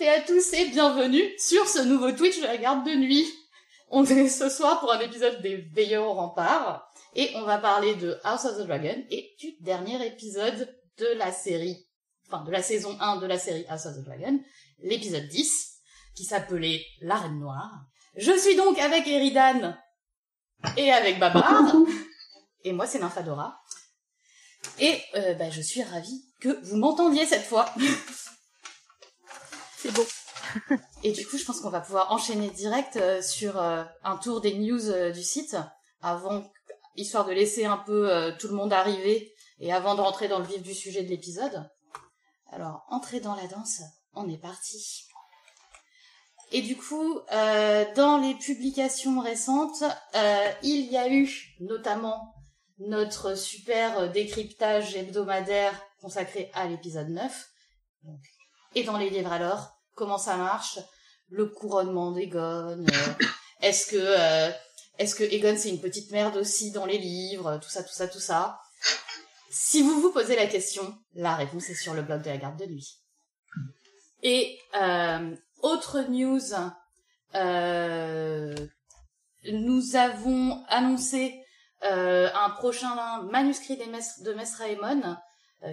Et à tous et bienvenue sur ce nouveau Twitch de la garde de nuit. On est ce soir pour un épisode des Veilleurs au rempart et on va parler de House of the Dragon et du dernier épisode de la série, enfin de la saison 1 de la série House of the Dragon, l'épisode 10 qui s'appelait La Reine Noire. Je suis donc avec Eridan et avec Babar et moi c'est Nymphadora. Et euh, bah, je suis ravie que vous m'entendiez cette fois. C'est beau. Et du coup, je pense qu'on va pouvoir enchaîner direct euh, sur euh, un tour des news euh, du site, avant, histoire de laisser un peu tout le monde arriver, et avant de rentrer dans le vif du sujet de l'épisode. Alors, entrer dans la danse, on est parti. Et du coup, dans les publications récentes, il y a eu notamment notre super décryptage hebdomadaire consacré à l'épisode 9. Donc, et dans les livres alors, comment ça marche? Le couronnement d'Egon euh, Est-ce que euh, est-ce que Egon c'est une petite merde aussi dans les livres? Tout ça, tout ça, tout ça. Si vous vous posez la question, la réponse est sur le blog de la garde de nuit. Et euh, autre news, euh, nous avons annoncé euh, un prochain manuscrit des Mess- de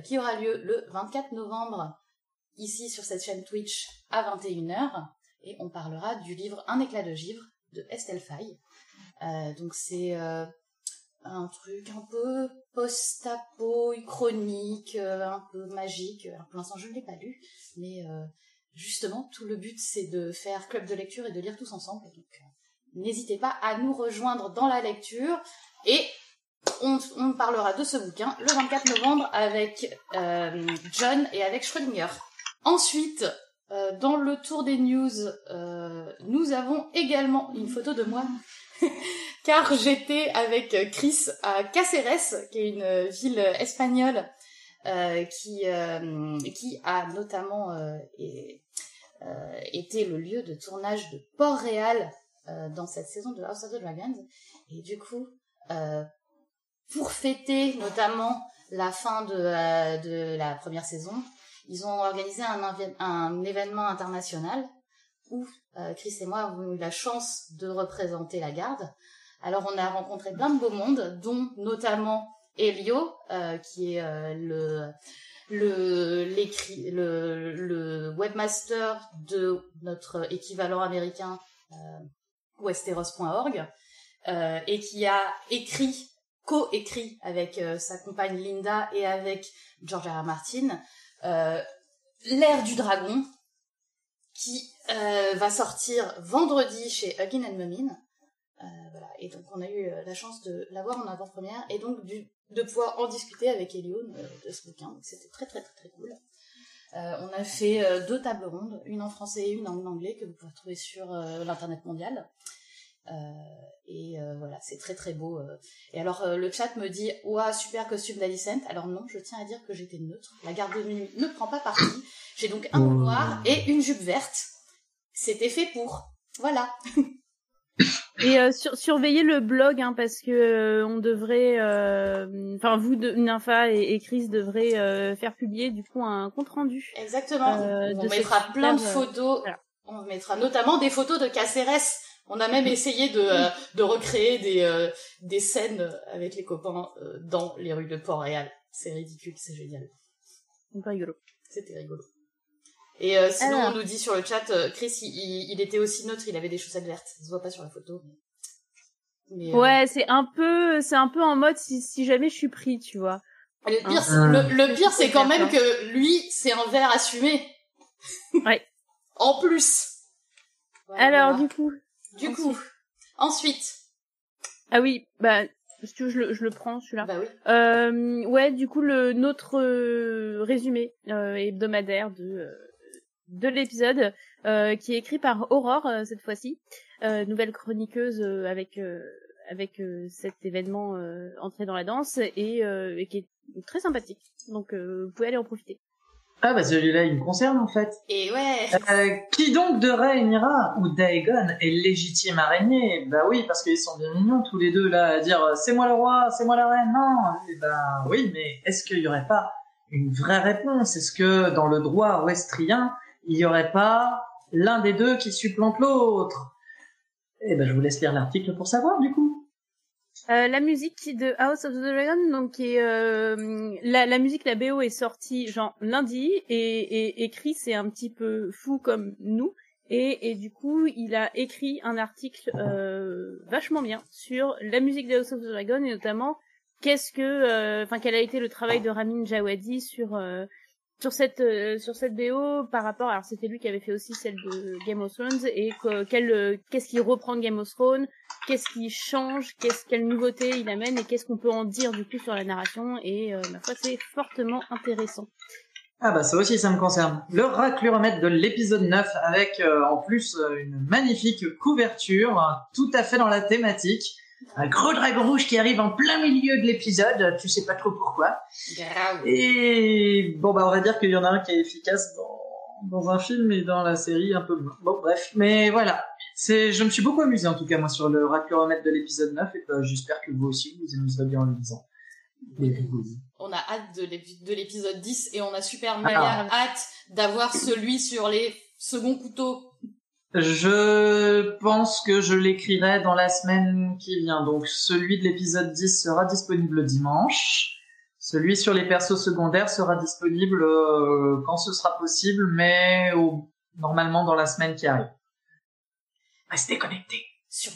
qui aura lieu le 24 novembre ici sur cette chaîne Twitch à 21h et on parlera du livre Un éclat de givre de Estelle Faye. Euh, donc c'est euh, un truc un peu post-apo, chronique, euh, un peu magique. Pour l'instant je ne l'ai pas lu, mais justement tout le but c'est de faire club de lecture et de lire tous ensemble. Donc n'hésitez pas à nous rejoindre dans la lecture et on, on parlera de ce bouquin le 24 novembre avec John et avec Schrödinger. Ensuite, euh, dans le tour des news, euh, nous avons également une photo de moi, car j'étais avec Chris à Cáceres, qui est une ville espagnole euh, qui, euh, qui a notamment euh, euh, été le lieu de tournage de Port-Réal euh, dans cette saison de House of the Dragons. Et du coup, pour fêter notamment la fin de, de la première saison, ils ont organisé un, événement international où euh, Chris et moi avons eu la chance de représenter la garde. Alors on a rencontré plein de beaux mondes, dont notamment Elio, euh, qui est euh, le webmaster de notre équivalent américain Westeros.org et qui a écrit co-écrit avec sa compagne Linda et avec George R. R. Martin l'ère du dragon qui euh, va sortir vendredi chez Huggin and Mumin. Euh. Et donc on a eu euh, la chance de l'avoir en avant-première et donc de pouvoir en discuter avec Elion euh, de ce bouquin. C'était très très très très cool. Euh, on a fait euh, deux tables rondes, une en français et une en anglais que vous pouvez trouver sur euh, l'internet mondial. Euh, et euh, voilà, c'est très très beau. euh. Et alors euh, le chat me dit ouah super costume d'Alicent. Alors non, je tiens à dire que j'étais neutre. La garde de nuit ne prend pas parti. J'ai donc un noir et une jupe verte. C'était fait pour. Voilà. Et euh, sur- surveillez le blog hein, parce que euh, on devrait, euh, enfin vous, de, Nympha et, et Chris devraient euh, faire publier du coup un compte rendu. Exactement. Euh, on mettra plein de photos. voilà. On mettra notamment des photos de Caceres. On a même essayé de, euh, de recréer des, euh, des scènes avec les copains euh, dans les rues de Port-Réal. C'est ridicule, c'est génial. Un peu rigolo. C'était rigolo. Et euh, sinon, Alors. on nous dit sur le chat, euh, Chris, il, il- il était aussi neutre, il avait des chaussettes vertes. Ça se voit pas sur la photo. Mais, mais, euh, Ouais, c'est un peu, c'est un peu en mode si, si jamais je suis pris, tu vois. Le pire, Hein. c'est- le, le pire, c'est quand même que lui, c'est un verre assumé. Ouais. en plus. Voilà, Alors du coup, du coup, ensuite, ah oui, bah si tu veux, je le, je le prends celui-là. bah oui. Euh, ouais, du coup, le notre euh, résumé euh, hebdomadaire de euh, de l'épisode euh, qui est écrit par Aurore euh, cette fois-ci, euh, nouvelle chroniqueuse euh, avec euh, avec euh, cet événement euh, entré dans la danse et, euh, et qui est très sympathique. Donc euh, vous pouvez aller en profiter. Ah bah celui-là, il me concerne en fait. Et ouais. Euh, qui donc de Rhaenyra ou d'Aegon est légitime à régner Bah oui, parce qu'ils sont bien mignons tous les deux là à dire euh, c'est moi le roi, c'est moi la reine. Non, eh ben oui, mais est-ce qu'il y aurait pas une vraie réponse? Est-ce que dans le droit ouestrien, il n'y aurait pas l'un des deux qui supplante l'autre? Eh ben, je vous laisse lire l'article pour savoir, du coup. Euh, la musique de House of the Dragon, donc est, euh, la, la musique, la BO est sortie genre lundi et, et, et Chris un petit peu fou comme nous et, et du coup il a écrit un article euh, vachement bien sur la musique de House of the Dragon et notamment qu'est-ce que, euh, enfin quel a été le travail de Ramin Djawadi sur euh, sur cette euh, sur cette BO par rapport alors c'était lui qui avait fait aussi celle de Game of Thrones et euh, qu'est-ce qu'il reprend Game of Thrones qu'est-ce qui change qu'est-ce quelle nouveauté il amène et qu'est-ce qu'on peut en dire du coup sur la narration et euh, ma foi c'est fortement intéressant Ah bah ça aussi ça me concerne. Le racluromètre de l'épisode 9 avec euh, en plus euh, une magnifique couverture, tout à fait dans la thématique. Un gros dragon rouge qui arrive en plein milieu de l'épisode, tu sais pas trop pourquoi. Grave. Et bon bah on va dire qu'il y en a un qui est efficace dans, dans un film et dans la série un peu moins. Bon bref, mais voilà. C'est, je me suis beaucoup amusé en tout cas moi sur le racluromètre de l'épisode 9 et bah, j'espère que vous aussi vous amuserez bien en le lisant. On a hâte de l'épi- de l'épisode 10 et on a super Ah. hâte d'avoir celui sur les seconds couteaux. Je pense que je l'écrirai dans la semaine qui vient. Donc celui de l'épisode 10 sera disponible dimanche. Celui sur les persos secondaires sera disponible euh, quand ce sera possible, mais normalement dans la semaine qui arrive. Restez connectés. Sur,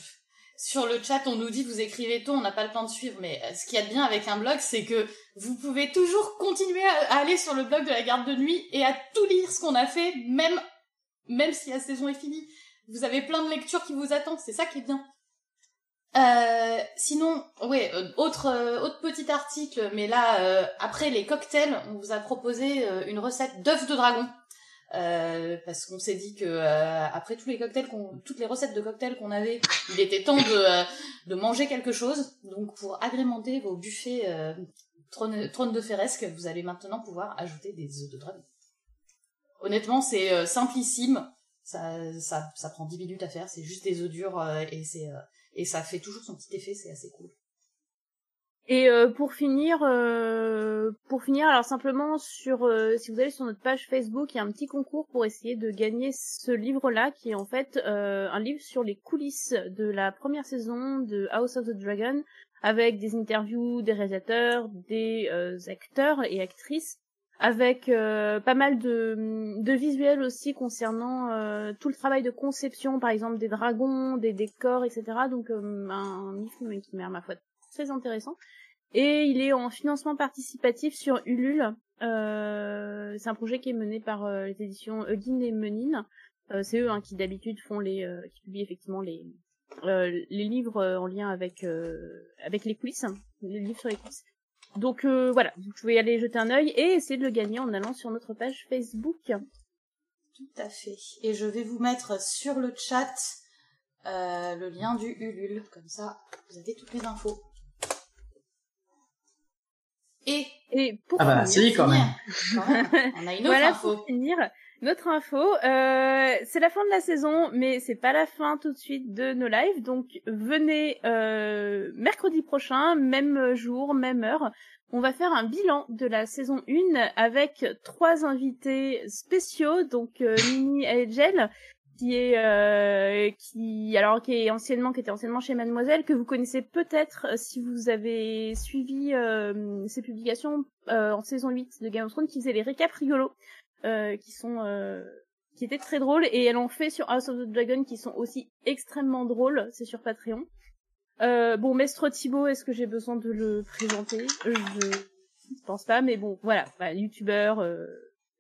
sur le chat, on nous dit vous écrivez tôt, on n'a pas le temps de suivre. Mais euh, ce qu'il y a de bien avec un blog, c'est que vous pouvez toujours continuer à aller sur le blog de la garde de nuit et à tout lire ce qu'on a fait, même même si la saison est finie. Vous avez plein de lectures qui vous attendent, c'est ça qui est bien. Euh, sinon, ouais, euh, autre euh, autre petit article, mais là après les cocktails, on vous a proposé une recette d'œufs de dragon. Parce qu'on s'est dit que après tous les cocktails toutes les recettes de cocktails qu'on avait, il était temps de de manger quelque chose. Donc pour agrémenter vos buffets trône, trône de Féresque, vous allez maintenant pouvoir ajouter des œufs de dragon. Honnêtement, c'est euh, simplissime. Ça, ça, prend 10 minutes à faire. C'est juste des œufs durs euh, et c'est euh, et ça fait toujours son petit effet. C'est assez cool. Et pour finir, pour finir, alors simplement sur, si vous allez sur notre page Facebook, il y a un petit concours pour essayer de gagner ce livre-là, qui est en fait un livre sur les coulisses de la première saison de House of the Dragon, avec des interviews des réalisateurs, des acteurs et actrices, avec euh, pas mal de, de visuels aussi concernant euh, tout le travail de conception, par exemple des dragons, des décors, etc. Donc euh, un livre qui m'a ma foi très intéressant. Et il est en financement participatif sur Ulule. Euh, c'est un projet qui est mené par euh, les éditions Huggin et Menin. C'est eux hein, qui d'habitude font les, qui publient effectivement les les livres en lien avec avec les hein, les livres sur les coulisses. Donc euh, voilà, vous pouvez y aller jeter un œil et essayer de le gagner en allant sur notre page Facebook. Tout à fait. Et je vais vous mettre sur le chat euh, le lien du Ulule, comme ça vous avez toutes les infos. Et Et pour Ah bah finir, si quand même. Quand même, on a une autre voilà info. pour finir notre info. Euh, c'est la fin de la saison, mais c'est pas la fin tout de suite de nos lives. Donc venez euh, mercredi prochain, même jour, même heure. On va faire un bilan de la saison 1 avec trois invités spéciaux, donc euh, Mimi Edgel, qui est euh, qui alors qui est anciennement qui était anciennement chez Mademoiselle que vous connaissez peut-être euh, si vous avez suivi euh, ses publications euh, en saison 8 de Game of Thrones qui faisait les récaps rigolos qui sont euh, qui étaient très drôles et elle en fait sur House of the Dragon qui sont aussi extrêmement drôles c'est sur Patreon. Euh, bon Mestre Thibaut est-ce que j'ai besoin de le présenter? Euh, je pense pas mais bon voilà. Bah, youtubeur euh,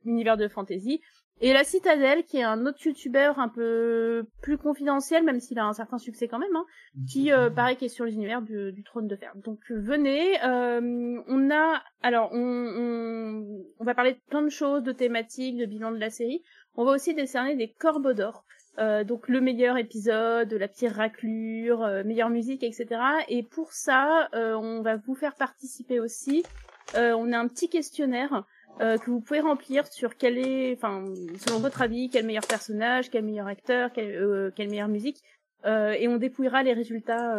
univers de fantasy et la Citadelle, qui est un autre youtubeur un peu plus confidentiel, même s'il a un certain succès quand même, hein, qui euh, pareil qui est sur l'univers du, du trône de fer. Donc euh, venez, euh, on a alors on, on, on va parler de plein de choses, de thématiques, de bilan de la série. On va aussi décerner des corbeaux d'or. Euh, donc le meilleur épisode, la pire raclure, euh, meilleure musique, etc. Et pour ça, euh, on va vous faire participer aussi. Euh, on a un petit questionnaire euh, que vous pouvez remplir sur quel est, enfin, selon votre avis, quel meilleur personnage, quel meilleur acteur, euh, quelle meilleure musique, euh, et on dépouillera les résultats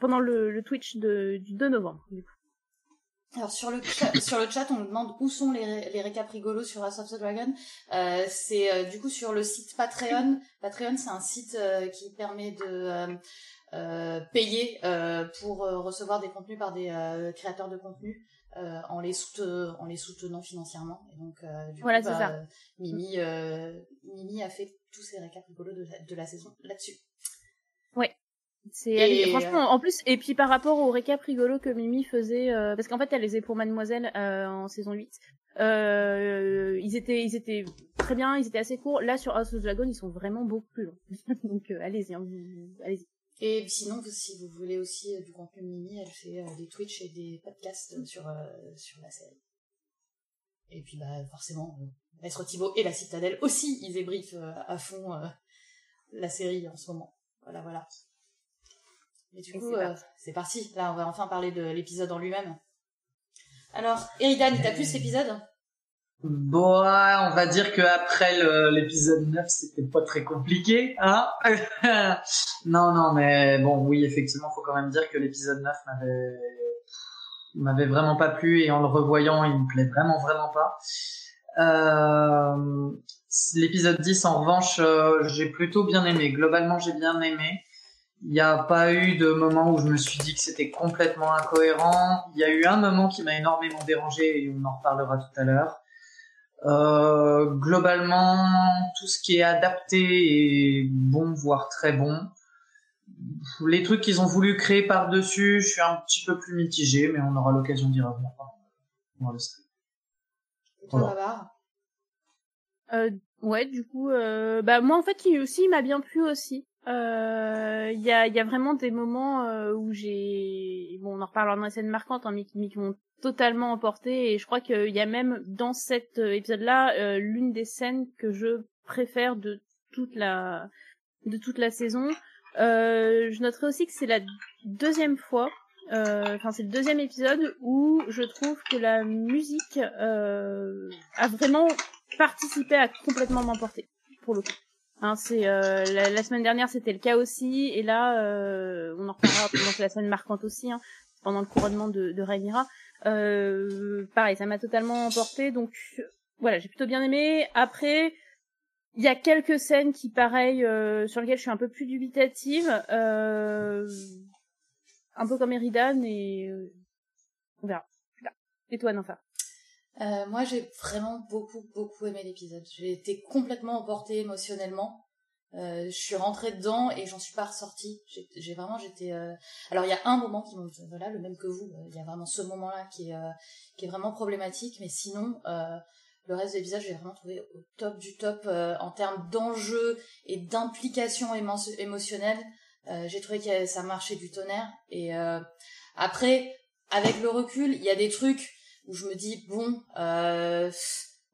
pendant le, Twitch de, du 2 novembre. Alors sur le chat, sur le chat, on nous demande où sont les, les récaps rigolos sur House of the Dragon. C'est du coup sur le site Patreon. Patreon, c'est un site qui permet de payer pour recevoir des contenus par des créateurs de contenu en les en les soutenant financièrement. Et donc du voilà, coup, bah, ça. Mimi Mimi a fait tous ses récaps rigolos de de la saison là-dessus. Ouais. C'est franchement en plus et puis par rapport au récap rigolo que Mimi faisait euh, parce qu'en fait elle les est pour Mademoiselle euh, en saison 8. Euh, ils étaient ils étaient très bien, ils étaient assez courts. Là sur House of Dragon, ils sont vraiment beaucoup plus longs. Donc euh, allez-y, hein, allez-y. Et sinon si vous voulez aussi du contenu Mimi, elle fait des Twitch et des podcasts sur sur la série. Et puis bah forcément Maître Thibaut et la Citadelle aussi, ils débriefent à fond la série en ce moment. Voilà voilà. Et du coup, euh, c'est parti. Là, on va enfin parler de l'épisode en lui-même. Alors, Eridan, t'as plus l'épisode Bon, on va dire que après l'épisode 9, c'était pas très compliqué, hein Non, non, mais bon, oui, effectivement, faut quand même dire que l'épisode 9 m'avait m'avait vraiment pas plu et en le revoyant, il me plaît vraiment, vraiment pas. Euh, l'épisode 10, en revanche, euh, j'ai plutôt bien aimé. Globalement, j'ai bien aimé. Il n'y a pas eu de moment où je me suis dit que c'était complètement incohérent. Il y a eu un moment qui m'a énormément dérangé et on en reparlera tout à l'heure. Euh, globalement, tout ce qui est adapté est bon, voire très bon. Les trucs qu'ils ont voulu créer par-dessus, je suis un petit peu plus mitigé, mais on aura l'occasion d'y revenir. Euh, ouais, du coup, euh, bah moi en fait, il aussi, il m'a bien plu aussi. Il euh, y, a, y a vraiment des moments euh, où j'ai... Bon, on en reparlera dans les scènes marquantes, hein, mais, qui, m'ont totalement emporté. Et je crois qu'il y a même dans cet euh, épisode-là l'une des scènes que je préfère de toute la de toute la saison. je noterai aussi que c'est la deuxième fois, enfin c'est le deuxième épisode où je trouve que la musique a vraiment participé à complètement m'emporter pour le coup. Hein, c'est euh, la, semaine dernière c'était le cas aussi et là euh, on en reparlera pendant la semaine marquante aussi hein, pendant le couronnement de, de Rhaenyra. Euh, pareil, ça m'a totalement emporté donc voilà j'ai plutôt bien aimé. Après il y a quelques scènes qui pareil sur lesquelles je suis un peu plus dubitative, un peu comme Eridan et on verra. Et toi Nanfa euh, moi, j'ai vraiment beaucoup, beaucoup aimé l'épisode. J'ai été complètement emportée émotionnellement. Euh, je suis rentrée dedans et j'en suis pas ressortie. J'ai vraiment, j'étais. Euh... Alors, il y a un moment qui, voilà, le même que vous. Euh, il y a vraiment ce moment-là qui est, euh, qui est vraiment problématique. Mais sinon, le reste de l'épisode, j'ai vraiment trouvé au top du top en termes d'enjeux et d'implication émotionnelle. j'ai trouvé que ça marchait du tonnerre. Et après, avec le recul, il y a des trucs où je me dis bon euh,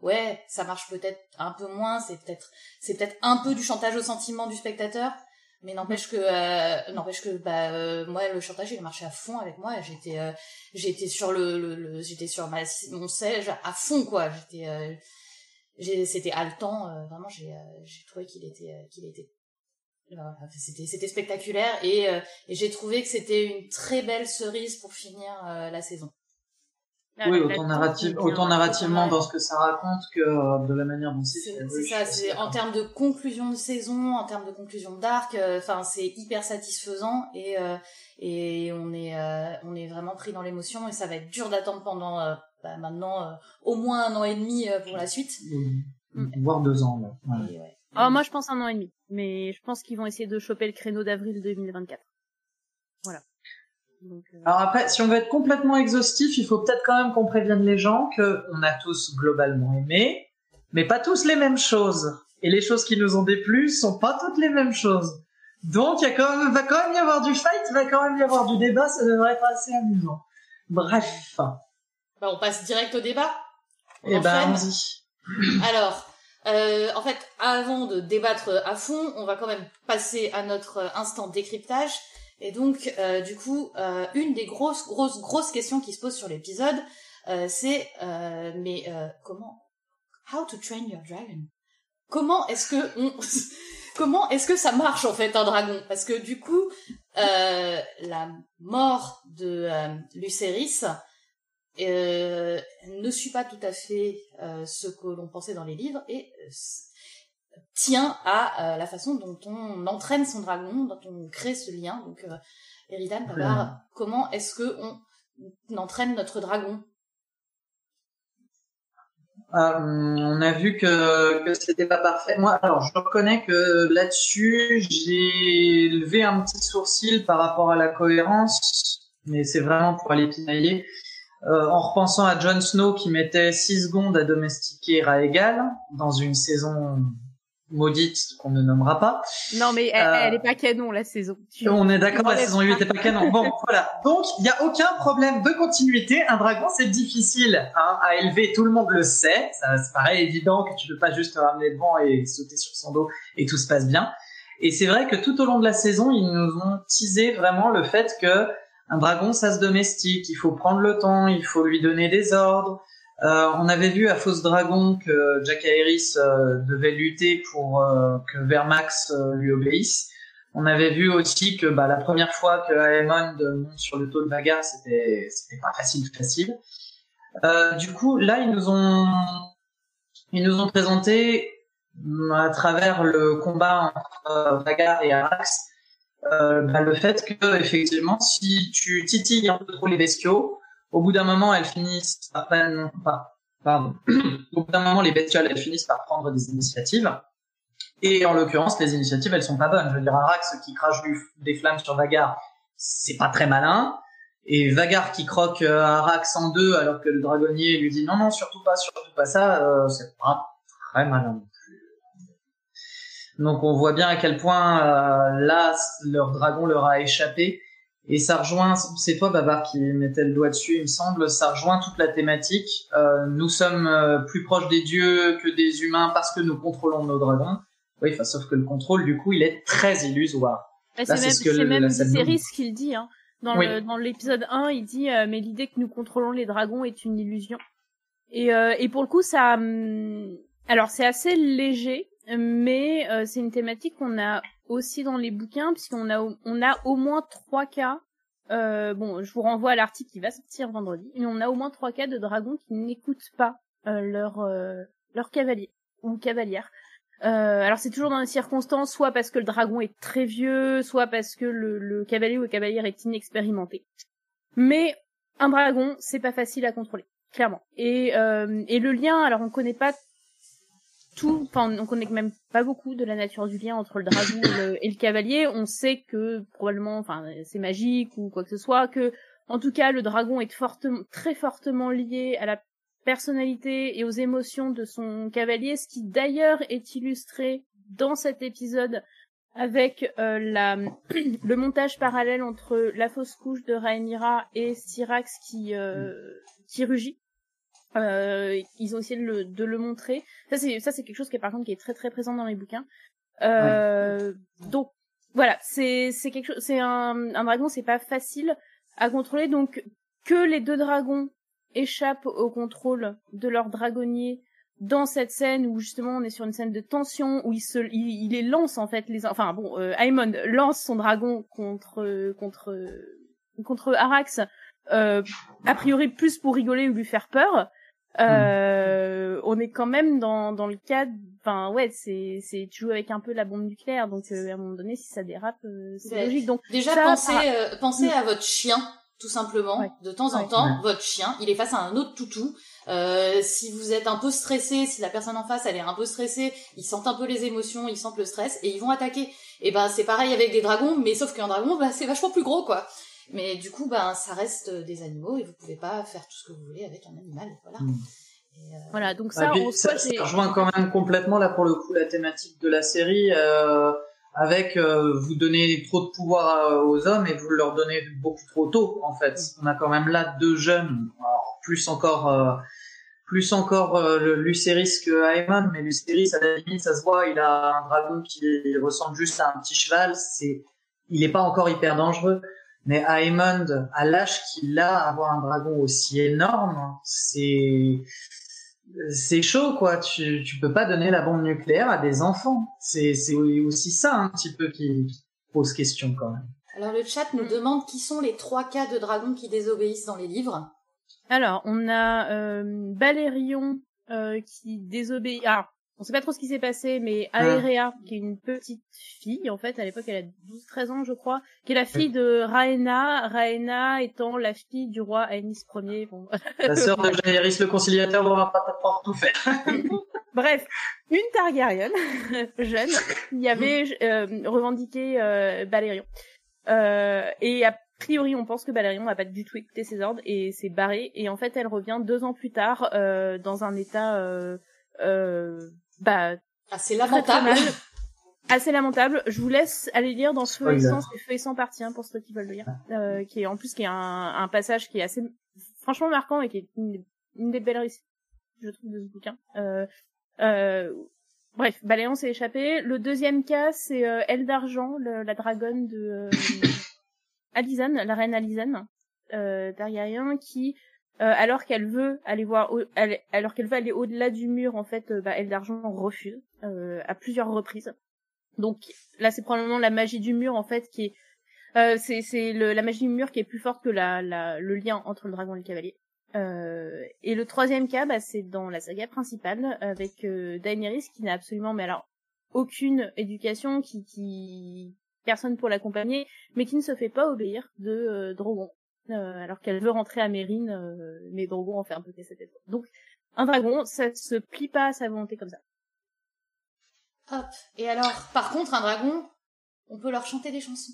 ouais ça marche peut-être un peu moins c'est peut-être c'est peut-être un peu du chantage au sentiment du spectateur mais n'empêche que euh, n'empêche que bah euh, moi le chantage il a marché à fond avec moi j'étais euh, j'étais sur le, le, j'étais sur ma mon siège à fond quoi. J'étais euh, c'était haletant vraiment j'ai j'ai trouvé qu'il était qu'il était c'était c'était spectaculaire et, et j'ai trouvé que c'était une très belle cerise pour finir la saison oui, autant, narrative, autant narrativement dans ce que ça raconte que euh, de la manière dont c'est C'est ça, c'est en termes de conclusion de saison, en termes de conclusion d'arc, euh, enfin c'est hyper satisfaisant et euh, et on est on est vraiment pris dans l'émotion et ça va être dur d'attendre pendant bah, maintenant au moins un an et demi pour la suite, mm. voire deux ans. Ouais. Oh, moi je pense un an et demi, mais je pense qu'ils vont essayer de choper le créneau d'avril 2024. Voilà. Euh, Alors après, si on veut être complètement exhaustif, il faut peut-être quand même qu'on prévienne les gens que on a tous globalement aimé, mais pas tous les mêmes choses. Et les choses qui nous ont déplu sont pas toutes les mêmes choses. Donc il y a quand même, va quand même y avoir du fight, il va quand même y avoir du débat, ça devrait être assez amusant. Bref. Bah, on passe direct au débat. On eh ben, y Alors, euh, en fait, avant de débattre à fond, on va quand même passer à notre instant décryptage. Et donc, euh, du coup, euh, une des grosses, grosses, grosses questions qui se posent sur l'épisode, euh, c'est euh, mais euh, comment How to train your dragon? Comment est-ce que on comment est-ce que ça marche en fait un dragon? Parce que du coup, la mort de Lucerys ne suit pas tout à fait ce que l'on pensait dans les livres et tient à la façon dont on entraîne son dragon, dont on crée ce lien. Donc, Eridan, comment est-ce que on entraîne notre dragon? Euh, on a vu que, que c'était pas parfait. Moi, alors, je reconnais que là-dessus, j'ai levé un petit sourcil par rapport à la cohérence, mais c'est vraiment pour aller pinailler. Euh, en repensant à Jon Snow qui mettait 6 secondes à domestiquer Raegal dans une saison maudite qu'on ne nommera pas. Non, mais elle, elle est pas canon la saison. On est d'accord, la saison 8 est pas canon. Bon, voilà. Donc, il n'y a aucun problème de continuité. Un dragon, c'est difficile hein, à élever. Tout le monde le sait. Ça, c'est pareil évident que tu peux pas juste te ramener devant et sauter sur son dos et tout se passe bien. Et c'est vrai que tout au long de la saison, ils nous ont teasé vraiment le fait que un dragon, ça se domestique. Il faut prendre le temps, il faut lui donner des ordres. Euh, on avait vu à Fausse Dragon que Jack Harris euh, devait lutter pour euh, que Vermax lui obéisse. On avait vu aussi que bah, la première fois que Aemond monte sur le taux de bagarre, c'était pas facile facile. du coup, là, ils nous ont ils nous ont présenté à travers le combat entre Vagar et Arax bah, le fait que effectivement, si tu titilles un peu trop les bestiaux, au bout d'un moment, elles finissent par, pardon, au bout d'un moment, les bestioles, elles finissent par prendre des initiatives. Et en l'occurrence, les initiatives, elles sont pas bonnes. Je veux dire, Arax qui crache des flammes sur Vagar, c'est pas très malin. Et Vagar qui croque euh, Arax en deux alors que le dragonnier lui dit non, non, surtout pas, surtout pas ça, euh, c'est pas très malin. Donc on voit bien à quel point euh, là, leur dragon leur a échappé et ça rejoint, c'est toi Babar qui mettait le doigt dessus, il me semble, ça rejoint toute la thématique. Euh, nous sommes euh, plus proches des dieux que des humains parce que nous contrôlons nos dragons. Oui, enfin, sauf que le contrôle, du coup, il est très illusoire. c'est même, c'est même Viserys qui le dit. Hein. Dans, dans l'épisode 1, il dit euh, mais l'idée que nous contrôlons les dragons est une illusion. Et, euh, et pour le coup, ça, hum, alors c'est assez léger, mais euh, c'est une thématique qu'on a aussi dans les bouquins puisqu'on a on a au moins trois cas euh, bon je vous renvoie à l'article qui va sortir vendredi mais on a au moins trois cas de dragons qui n'écoutent pas euh, leur euh, leur cavalier ou cavalière. Alors c'est toujours dans des circonstances soit parce que le dragon est très vieux soit parce que le, le cavalier ou la cavalière est inexpérimenté. Mais un dragon c'est pas facile à contrôler clairement. Et et le lien alors on connaît pas on connaît même pas beaucoup de la nature du lien entre le dragon et le, cavalier. On sait que probablement, enfin, c'est magique ou quoi que ce soit, que, en tout cas, le dragon est très fortement lié à la personnalité et aux émotions de son cavalier, ce qui d'ailleurs est illustré dans cet épisode avec euh, le montage parallèle entre la fausse couche de Rhaenyra et Syrax qui, euh, qui rugit. Euh, ils ont essayé de le, de le montrer. Ça c'est ça c'est quelque chose qui est par contre qui est très très présent dans les bouquins. Euh, Donc voilà, c'est c'est quelque chose, c'est un, un dragon, c'est pas facile à contrôler. Donc que les deux dragons échappent au contrôle de leur dragonnier dans cette scène où justement on est sur une scène de tension où il se il, les lance en fait les enfin bon euh, Aemon lance son dragon contre contre contre Arax euh, a priori plus pour rigoler ou lui faire peur euh, on est quand même dans dans le cadre enfin ouais c'est c'est tu joues avec un peu la bombe nucléaire donc euh, à un moment donné si ça dérape euh, c'est logique. Donc déjà pensez euh, pensez à votre chien tout simplement de temps en temps votre chien il est face à un autre toutou. Si vous êtes un peu stressé si la personne en face elle est un peu stressée ils sentent un peu les émotions ils sentent le stress et ils vont attaquer. Et ben c'est pareil avec des dragons mais sauf qu'un dragon bah, c'est vachement plus gros quoi mais du coup, ben, ça reste des animaux et vous pouvez pas faire tout ce que vous voulez avec un animal. Voilà. Hmm. Euh, voilà, donc ça, ah, ça, rejoint quand même complètement là pour le coup la thématique de la série. Euh, avec euh, vous donnez trop de pouvoir aux hommes et vous leur donnez beaucoup trop tôt en fait. On a quand même là deux jeunes, plus encore plus encore le Lucerys que Aemon, mais Lucerys à la limite ça se voit, il a un dragon qui ressemble juste à un petit cheval, c'est il est pas encore hyper dangereux. Mais Aemond, à l'âge qu'il a, avoir un dragon aussi énorme, c'est c'est chaud quoi. Tu tu peux pas donner la bombe nucléaire à des enfants. C'est c'est aussi ça un petit peu qui pose question quand même. Alors le chat nous demande qui sont les trois cas de dragons qui désobéissent dans les livres. Alors, on a euh, Balérion euh, qui désobéit. Alors, on sait pas trop ce qui s'est passé, mais Aerea, qui est une petite fille, en fait, à l'époque, elle a 12-13 ans, je crois, qui est la fille de Raena, Raena étant la fille du roi Aenys Ier. Bon. La sœur de Jaehaerys le conciliateur, on va pas tout faire. Bref, une Targaryen jeune qui avait euh, revendiqué euh, Balérion. Euh, et a priori, on pense que Balérion n'a pas du tout écouté ses ordres et s'est barrée. Et en fait, elle revient deux ans plus tard euh, dans un état euh, euh, bah, assez lamentable. assez lamentable. Je vous laisse aller lire dans Feu et sang, c'est Feu et sang partie pour ceux qui veulent le lire, euh, qui est en plus qui est un, un, passage qui est assez franchement marquant et qui est une, une des belles réussites, je trouve, de ce bouquin. Euh, euh, bref, Baléon s'est échappé. Le deuxième cas, c'est euh, Elle d'argent, la dragonne de euh, Alizane, la reine Alizane, euh, Targaryen, qui euh, alors qu'elle veut aller voir, alors qu'elle veut aller au-delà du mur, en fait, euh, bah, Elle d'argent refuse euh, à plusieurs reprises. Donc là, c'est probablement la magie du mur, en fait, qui est, euh, c'est c'est la magie du mur qui est plus forte que la, la, le lien entre le dragon et le cavalier. Euh, et le troisième cas, bah, c'est dans la saga principale avec euh, Daenerys qui n'a absolument, mais alors aucune éducation, qui, qui personne pour l'accompagner, mais qui ne se fait pas obéir de Drogon. Euh, alors qu'elle veut rentrer à Mérine, euh, mais Drogon en fait un peu casser tête. Donc, un dragon, ça se plie pas à sa volonté comme ça. Hop. Et alors, par contre, un dragon, on peut leur chanter des chansons.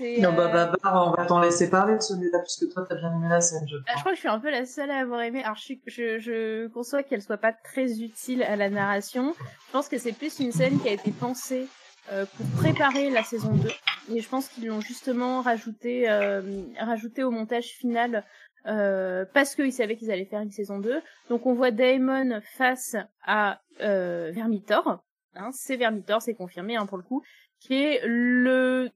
Non, bah, bah, bah, on va t'en laisser parler de celui-là, puisque toi, t'as bien aimé la scène, je crois. Ah, je crois que je suis un peu la seule à avoir aimé. Alors, je, je, je conçois qu'elle soit pas très utile à la narration. Je pense que c'est plus une scène qui a été pensée euh, pour préparer la saison 2. Et je pense qu'ils l'ont justement rajouté, euh, rajouté au montage final euh, parce qu'ils savaient qu'ils allaient faire une saison 2. Donc on voit Daemon face à euh, Vermitor. Hein, c'est Vermitor, c'est confirmé hein, pour le coup, qui est le...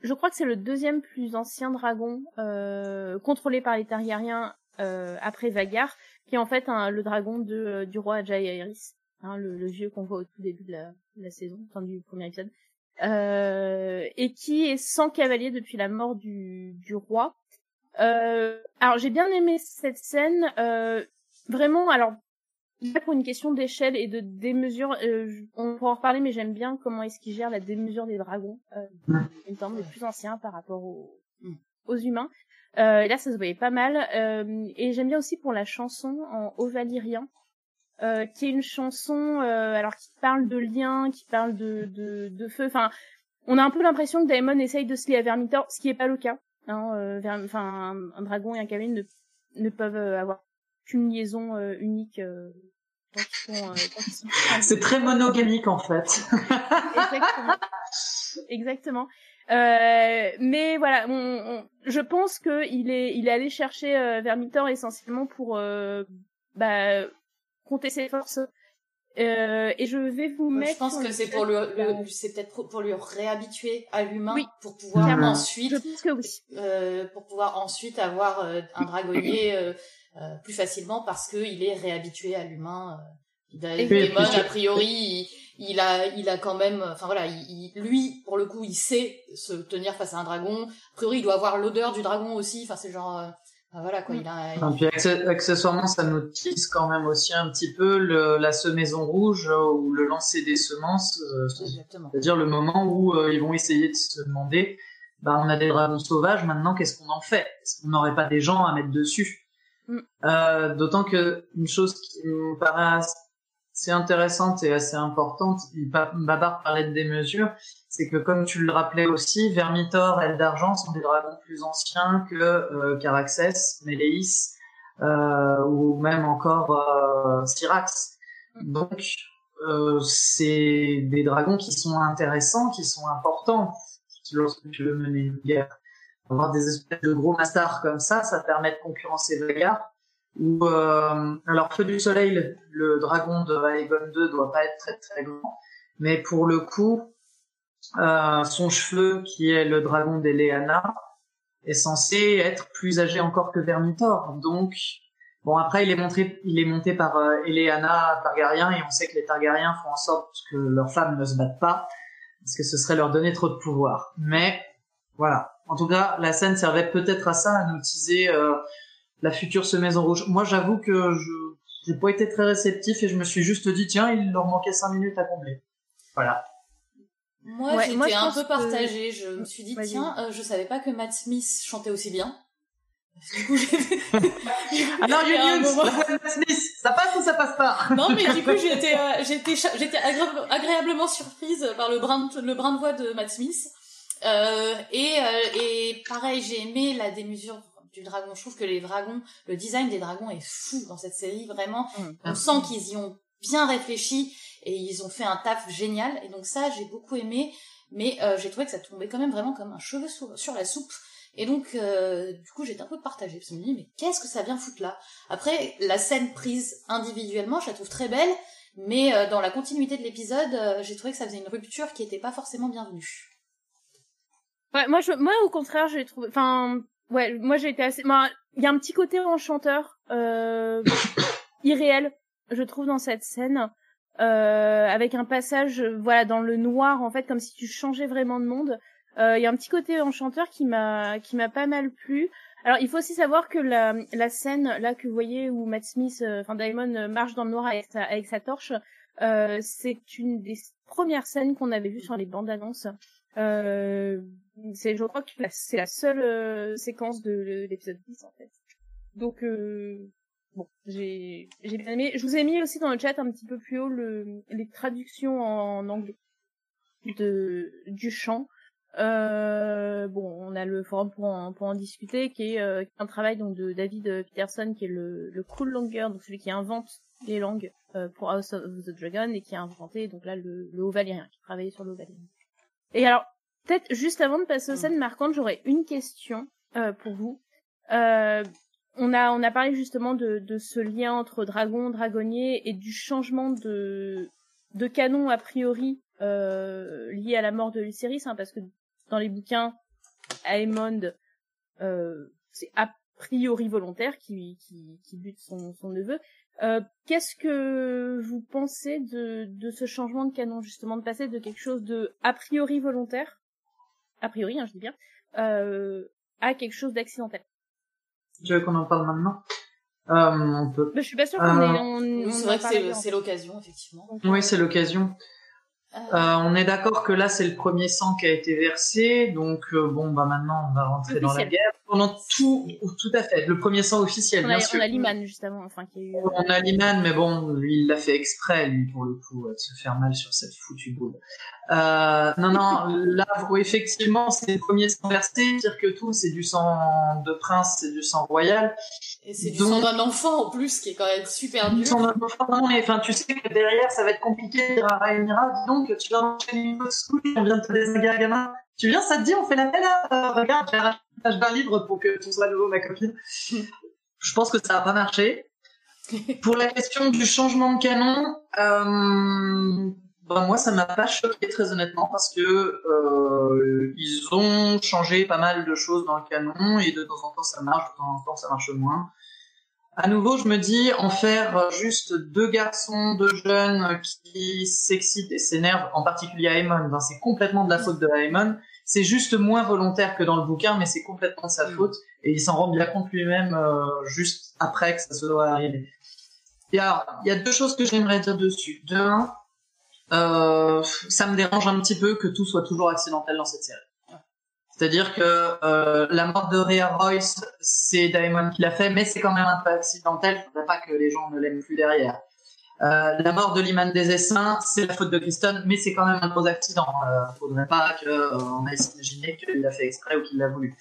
Je crois que c'est le deuxième plus ancien dragon euh, contrôlé par les Targaryens euh, après Vagar, qui est en fait le dragon du roi Jaehaerys, hein, le, le, vieux qu'on voit au tout début de la, de la saison, enfin du premier épisode euh, et qui est sans cavalier depuis la mort du, du roi. Euh, alors j'ai bien aimé cette scène, euh, vraiment. Alors pour une question d'échelle et de démesure, euh, on pourra en reparler, mais j'aime bien comment est-ce qu'il gère la démesure des dragons, euh, une temps des plus anciens par rapport aux, aux humains. Euh, là, ça se voyait pas mal. Euh, et j'aime bien aussi pour la chanson en haut valyrien, euh, qui est une chanson euh, alors qui parle de lien, qui parle de, de, de feu. Enfin, on a un peu l'impression que Daemon essaye de se lier à Vermitor, ce qui est pas le cas. Hein, euh, enfin, un, dragon et un cavalier ne, ne peuvent avoir qu'une liaison unique. C'est très monogamique en fait. Exactement. Exactement. Euh, mais voilà, on, je pense que il est, il est allé chercher euh, Vermitor essentiellement pour euh, bah, compter ses forces. Euh, et je vais vous mettre. Je pense que c'est pour le, c'est peut-être pour lui réhabituer à l'humain pour pouvoir ensuite. Euh, pour pouvoir ensuite avoir euh, un dragonnier euh, euh, plus facilement parce que il est réhabitué à l'humain. Démon, a priori, il, il, a, il a quand même, enfin voilà, il, lui, pour le coup, il sait se tenir face à un dragon. A priori, il doit avoir l'odeur du dragon aussi. Enfin, c'est genre, voilà quoi, il a. Et puis accessoirement, ça nous tisse quand même aussi un petit peu le, la semaison rouge ou le lancer des semences. Euh, c'est-à-dire le moment où euh, ils vont essayer de se demander, bah on a des dragons sauvages, maintenant qu'est-ce qu'on en fait? Est-ce qu'on n'aurait pas des gens à mettre dessus? Mm. euh, D'autant que une chose qui me paraît c'est intéressante et assez importante. Babar parlait de des mesures, c'est que comme tu le rappelais aussi, Vermitor et d'Argent sont des dragons plus anciens que euh, Caraxès, Méléis euh, ou même encore euh, Syrax. Donc euh, c'est des dragons qui sont intéressants, qui sont importants lorsque tu veux mener une guerre. Avoir des espèces de gros masters comme ça, ça permet de concurrencer Vagar où euh, alors Feu du Soleil, le dragon de Aegon 2 doit pas être très très grand, mais pour le coup, euh, son cheveu, qui est le dragon d'Eleana, est censé être plus âgé encore que Vermitor. Donc, bon après il est monté, il est monté par euh, Eleana Targaryen et on sait que les Targaryens font en sorte que leurs femmes ne se battent pas parce que ce serait leur donner trop de pouvoir. Mais voilà. En tout cas, la scène servait peut-être à ça, à nous teaser euh, la future semeuse en rouge. Moi, j'avoue que je j'ai pas été très réceptif et je me suis juste dit tiens, il leur manquait cinq minutes à combler. Voilà. Moi, j'étais un peu partagée. Je me suis dit tiens, euh, je savais pas que Matt Smith chantait aussi bien. Du coup, j'ai ah non, Matt Smith, ça passe ou ça passe pas? Non, mais du coup, j'étais euh, j'étais j'étais agréablement surprise par le brin de, le brin de voix de Matt Smith. Euh, et, euh, et pareil, j'ai aimé la démesure du dragon. Je trouve que les dragons, le design des dragons est fou dans cette série, vraiment. Mmh. On sent qu'ils y ont bien réfléchi et ils ont fait un taf génial. Et donc ça, j'ai beaucoup aimé, mais euh, j'ai trouvé que ça tombait quand même vraiment comme un cheveu sur, la soupe. Et donc, euh, du coup, j'étais un peu partagée, parce que je me dis, mais qu'est-ce que ça vient foutre là? Après, la scène prise individuellement, je la trouve très belle, mais euh, dans la continuité de l'épisode, j'ai trouvé que ça faisait une rupture qui était pas forcément bienvenue. Ouais, moi, moi, au contraire, j'ai trouvé, enfin, ouais, moi j'ai été assez. Il y a un petit côté enchanteur, euh, irréel, je trouve, dans cette scène, euh, avec un passage, voilà, dans le noir, en fait, comme si tu changeais vraiment de monde. Euh, il y a un petit côté enchanteur qui m'a qui m'a pas mal plu. Alors, il faut aussi savoir que la, la scène là que vous voyez où Matt Smith, euh, enfin Diamond marche dans le noir avec sa, avec sa torche, euh, c'est une des premières scènes qu'on avait vues sur les bandes annonces. Euh, c'est, je crois que c'est la seule euh, séquence de l'épisode 10 en fait. Donc euh, bon, j'ai bien aimé. Je vous ai mis aussi dans le chat un petit peu plus haut le, les traductions en anglais de du chant. Euh, bon, on a le forum pour en, discuter, qui est, euh, un travail donc de David Peterson, qui est le, le Cool Longer, donc celui qui invente les langues euh, pour House of the Dragon et qui a inventé donc là le, le qui travaillait sur le. Et alors, peut-être juste avant de passer aux scènes marquantes, j'aurais une question euh, pour vous. On a on a parlé justement de, de ce lien entre dragon, dragonnier et du changement de de canon a priori euh, lié à la mort de Lucerys, hein, parce que dans les bouquins, Aemond, euh, c'est a priori volontaire qui qui, qui bute son, son neveu. Euh, qu'est-ce que vous pensez de, de ce changement de canon, justement, de passer de quelque chose de a priori volontaire, a priori, hein, je dis bien, euh, à quelque chose d'accidentel? Tu veux qu'on en parle maintenant euh, on peut. Mais je suis pas sûre qu'on euh, est. On, c'est vrai que c'est l'occasion, effectivement. Oui, c'est l'occasion. Euh, on est d'accord que là c'est le premier sang qui a été versé, donc euh, bon bah maintenant on va rentrer dans la guerre. Pendant tout, tout à fait, le premier sang officiel, on bien a, sûr. On a Liman justement, enfin qui a eu. On a Liman, mais bon, lui il l'a fait exprès, lui pour le coup, de se faire mal sur cette foutue boule. Euh, non non, là effectivement c'est le premier sang versé, dire que tout c'est du sang de prince, c'est du sang royal. Et c'est du sang d'un enfant en plus, qui est quand même super dur. Du sang d'un enfant, non, mais enfin, tu sais que derrière, ça va être compliqué de dire à Rhaenyra, dis donc, tu vas enchaîner une autre school, on vient de te désinguer à gamin. Tu viens, ça te dit, on fait la peine, euh, regarde, j'ai page d'un livre pour que tu sois à nouveau ma copine. Je pense que ça va pas marcher. pour la question du changement de canon, euh, ben moi, ça m'a pas choqué très honnêtement parce que euh, ils ont changé pas mal de choses dans le canon et de temps en temps ça marche, de temps en temps ça marche moins. À nouveau, je me dis en faire juste deux garçons, deux jeunes qui s'excitent et s'énervent, en particulier Aemon, ben c'est complètement de la faute de Aemon. C'est juste moins volontaire que dans le bouquin, mais c'est complètement sa mm. faute et il s'en rend bien compte lui-même euh, juste après que ça se doit arriver. Il y a, il y a deux choses que j'aimerais dire dessus. De un, euh, ça me dérange un petit peu que tout soit toujours accidentel dans cette série. C'est-à-dire que euh, la mort de Rhea Royce, c'est Daemon qui l'a fait, mais c'est quand même un peu accidentel. Je voudrais pas que les gens ne l'aiment plus derrière. Euh, la mort de Liman des Essaims, c'est la faute de Kristen, mais c'est quand même un gros accident. Euh, faudrait pas qu'on euh, aille s'imaginer qu'il l'a fait exprès ou qu'il l'a voulu.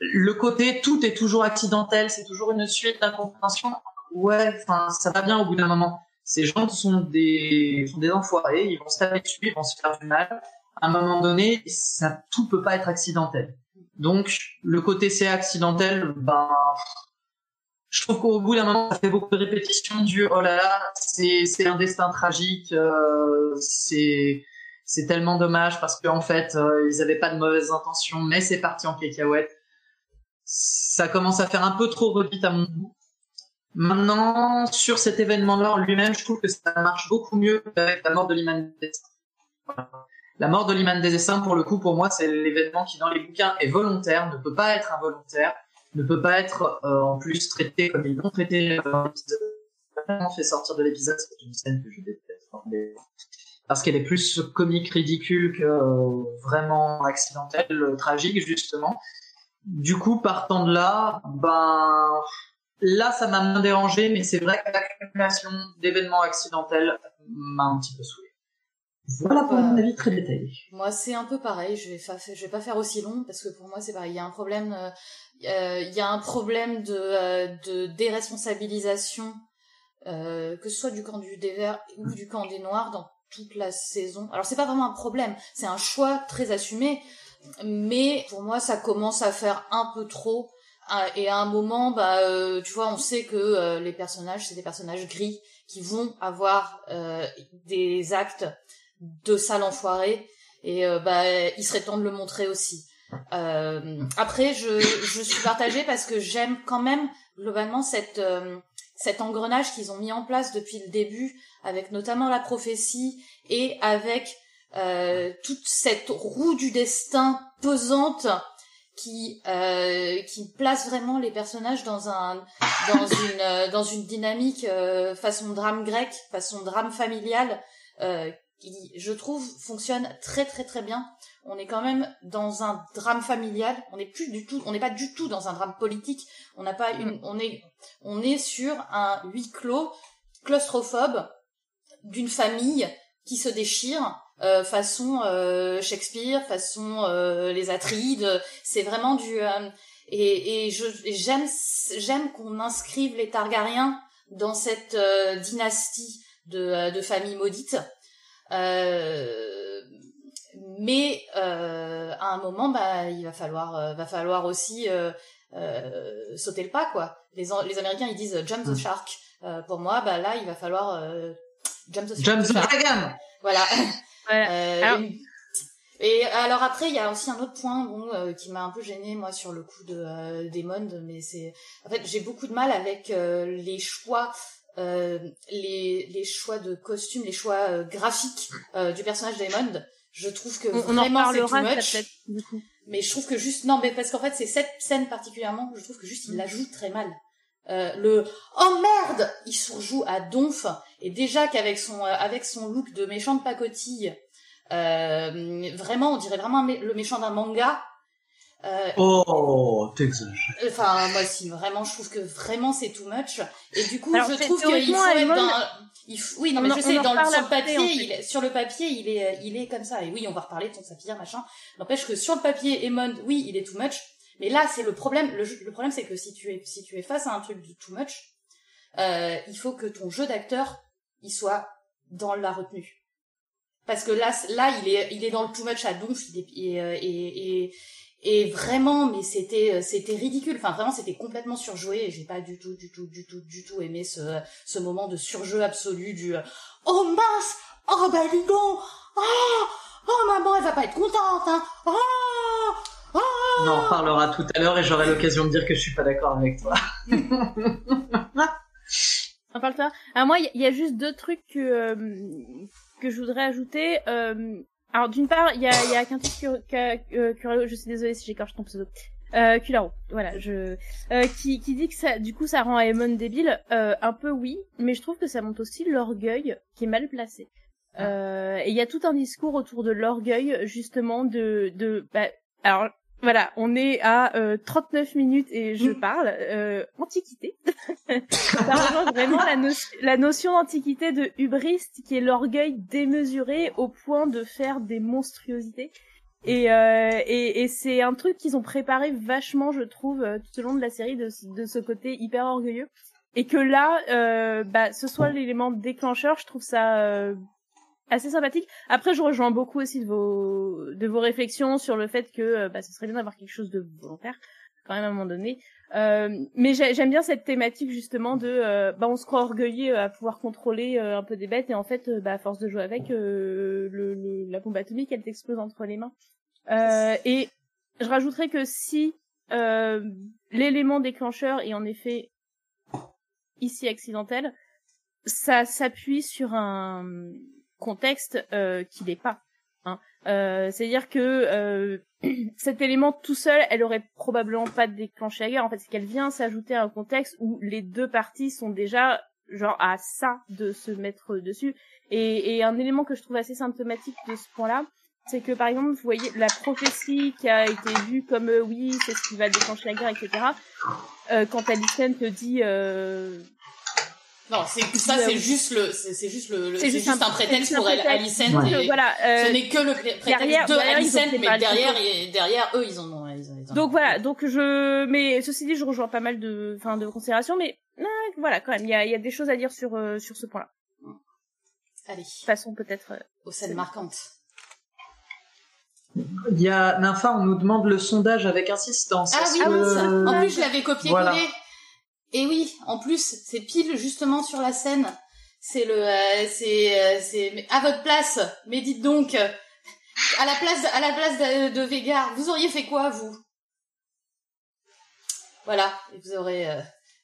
Le côté tout est toujours accidentel, c'est toujours une suite d'incompréhension. Ouais, enfin, ça va bien au bout d'un moment ces gens sont des, sont des enfoirés, ils vont se taper dessus, ils vont se faire du mal. À un moment donné, ça, tout peut pas être accidentel. Donc, le côté c'est accidentel, ben, je trouve qu'au bout d'un moment, ça fait beaucoup de répétitions du oh là là, c'est, un destin tragique, euh, c'est, c'est tellement dommage parce qu'en fait, euh, ils avaient pas de mauvaises intentions, mais c'est parti en cacahuète. Ça commence à faire un peu trop redite à mon goût. Maintenant, sur cet événement-là lui-même, je trouve que ça marche beaucoup mieux avec la mort de l'imam des Essaims. La mort de l'imam des Essaims, pour le coup, pour moi, c'est l'événement qui, dans les bouquins, est volontaire, ne peut pas être involontaire. Ne peut pas être en plus traité comme ils l'ont traité On fait sortir de l'épisode, c'est une scène que je déteste. Parce qu'elle est plus comique, ridicule que vraiment accidentelle, tragique, justement. Du coup, partant de là, ben, là, ça m'a moins dérangé, mais c'est vrai que l'accumulation d'événements accidentels m'a un petit peu saoulé. Voilà pour mon avis très détaillé. Moi, c'est un peu pareil. Je vais, je vais pas faire aussi long parce que pour moi, c'est pareil. Il y a un problème, euh, il y a un problème de, euh, de déresponsabilisation, euh, que ce soit du camp du des verts ou du camp des noirs dans toute la saison. Alors, c'est pas vraiment un problème. C'est un choix très assumé mais pour moi ça commence à faire un peu trop et à un moment bah euh, tu vois on sait que euh, les personnages c'est des personnages gris qui vont avoir euh, des actes de sale enfoiré et bah il serait temps de le montrer aussi. Après je je suis partagée parce que j'aime quand même globalement cette cet engrenage qu'ils ont mis en place depuis le début avec notamment la prophétie et avec euh, toute cette roue du destin pesante qui euh, qui place vraiment les personnages dans un dans une euh, dans une dynamique euh, façon drame grec, façon drame familial qui je trouve fonctionne très très très bien. On est quand même dans un drame familial, on n'est plus du tout on n'est pas du tout dans un drame politique, on n'a pas une on est on est sur un huis clos claustrophobe d'une famille qui se déchire euh, façon euh, Shakespeare, façon euh, les Atrides. C'est vraiment du et, et je j'aime j'aime qu'on inscrive les Targaryens dans cette dynastie de de familles maudites. Mais à un moment, bah, il va falloir va falloir aussi sauter le pas quoi. Les les Américains ils disent jump the mm. shark. pour moi, bah là, il va falloir jump the, jump the dragon. Voilà. Euh, et alors après, il y a aussi un autre point bon, euh, qui m'a un peu gêné moi sur le coup de euh, Damon, mais c'est en fait j'ai beaucoup de mal avec euh, les choix, les les choix de costumes, les choix graphiques du personnage Damon. Je trouve que vraiment c'est too much. Mais je trouve que juste non, mais parce qu'en fait c'est cette scène particulièrement, je trouve que juste il la joue très mal. Euh, le oh merde il surjoue à donf et déjà qu'avec son euh, avec son look de méchant de pacotille euh, vraiment on dirait vraiment le méchant d'un manga euh, oh t'exagères. enfin moi si vraiment je trouve que vraiment c'est too much. Et du coup je trouve qu'il faut être dans oui non mais je sais dans le, sur le papier il sur le papier il est il est comme ça. Et oui on va reparler de son saphir machin. N'empêche que sur le papier Emon oui il est too much. Mais là, c'est le problème. Le, problème, c'est que si tu es si tu es face à un truc de too much, euh, il faut que ton jeu d'acteur il soit dans la retenue. Parce que là, là, il est il est dans le too much à donf euh, et, et, et vraiment, mais c'était euh, c'était ridicule. Enfin, vraiment, c'était complètement surjoué. Et j'ai pas du tout, du tout, du tout, du tout aimé ce ce moment de surjeu absolu du oh mince, oh bah dis donc, oh oh maman, elle va pas être contente, hein, oh on en parlera tout à l'heure et j'aurai l'occasion de dire que je suis pas d'accord avec toi. on parle toi. Alors moi, il y, a juste deux trucs que euh, que je voudrais ajouter. Euh, alors d'une part, il y a, y a euh, je suis désolée si j'écorche ton pseudo. Euh, Cularo, voilà, je qui, qui dit que ça, du coup, ça rend Aemon débile. un peu oui, mais je trouve que ça montre aussi l'orgueil qui est mal placé. et il y a tout un discours autour de l'orgueil, justement, de de. Bah, alors, voilà, on est à euh, 39 minutes et je mm. parle euh, antiquité. ça vraiment la, la notion d'antiquité de hubriste qui est l'orgueil démesuré au point de faire des monstruosités. Et, euh, et, et c'est un truc qu'ils ont préparé vachement, je trouve, euh, tout au long de la série, de, de ce côté hyper orgueilleux. Et que là, euh, bah, ce soit l'élément déclencheur, je trouve ça euh, assez sympathique. Après, je rejoins beaucoup aussi de vos de vos réflexions sur le fait que euh, bah, ce serait bien d'avoir quelque chose de volontaire quand même à un moment donné. Euh, mais j'aime bien cette thématique justement de euh, bah on se croit orgueilleux à pouvoir contrôler un peu des bêtes et en fait bah à force de jouer avec le, la bombe atomique elle t'explose entre les mains. et je rajouterais que si l'élément déclencheur est en effet ici accidentel, ça s'appuie sur un contexte euh, qui n'est pas Hein. Euh, C'est-à-dire que euh, cet élément tout seul, elle aurait probablement pas déclenché la guerre. En fait, c'est qu'elle vient s'ajouter à un contexte où les deux parties sont déjà genre à ça de se mettre dessus. Et, et un élément que je trouve assez symptomatique de ce point-là, c'est que par exemple, vous voyez la prophétie qui a été vue comme euh, oui, c'est ce qui va déclencher la guerre, etc. Euh, quand Alicent te dit euh, non, c'est ça, c'est juste le, c'est juste le, C'est juste juste, un- prétexte pour elle. Alicent. Donc, et- voilà, euh, ce n'est que le pré- prétexte derrière- de derrière, Alicent, mais pas derrière, et derrière eux, ils en ont, ils ont, ils en ont- Donc voilà, donc je, mais ceci dit, je rejoins pas mal de, enfin, de considérations, mais euh, voilà, quand même, il y a, il y a des choses à dire sur euh, sur ce point-là. Allez, façon peut-être. euh, aux scènes marquantes. Il y a Nympha, on nous demande le sondage avec insistance. Ah oui, que- mince. En plus, je l'avais copié-collé. Voilà. Et oui, en plus, c'est pile justement sur la scène. C'est le, euh, c'est, euh, c'est, mais à votre place. Mais dites donc, euh, à la place, à la place de, de Végard, vous auriez fait quoi, vous? Voilà, et vous aurez, euh,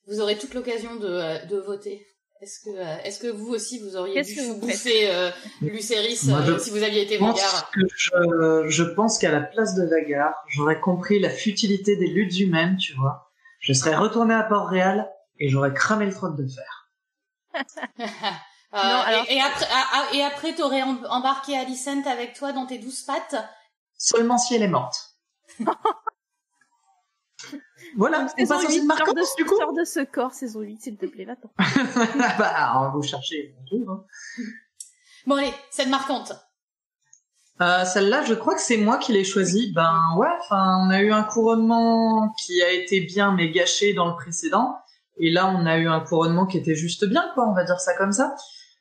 vous aurez toute l'occasion de, euh, de voter. Est-ce que, euh, est-ce que vous aussi vous auriez Qu'est-ce dû que vous bouffer euh, euh, je si vous aviez été Je pense Végard que je, je pense qu'à la place de Vagar, j'aurais compris la futilité des luttes humaines, tu vois. Je serais retourné à Port-Réal et j'aurais cramé le trône de fer. Euh, alors- et, et après, ah, ah, et après, t'aurais em- embarqué Alicent avec toi dans tes douze pattes? Seulement si elle est morte. voilà, on 8, scènes sors marquantes, de, du coup. sors de ce corps, saison 8, s'il te plaît, va-t'en. bah, vous cherchez, on trouve. hein. Bon allez, scène marquante. Euh, Celle-là, je crois que c'est moi qui l'ai choisie. Ben ouais, on a eu un couronnement qui a été bien mais gâché dans le précédent, et là on a eu un couronnement qui était juste bien, quoi. On va dire ça comme ça.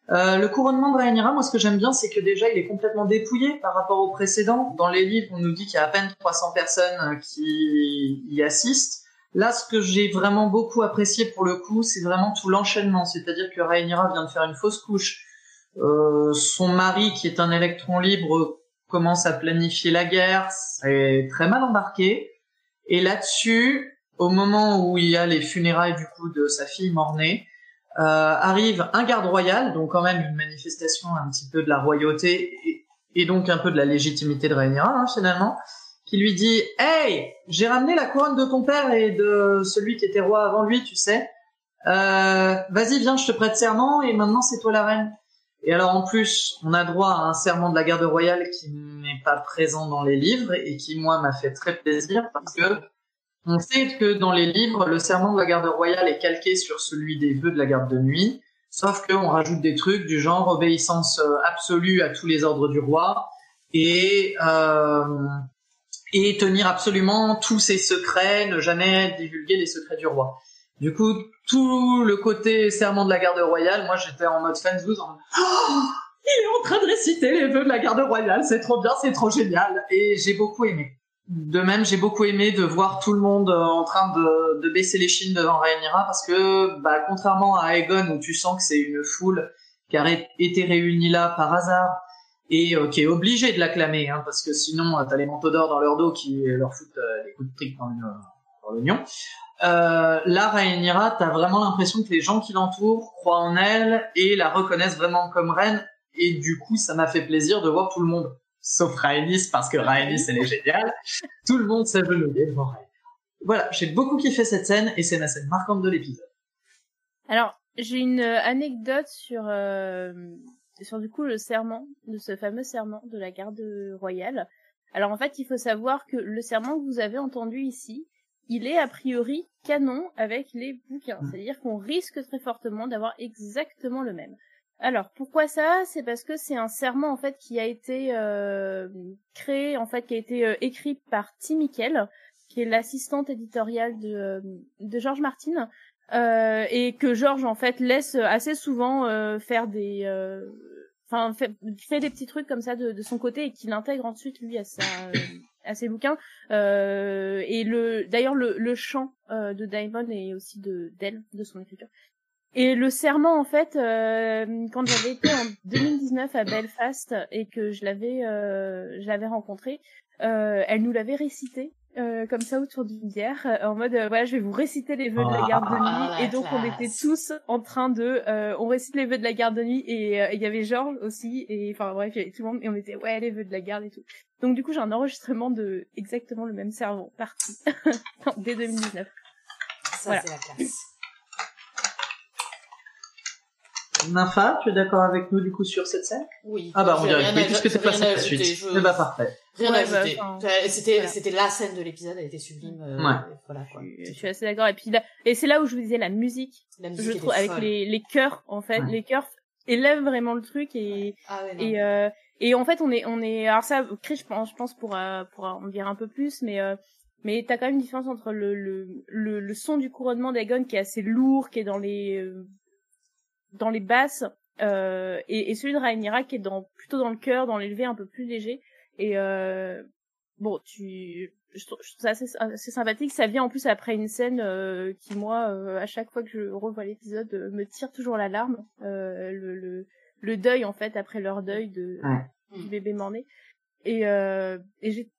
Euh, le couronnement de Rhaenyra, moi ce que j'aime bien, c'est que déjà il est complètement dépouillé par rapport au précédent. Dans les livres, on nous dit qu'il y a à peine 300 personnes euh, qui y assistent. Là, ce que j'ai vraiment beaucoup apprécié pour le coup, c'est vraiment tout l'enchaînement. C'est-à-dire que Rhaenyra vient de faire une fausse couche. Euh, son mari, qui est un électron libre, commence à planifier la guerre. C'est très mal embarqué. Et là-dessus, au moment où il y a les funérailles du coup de sa fille mort-née, euh, arrive un garde royal, donc quand même une manifestation un petit peu de la royauté et, et donc un peu de la légitimité de Rhaenyra hein, finalement, qui lui dit Hey, j'ai ramené la couronne de ton père et de celui qui était roi avant lui, tu sais. Euh, Vas-y, viens, je te prête serment et maintenant c'est toi la reine. Et alors en plus, on a droit à un serment de la garde royale qui n'est pas présent dans les livres et qui moi m'a fait très plaisir parce que on sait que dans les livres, le serment de la garde royale est calqué sur celui des vœux de la garde de nuit, sauf qu'on rajoute des trucs du genre obéissance euh, absolue à tous les ordres du roi et euh, et tenir absolument tous ses secrets, ne jamais divulguer les secrets du roi. Du coup, tout le côté serment de la garde royale, moi j'étais en mode fanzous, en mode Oh, il est en train de réciter les vœux de la garde royale, c'est trop bien, c'est trop génial, et j'ai beaucoup aimé. De même, j'ai beaucoup aimé de voir tout le monde euh, en train de, baisser les chines devant Rhaenyra parce que, bah, contrairement à Aegon où tu sens que c'est une foule qui a été réunie là par hasard et euh, qui est obligée de l'acclamer, hein, parce que sinon euh, t'as les manteaux d'or dans leur dos qui leur foutent des coups de le- dans l'oignon. Euh, là, Rhaenyra, t'as vraiment l'impression que les gens qui l'entourent croient en elle et la reconnaissent vraiment comme reine, et du coup, ça m'a fait plaisir de voir tout le monde sauf Rhaenys parce que Rhaenys elle est géniale. Tout le monde s'agenouillait devant Rhaenys. Voilà, j'ai beaucoup kiffé cette scène et c'est ma scène marquante de l'épisode. Alors, j'ai une euh, anecdote sur euh, sur du coup le serment de ce fameux serment de la garde royale. Alors en fait, il faut savoir que le serment que vous avez entendu ici, il est a priori canon avec les bouquins. Mm. C'est-à-dire qu'on risque très fortement d'avoir exactement le même. Alors pourquoi ça? C'est parce que c'est un serment en fait qui a été euh, créé, en fait qui a été euh, écrit par Tim Michael, qui est l'assistante éditoriale de, euh, de George Martin, euh, et que George en fait laisse assez souvent euh, faire des, euh, enfin fait, fait des petits trucs comme ça de, de son côté et qu'il intègre ensuite lui à sa, euh, à ses bouquins. Euh, et le, d'ailleurs le, le chant euh, de Diamond est aussi de d'elle, de son écriture. Et le serment, en fait, euh, quand j'avais été en 2019 à Belfast et que je l'avais, euh, je l'avais rencontré, euh, elle nous l'avait récité euh, comme ça autour d'une bière, euh, en mode euh, voilà, je vais vous réciter les vœux de la garde de nuit. Ah, et donc on était tous en train de, euh, on récite les vœux de la garde de nuit et euh, il y avait Georges aussi et enfin bref, il y avait tout le monde et on était ouais les vœux de la garde et tout. Donc du coup j'ai un enregistrement de exactement le même servant parti dès 2019. Ça, Voilà. c'est la classe. Nympha, tu es d'accord avec nous du coup sur cette scène? Oui. Ah bah on dirait rien que oui, à- puisque c'est rien passé à la ajouter, suite. je- Eh bah parfait. Rien Ouais, à bah, ajouter. Euh, C'était, voilà. c'était la scène de l'épisode, elle était sublime. euh, Ouais. Voilà, quoi. Je, je suis assez d'accord. Et puis là, et c'est là où je vous disais la musique, La musique je trouve avec folle. les les chœurs en fait, Ouais. les chœurs élèvent vraiment le truc et Ah. Et euh, et en fait on est on est alors ça Chris je pense je pense pourra pourra en dire un peu plus mais euh, mais t'as quand même une différence entre le le le, le son du couronnement d'Agon qui est assez lourd qui est dans les euh, dans les basses euh, et, et celui de Rhaenyra qui est dans plutôt dans le cœur dans l'élevé un peu plus léger et euh, bon tu je trouve, ça assez, assez sympathique. Ça vient en plus après une scène euh, qui moi euh, à chaque fois que je revois l'épisode euh, me tire toujours la larme euh, le, le le deuil en fait après leur deuil de Ouais. du bébé mort-né et euh, et j'ai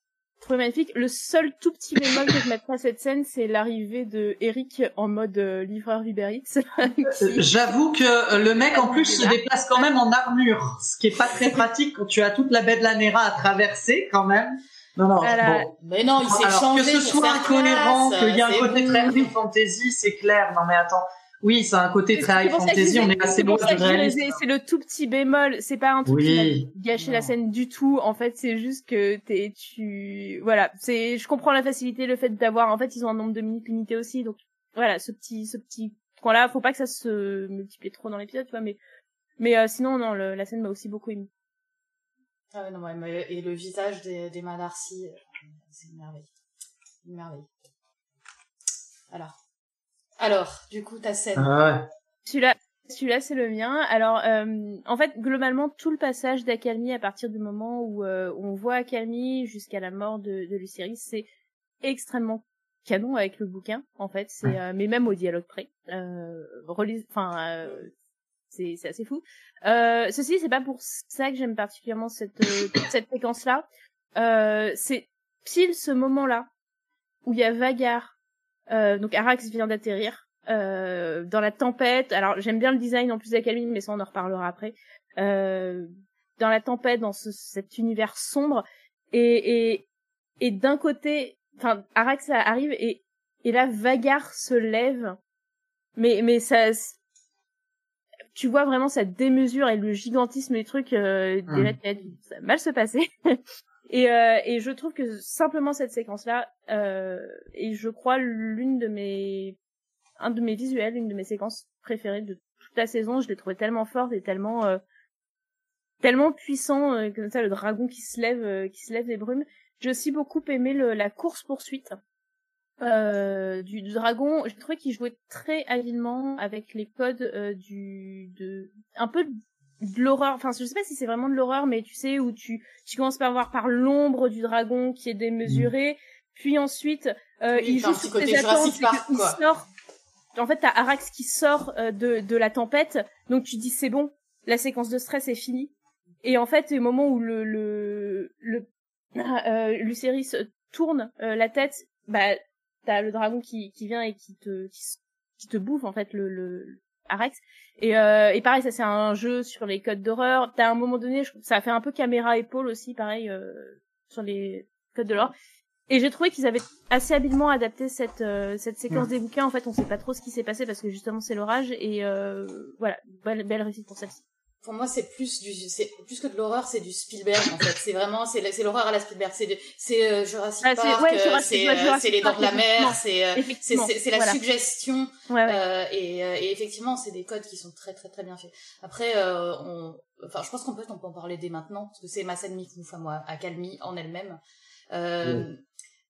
trouvé magnifique le seul tout petit bémol que je mettrais à cette scène c'est l'arrivée de Eric en mode euh, livreur Uber Eats Euh, qui- J'avoue que euh, le mec en plus se déplace quand même en armure, ce qui est pas très pratique quand tu as toute la baie de la Nera à traverser quand même. Non non. Voilà. Bon. Mais non, il s'est Alors changé que ce soit faire cohérent, classe, qu'il y a un côté très fantasy, c'est clair. Non mais attends. Oui, c'est un côté très high fantasy, on est assez c'est loin du réalisme. c'est le tout petit bémol c'est pas un truc qui Oui. va gâcher la scène du tout en fait c'est juste que t'es tu voilà c'est je comprends la facilité le fait d'avoir en fait ils ont un nombre de minutes limité aussi donc voilà ce petit ce petit coin là faut pas que ça se multiplie trop dans l'épisode tu vois mais mais euh, sinon non le- la scène m'a aussi beaucoup ému Ah ouais, non, ouais, mais- et le visage des, des euh, c'est une merveille. Une merveille. Alors. Alors, du coup, ta scène. Ah ouais. Celui-là, celui-là c'est le mien. Alors, euh, en fait, globalement, tout le passage d'Accalmie à partir du moment où euh, on voit Accalmie jusqu'à la mort de, de c'est extrêmement canon avec le bouquin. En fait, c'est Ouais. euh, mais même au dialogue près. Euh, relise- enfin, euh, c'est c'est assez fou. Euh, ceci, c'est pas pour ça que j'aime particulièrement cette euh, cette séquence-là. Euh, c'est pile ce moment-là où il y a Vagar. Euh, donc Arax vient d'atterrir euh, dans la tempête. Alors j'aime bien le design en plus d'Acalmie, mais ça on en reparlera après. Euh, dans la tempête, dans ce, cet univers sombre, et et, et d'un côté, enfin Arax arrive et et là Vagar se lève, mais mais ça, tu vois vraiment cette démesure et le gigantisme des trucs. Euh, Mm. dit, ça va mal se passer. Et, euh, et je trouve que simplement cette séquence-là euh, est, je crois, l'une de mes, un de mes visuels, une de mes séquences préférées de toute la saison. Je l'ai trouvé tellement forte et tellement, euh, tellement puissant euh, comme ça, le dragon qui se lève, euh, qui se lève des brumes. J'ai aussi beaucoup aimé le, la course poursuite euh, du, du dragon. J'ai trouvé qu'il jouait très habilement avec les codes euh, du, de, un peu de l'horreur. Enfin, je sais pas si c'est vraiment de l'horreur, mais tu sais où tu, tu commences par voir par l'ombre du dragon qui est démesuré, puis ensuite euh, Oui, il joue sur tes attentes, Park, quoi. sort. En fait, t'as Arax qui sort euh, de de la tempête, donc tu dis c'est bon, la séquence de stress est finie. Et en fait, au moment où le le le euh, Lucerys tourne euh, la tête, bah t'as le dragon qui qui vient et qui te qui, te bouffe en fait le le Arax. Et euh, et pareil, ça c'est un jeu sur les codes d'horreur. T'as un moment donné, je- ça a fait un peu caméra épaule aussi, pareil euh, sur les codes de l'horreur. Et j'ai trouvé qu'ils avaient assez habilement adapté cette euh, cette séquence des bouquins. En fait, on sait pas trop ce qui s'est passé parce que justement c'est l'orage et euh, voilà, belle, belle réussite pour celle-ci. Pour moi, c'est plus du, c'est plus que de l'horreur, c'est du Spielberg en fait. C'est vraiment, c'est, c'est l'horreur à la Spielberg. C'est, c'est euh, Jurassic Ah, c'est- Park, ouais, euh, c'est, ouais, euh, les dents de la mer, c'est, euh, c'est, c'est, c'est la voilà. suggestion. Ouais, ouais. Euh, et, euh, et effectivement, c'est des codes qui sont très très très bien faits. Après, euh, on, enfin, je pense qu'on peut, on peut en parler dès maintenant parce que c'est ma scène à moi, à Calmi en elle-même, euh,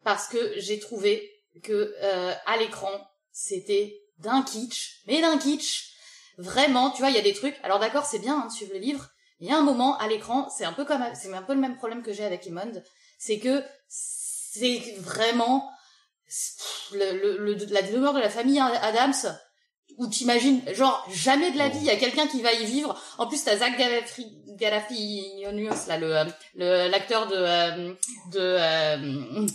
parce que j'ai trouvé que euh, à l'écran c'était d'un kitsch, mais d'un kitsch. Vraiment, tu vois, il y a des trucs. Alors d'accord, c'est bien hein, de suivre le livre. Il y a un moment à l'écran, c'est un peu comme, c'est un peu le même problème que j'ai avec Imond, c'est que c'est vraiment le, le, le- la demeure de la famille Adams où t'imagines, genre, jamais de la vie, il y a quelqu'un qui va y vivre. En plus, t'as Zach Galafianus, là, le, euh, le, l'acteur de, euh, de, euh,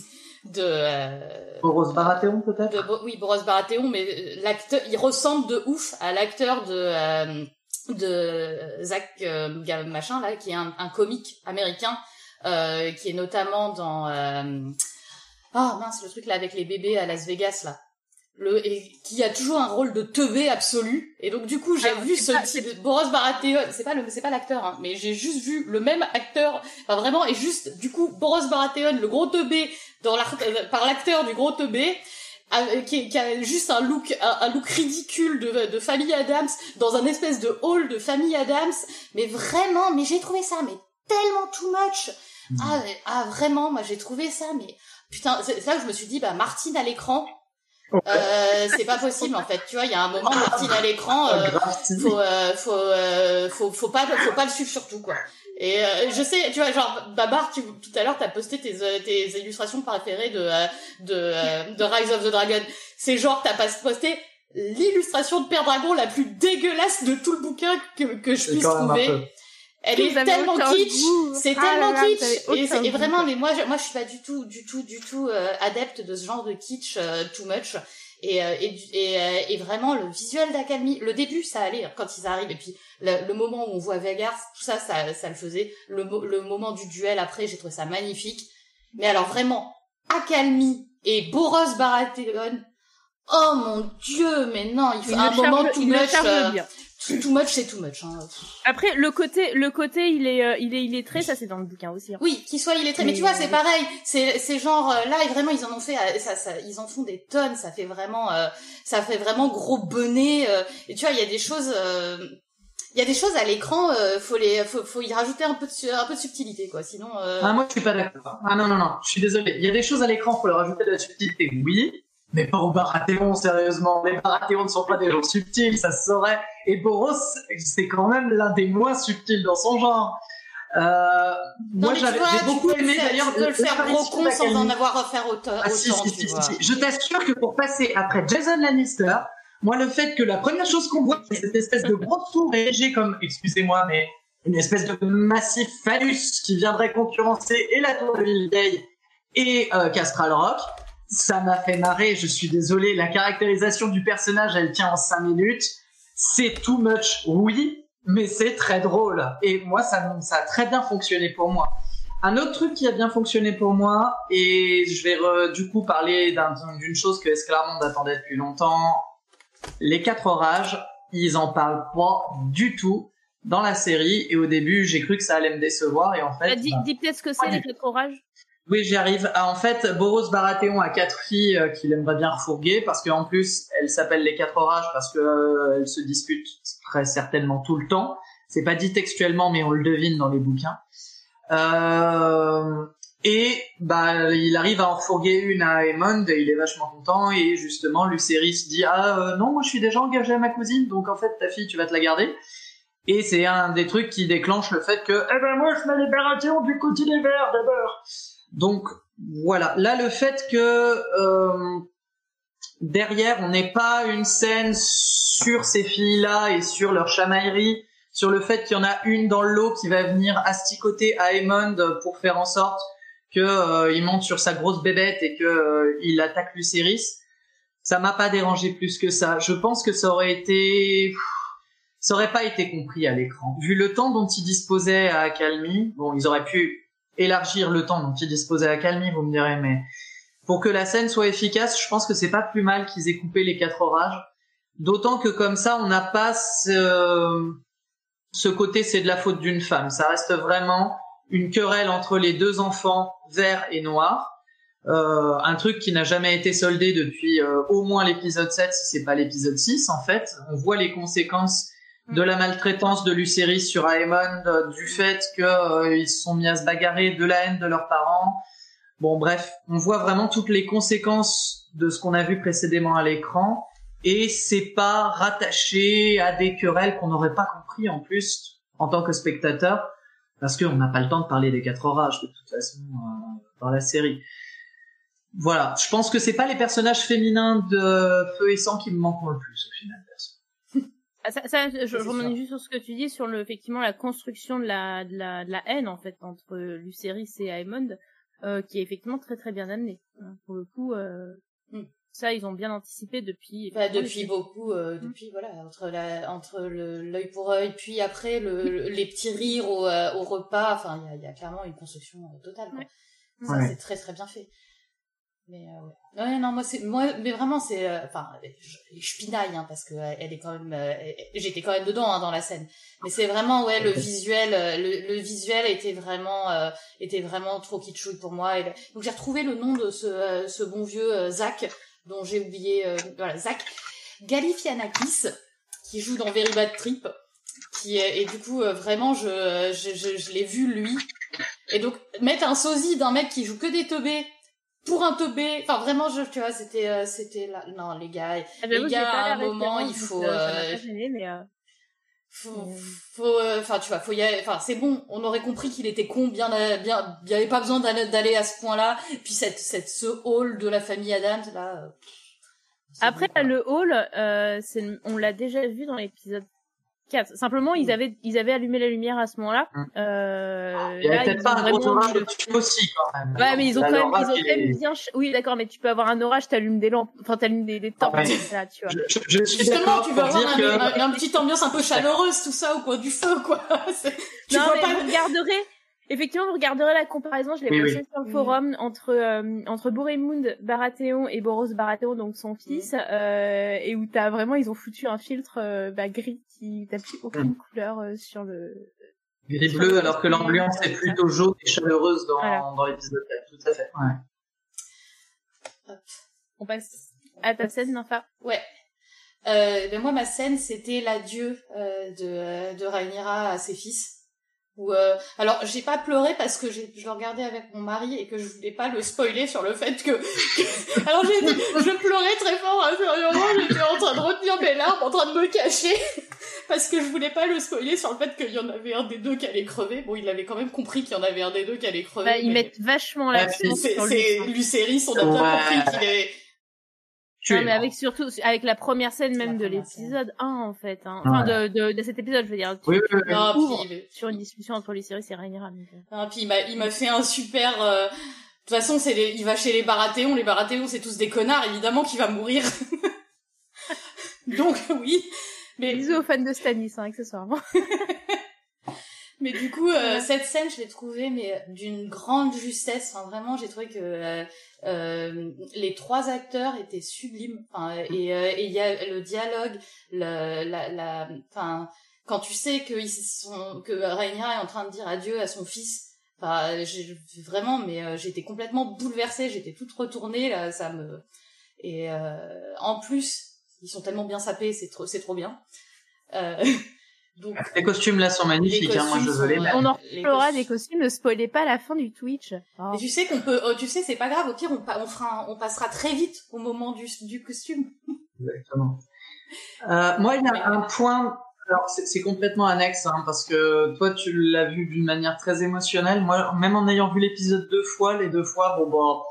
de euh, Boros Baratheon peut-être? oui Boros Baratheon mais euh, l'acteur il ressemble de ouf à l'acteur de euh, de Zach euh, machin là qui est un, un comique américain euh, qui est notamment dans euh, ah mince le truc là avec les bébés à Las Vegas là. Le et qui a toujours un rôle de teubé absolu. Et donc du coup j'ai Ah, vu ce pas- type Boros Baratheon c'est pas le c'est pas l'acteur hein, mais j'ai juste vu le même acteur enfin vraiment et juste du coup Boros Baratheon le gros teubé dans l'art- euh, par l'acteur du gros teubé qui, qui a juste un look un, un look ridicule de, de famille Adams dans un espèce de hall de famille Adams. Mais vraiment mais j'ai trouvé ça mais tellement too much. Ah, mais- ah vraiment moi j'ai trouvé ça mais putain c'est là que je me suis dit bah Martine à l'écran euh, c'est pas possible en fait. Tu vois il y a un moment Martine à l'écran euh, faut euh, faut, euh, faut faut pas faut pas le suivre surtout quoi et euh, je sais tu vois genre Babar tu, tout à l'heure t'as posté tes euh, tes illustrations préférées de euh, de euh, de Rise of the Dragon. C'est genre t'as pas posté l'illustration de Père Dragon la plus dégueulasse de tout le bouquin que que je puisse trouver. elle est tellement kitsch c'est Ah tellement là là, vous kitsch. et, c'est- vraiment mais moi je, moi je suis pas du tout du tout du tout euh, adepte de ce genre de kitsch euh, too much et euh, et, du- et, euh, et vraiment le visuel d'Academy le début ça allait hein, quand ils arrivent. Et puis le, le moment où on voit Vegas tout ça ça ça le faisait. Le mo- le moment du duel après j'ai trouvé ça magnifique. Mais alors vraiment Acalmi et Boros Baratheon oh mon dieu mais non il faut Il un moment charge- too il le much charge euh, bien. too much c'est too much hein. Après, le côté, le côté, il est, euh, il est, il est très, ça c'est dans le bouquin aussi. hein. Oui, qu'il soit illettré. Mais, Mais- tu vois, c'est pareil. C'est, c'est genre euh, là, vraiment, ils en ont fait, euh, ça, ça, ils en font des tonnes. Ça fait vraiment, euh, ça fait vraiment gros bonnet. euh, et tu vois, il y a des choses, euh, il y a des choses à l'écran. euh, faut les, faut, faut y rajouter un peu de, un peu de subtilité, quoi. Sinon, euh, Ah, moi, je suis pas d'accord. Ah non, non, non, je suis désolé. Il y a des choses à l'écran, faut leur rajouter de la subtilité, oui. Mais pas au Baratheon, sérieusement. Les Baratheons ne sont pas des gens subtils, ça se saurait. Et Boros, c'est quand même l'un des moins subtils dans son genre. Euh, non, moi, j'avais, beaucoup aimé d'ailleurs. tu peux le faire gros con sans en avoir à faire autant. Ah si, autant, si, tu si, vois. si. Je t'assure que pour passer après Jason Lannister, moi le fait que la première chose qu'on voit, c'est cette espèce de gros tour érigé comme, excusez-moi, mais une espèce de massif phallus qui viendrait concurrencer et la tour de Villeveille et euh, Castral Rock, ça m'a fait marrer, je suis désolé, la caractérisation du personnage, elle tient en 5 minutes, c'est too much, oui, mais c'est très drôle. Et moi, ça, ça a très bien fonctionné pour moi. Un autre truc qui a bien fonctionné pour moi, et je vais re- du coup parler d'un- d'une chose que Esclarmonde attendait depuis longtemps, les quatre orages, ils en parlent pas du tout dans la série, et au début j'ai cru que ça allait me décevoir, et en fait... Bah, dis, bah, dis peut-être ce que c'est les quatre orages. Oui, j'y arrive. Ah, en fait, Boros Baratheon a quatre filles euh, qu'il aimerait bien refourguer parce qu'en plus, elles s'appellent les quatre orages parce que euh, se disputent très certainement tout le temps. C'est pas dit textuellement, mais on le devine dans les bouquins. Euh, et bah, il arrive à en refourguer une à Aemond et il est vachement content. Et justement, Lucerys dit ah non, moi je suis déjà engagé à ma cousine, donc en fait ta fille tu vas te la garder. Et c'est un des trucs qui déclenche le fait que eh ben moi je mets les Baratheons du côté des verts d'abord. Donc voilà, là le fait que euh, derrière on n'ait pas une scène sur ces filles-là et sur leur chamaillerie, sur le fait qu'il y en a une dans le lot qui va venir asticoter à Aemond pour faire en sorte que euh, monte sur sa grosse bébête et que euh, attaque Lucerys, ça m'a pas dérangé plus que ça. Je pense que ça aurait été ça aurait pas été compris à l'écran. Vu le temps dont ils disposaient à Calmi, bon, ils auraient pu élargir le temps dont ils disposaient à Calmi, vous me direz, mais pour que la scène soit efficace, je pense que c'est pas plus mal qu'ils aient coupé les quatre orages. D'autant que comme ça, on n'a pas ce, côté c'est de la faute d'une femme. Ça reste vraiment une querelle entre les deux enfants verts et noirs. Euh, un truc qui n'a jamais été soldé depuis euh, au moins l'épisode 7, si c'est pas l'épisode 6 en fait. On voit les conséquences de la maltraitance de Lucerys sur Aemond, euh, du fait qu'ils euh, se sont mis à se bagarrer, de la haine de leurs parents. Bon bref, on voit vraiment toutes les conséquences de ce qu'on a vu précédemment à l'écran et c'est pas rattaché à des querelles qu'on n'aurait pas compris en plus en tant que spectateur parce qu'on n'a pas le temps de parler des quatre orages de toute façon euh, dans la série. Voilà, je pense que c'est pas les personnages féminins de Feu et Sang qui me manquent le plus au final. Ah, ça, ça, je, je sûr. juste sur ce que tu dis sur le, effectivement, la construction de la, de la, de la haine, en fait, entre Lucerys et Aemond. qui est effectivement très très bien amené. Hein, pour le coup, mm. ça ils ont bien anticipé depuis. Bah, depuis beaucoup, mm. depuis voilà entre la entre l'œil pour œil, puis après le, les petits rires au, au repas. Enfin, il y a, y a, clairement une construction totale. Quoi. Ça c'est très très bien fait. Mais euh, ouais, non, moi c'est moi, mais vraiment c'est, euh, enfin, je, je, pinaille hein, parce que euh, elle est quand même, euh, j'étais quand même dedans hein, dans la scène. Mais c'est vraiment ouais le visuel, le, le visuel était vraiment, était vraiment trop kitschouille pour moi. Et, donc j'ai retrouvé le nom de ce, ce bon vieux Zach dont j'ai oublié, voilà Zach Galifianakis qui joue dans Very Bad Trip. Qui et du coup vraiment je je, je, je l'ai vu lui et donc mettre un sosie d'un mec qui joue que des teubés pour un teubé. Enfin vraiment je tu vois c'était euh, c'était là. Non les gars ah, les gars à un moment il faut euh, mais euh... faut faut enfin tu vois faut y enfin c'est bon on aurait compris qu'il était con bien bien il y avait pas besoin d'aller à ce point-là. Puis cette cette ce hall de la famille Adams là euh, après le hall euh, on l'a déjà vu dans l'épisode Simplement, ils avaient, ils avaient allumé la lumière à ce moment-là. Mm. Euh, il y avait peut-être pas un gros orage dessus aussi, quand même. Ouais, mais ils ont quand même, ils ont quand même bien, oui, d'accord, mais tu peux avoir un orage, t'allumes des lampes, enfin, t'allumes des, des torches, là, tu vois. Je, je, suis Justement, tu veux avoir un, que... un, un, petite ambiance un peu chaleureuse, tout ça, au coin du feu, quoi. tu non, vois mais pas... vous regarderez, Effectivement, vous regarderez la comparaison, je l'ai posée sur le forum entre euh, entre Boremund Baratheon et Boros Baratheon, donc son fils, euh, et où t'as vraiment ils ont foutu un filtre euh, bah, gris qui n'a plus aucune couleur euh, sur le gris bleu, alors que l'ambiance est plutôt jaune et chaleureuse dans dans l'épisode. Tout à fait. Ouais. On passe à ta scène, Nympha. Ouais. Euh, ben moi, ma scène, c'était l'adieu euh, de, de Rhaenyra à ses fils. Euh, alors j'ai pas pleuré parce que je le regardais avec mon mari et que je voulais pas le spoiler sur le fait que, alors j'ai je pleurais très fort intérieurement j'étais en train de retenir mes larmes en train de me cacher parce que je voulais pas le spoiler sur le fait qu'il y en avait un des deux qui allait crever. Bon il avait quand même compris qu'il y en avait un des deux qui allait crever bah, ils mettent vachement l'accent c'est c'est Luceris on a bien compris qu'il est non, mais avec surtout avec la première scène même de l'épisode 1 en fait hein. enfin de, de, de cet épisode je veux dire. Oui, oui, oui. Non, puis, sur une discussion entre les séries et Rhaenyra euh. non, puis il m'a il m'a fait un super euh... de toute façon c'est les... il va chez les Baratheons les Baratheons c'est tous des connards évidemment qu'il va mourir. Donc oui. Mais bisous aux fans de Stannis hein, accessoirement mais du coup euh, cette scène je l'ai trouvée mais d'une grande justesse enfin vraiment j'ai trouvé que euh, euh, les trois acteurs étaient sublimes. Enfin, et euh, il y a le dialogue, la, la, enfin, quand tu sais que ils sont, que Rhaenyra est en train de dire adieu à son fils. Enfin, j'ai vraiment, mais euh, j'étais complètement bouleversée. J'étais toute retournée là, ça me. Et euh, en plus, ils sont tellement bien sapés, c'est trop, c'est trop bien. Donc, les costumes là sont magnifiques, hein, moi je veux les On en reparlera des costumes, ne spoilez pas la fin du Twitch. Oh. tu sais qu'on peut, oh, tu sais, c'est pas grave, au pire on, on fera, on passera très vite au moment du, du costume. Exactement. Euh, moi, il y a un point, alors c'est complètement annexe, hein, parce que toi tu l'as vu d'une manière très émotionnelle. Moi, même en ayant vu l'épisode deux fois, les deux fois, bon bon,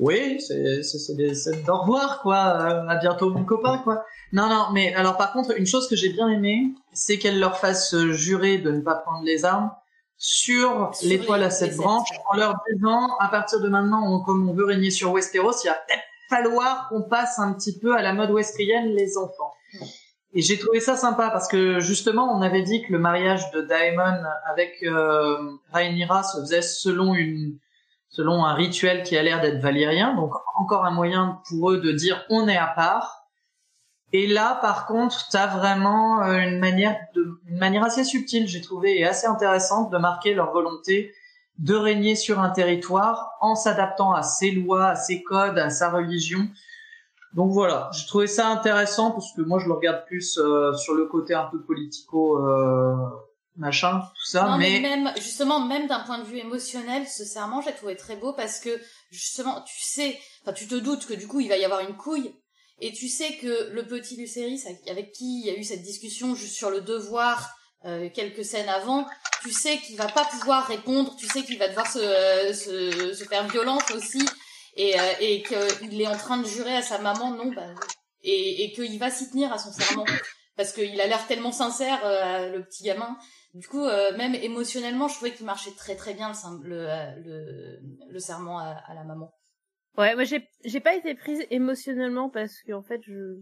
oui, c'est d'au revoir, quoi. Euh, à bientôt, mon copain, quoi. Non, non, mais alors par contre, une chose que j'ai bien aimé, c'est qu'elle leur fasse jurer de ne pas prendre les armes sur, l'étoile à sept branches, en leur disant, à partir de maintenant, comme on veut régner sur Westeros, il va peut-être falloir qu'on passe un petit peu à la mode westrienne, les enfants. Et j'ai trouvé ça sympa parce que justement, on avait dit que le mariage de Daemon avec euh, Rhaenyra se faisait selon une selon un rituel qui a l'air d'être valyrien. Donc encore un moyen pour eux de dire on est à part. Et là, par contre, tu as vraiment euh, une manière, une manière assez subtile, j'ai trouvé, et assez intéressante de marquer leur volonté de régner sur un territoire en s'adaptant à ses lois, à ses codes, à sa religion. Donc voilà, j'ai trouvé ça intéressant parce que moi je le regarde plus euh, sur le côté un peu politico euh, machin, tout ça. Non, mais... même justement, même d'un point de vue émotionnel, ce serment, j'ai trouvé très beau parce que justement, tu sais, enfin, tu te doutes que du coup, il va y avoir une couille, et tu sais que le petit Luceris, avec qui il y a eu cette discussion juste sur le devoir euh, quelques scènes avant, tu sais qu'il va pas pouvoir répondre, tu sais qu'il va devoir se, se, se, faire violence aussi, et, euh, et qu'il est en train de jurer à sa maman, non, bah, et, et qu'il va s'y tenir à son serment parce qu'il a l'air tellement sincère, euh, le petit gamin. Du coup, euh, même émotionnellement, je trouvais qu'il marchait très très bien le, le, le, le serment à, à, la maman. Ouais, moi j'ai j'ai pas été prise émotionnellement parce qu'en fait je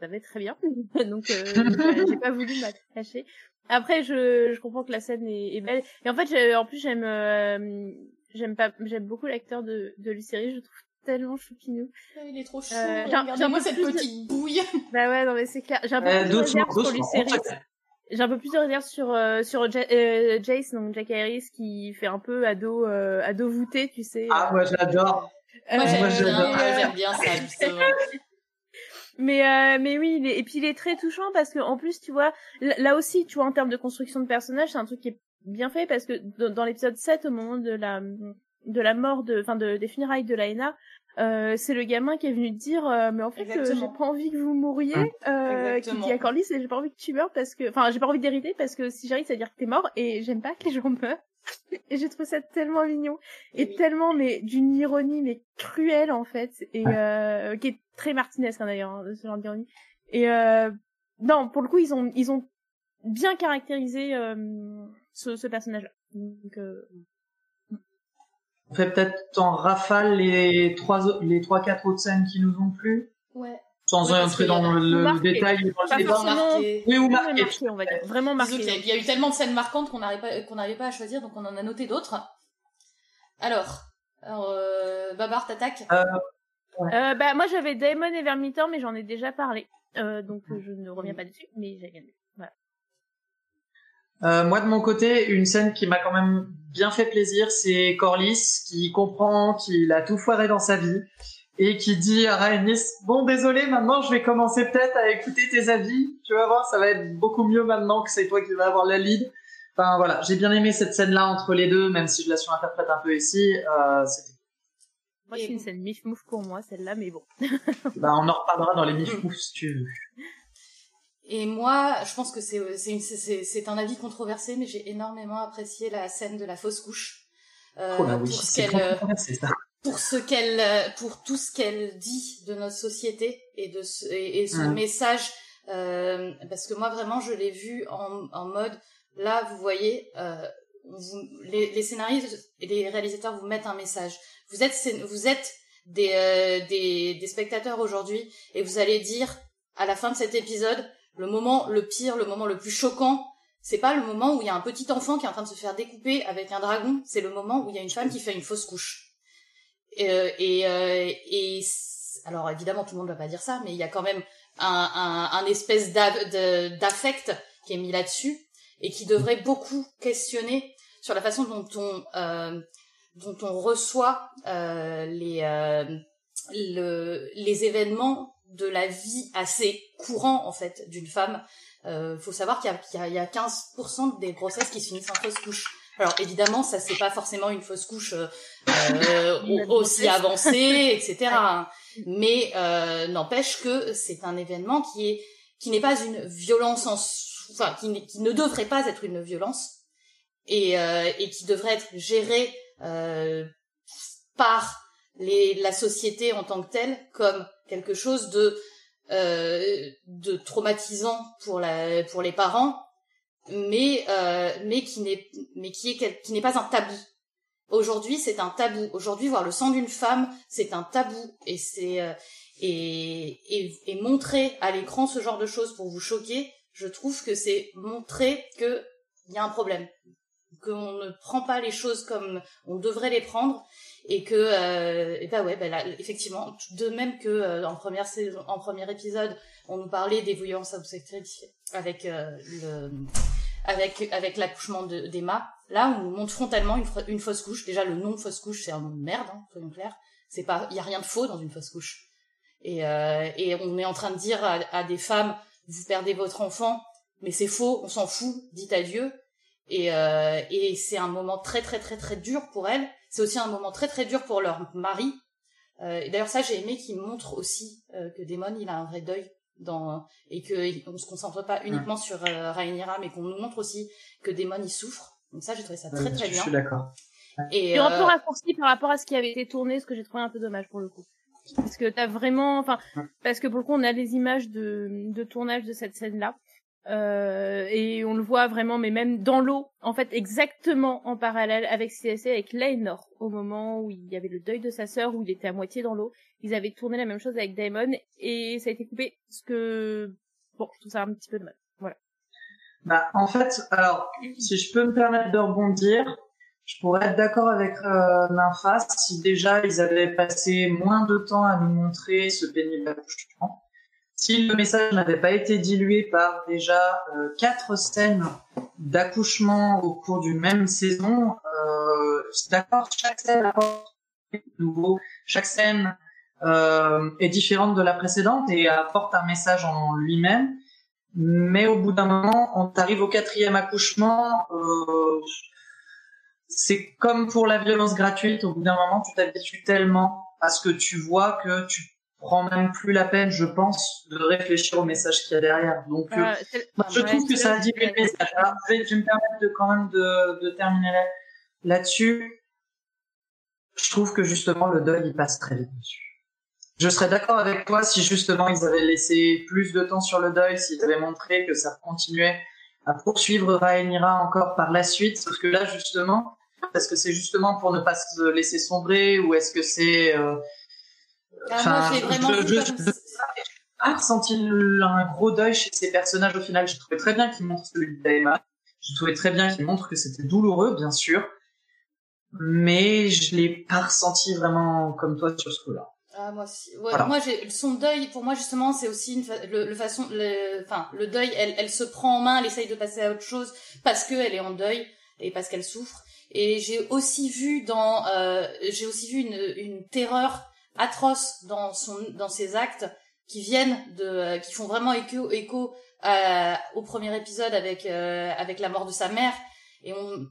savais très bien, donc euh, j'ai pas voulu m'attacher. Après, je, je comprends que la scène est, est belle. Et en fait, en plus, j'aime, euh, j'aime pas, j'aime beaucoup l'acteur de, de Lucie Je trouve tellement choupinou. Il est trop chou. Euh, Regardez-moi cette petite bouille. Bah ouais, non mais c'est clair. J'ai un peu euh, plus de réserve sur Lucie J'ai un peu plus de réserve sur euh, sur euh, Jace, donc Jack Harris, qui fait un peu ado euh, ado voûté, tu sais. Ah moi j'adore. Moi j'aime bien, bien ça justement. Mais euh, mais oui, et puis il est très touchant parce que en plus tu vois là aussi tu vois en termes de construction de personnage c'est un truc qui est bien fait parce que dans, l'épisode 7 au moment de la de la mort de enfin de, des funérailles de Laena euh, c'est le gamin qui est venu dire euh, mais en fait euh, j'ai pas envie que vous mouriez euh, qui dit à Corlys j'ai pas envie que tu meurs parce que enfin j'ai pas envie d'hériter parce que si j'arrive ça veut dire que t'es mort et j'aime pas que les gens meurent. Et j'ai trouvé ça tellement mignon et tellement mais d'une ironie mais cruelle en fait et euh, qui est très martinesque hein, d'ailleurs hein, ce genre d'ironie. Et euh, non pour le coup ils ont ils ont bien caractérisé euh, ce, ce personnage là donc on fait peut-être en rafale les trois les trois quatre autres scènes qui nous ont plu? Ouais sans entrer dans le, détail dans le. Oui, ou marqué. on va dire. Vraiment marqué. Il y, a eu tellement de scènes marquantes qu'on n'arrivait pas, qu'on n'arrivait pas à choisir, donc on en a noté d'autres. Alors, alors euh, Babar, t'attaques? Euh, euh, bah, moi j'avais Daemon et Vermitor, mais j'en ai déjà parlé. Euh, donc je ne reviens pas dessus, mais j'ai gagné. Euh, moi de mon côté, une scène qui m'a quand même bien fait plaisir, c'est Corlys qui comprend qu'il a tout foiré dans sa vie et qui dit à Rhaenys bon désolé maintenant je vais commencer peut-être à écouter tes avis. Tu vas voir ça va être beaucoup mieux maintenant que c'est toi qui vas avoir la lead enfin voilà j'ai bien aimé cette scène là entre les deux même si je la surinterprète un peu ici euh, moi c'est une scène mif mouf pour moi celle-là mais bon. Bah on en reparlera dans les mif mouf si tu veux et moi, je pense que c'est c'est un avis controversé, mais j'ai énormément apprécié la scène de la fausse couche. Euh, oh là oui, c'est controversé ça. pour ce qu'elle euh, pour tout ce qu'elle dit de notre société et de et, son message euh, parce que moi vraiment je l'ai vu en, en mode là vous voyez euh, vous, les, les, scénaristes et les réalisateurs vous mettent un message. Vous êtes vous êtes des euh, des, des spectateurs aujourd'hui et vous allez dire à la fin de cet épisode le moment le pire le moment le plus choquant c'est pas le moment où il y a un petit enfant qui est en train de se faire découper avec un dragon c'est le moment où il y a une femme qui fait une fausse couche. Euh, et, euh, et alors évidemment tout le monde va pas dire ça, mais il y a quand même un, un, un espèce d'affect qui est mis là-dessus et qui devrait beaucoup questionner sur la façon dont on euh, dont on reçoit euh, les euh, le, les événements de la vie assez courant en fait d'une femme. Euh, faut savoir qu'il y a, y a 15% des grossesses qui se finissent en fausse couche. Alors évidemment, ça c'est pas forcément une fausse couche euh, aussi avancée, etc. Mais euh, n'empêche que c'est un événement qui est qui n'est pas une violence en enfin qui, qui, ne devrait pas être une violence et euh, et qui devrait être géré euh, par les la société en tant que telle comme quelque chose de de traumatisant pour la pour les parents mais euh, mais qui n'est mais qui est qui n'est pas un tabou. Aujourd'hui, c'est un tabou. Aujourd'hui, voir le sang d'une femme, c'est un tabou et c'est euh, et, et, et montrer à l'écran ce genre de choses pour vous choquer, je trouve que c'est montrer que il y a un problème, qu'on ne prend pas les choses comme on devrait les prendre et que euh, et bah ouais bah là, effectivement de même que euh, en première saison en premier épisode on nous parlait des violences avec euh, le avec avec l'accouchement d'Emma. Là, on nous montre frontalement une, fausse couche. Déjà, le nom fausse couche, c'est un nom de merde, hein, soyons clairs. C'est pas, il y a rien de faux dans une fausse couche. Et euh, et on est en train de dire à, à, des femmes, vous perdez votre enfant, mais c'est faux, on s'en fout, dites adieu. Et euh, et c'est un moment très très très très dur pour elles. C'est aussi un moment très très dur pour leur mari. Euh, et d'ailleurs ça, j'ai aimé qu'il montre aussi euh, que Damon, il a un vrai deuil dans et que on se concentre pas uniquement sur euh, Rhaenyra mais qu'on nous montre aussi que Daemon il souffre. Donc ça j'ai trouvé ça très très bien je suis d'accord. Et un peu raccourci par rapport à ce qui avait été tourné ce que j'ai trouvé un peu dommage pour le coup. Parce que t'as vraiment enfin parce que pour le coup on a les images de de tournage de cette scène là Euh, et on le voit vraiment, mais même dans l'eau, en fait, exactement en parallèle avec ce qui avec Laenor, au moment où il y avait le deuil de sa sœur, où il était à moitié dans l'eau. Ils avaient tourné la même chose avec Daemon, et ça a été coupé, ce que, bon, je trouve ça un petit peu de mal. Voilà. Bah, en fait, alors, si je peux me permettre de rebondir, je pourrais être d'accord avec euh, si déjà ils avaient passé moins de temps à nous montrer ce pénible accouchement si le message n'avait pas été dilué par déjà euh, quatre scènes d'accouchement au cours d'une même saison, euh, d'accord, chaque scène apporte nouveau, chaque scène euh, est différente de la précédente et apporte un message en lui-même. Mais au bout d'un moment, on arrive au quatrième accouchement. Euh, c'est comme pour la violence gratuite. Au bout d'un moment, tu t'habitues tellement à ce que tu vois que tu prend même plus la peine, je pense, de réfléchir au message qu'il y a derrière. Donc, euh, je trouve que ça a dilué le message. Alors, je vais, me permettre de quand même de, de terminer là-dessus. je trouve que justement le deuil il passe très vite dessus. Je serais d'accord avec toi si justement ils avaient laissé plus de temps sur le deuil, s'ils avaient montré que ça continuait à poursuivre Rhaenyra encore par la suite, sauf que là justement, est-ce que c'est justement pour ne pas se laisser sombrer ou est-ce que c'est euh, ah, moi, vraiment je, je, pas ressenti un gros deuil chez ces personnages au final. Je trouvais très bien qu'ils montrent celui de Daima. Je trouvais très bien qu'ils montrent que c'était douloureux, bien sûr. Mais je l'ai pas ressenti vraiment comme toi sur ce coup-là. Ah, moi aussi. Ouais, Moi, j'ai son deuil. Pour moi, justement, c'est aussi une le, façon, le, enfin, le deuil. Elle, elle se prend en main, elle essaye de passer à autre chose parce qu'elle est en deuil et parce qu'elle souffre. Et j'ai aussi vu dans, euh, j'ai aussi vu une, une terreur atroce dans son dans ses actes qui viennent de euh, qui font vraiment écho écho euh, au premier épisode avec euh, avec la mort de sa mère. Et on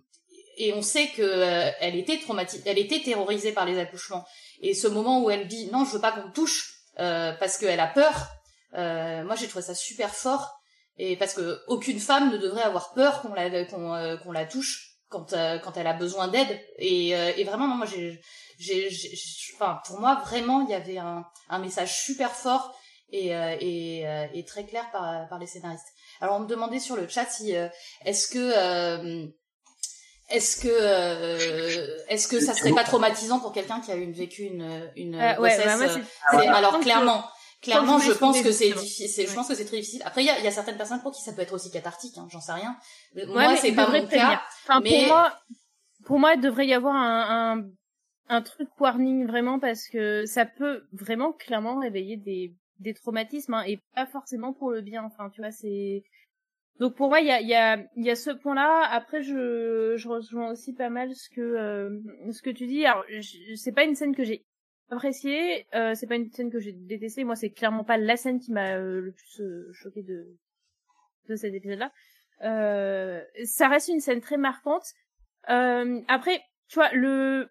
et on sait que elle était traumatisée elle était terrorisée par les accouchements. Et ce moment où elle dit non je veux pas qu'on touche parce qu'elle a peur moi j'ai trouvé ça super fort. Et parce que aucune femme ne devrait avoir peur qu'on la qu'on qu'on la touche quand quand elle a besoin d'aide. Et, et vraiment moi j'ai j'ai, enfin, pour moi, vraiment, il y avait un, un message super fort et, euh, et, euh, et, très clair par, par les scénaristes. Alors, on me demandait sur le chat si euh, est-ce que est-ce que est-ce que ça serait pas traumatisant pour quelqu'un qui a eu vécu une une ouais, grossesse bah, alors clairement clairement je pense que c'est difficile je pense que c'est très difficile. Après il y a, y a, certaines personnes pour qui ça peut être aussi cathartique hein, j'en sais rien. Moi c'est pas mon cas enfin, mais pour moi pour moi il devrait y avoir un, un un truc warning vraiment parce que ça peut vraiment clairement réveiller des des traumatismes hein, et pas forcément pour le bien. Enfin, tu vois, c'est donc pour moi il y a il y a il y a ce point-là. Après, je je rejoins aussi pas mal ce que euh, ce que tu dis. Alors, c'est pas une scène que j'ai appréciée, euh, c'est pas une scène que j'ai détestée. Moi, c'est clairement pas la scène qui m'a euh, le plus euh, choqué de de cet épisode-là. ça reste une scène très marquante. après, tu vois, le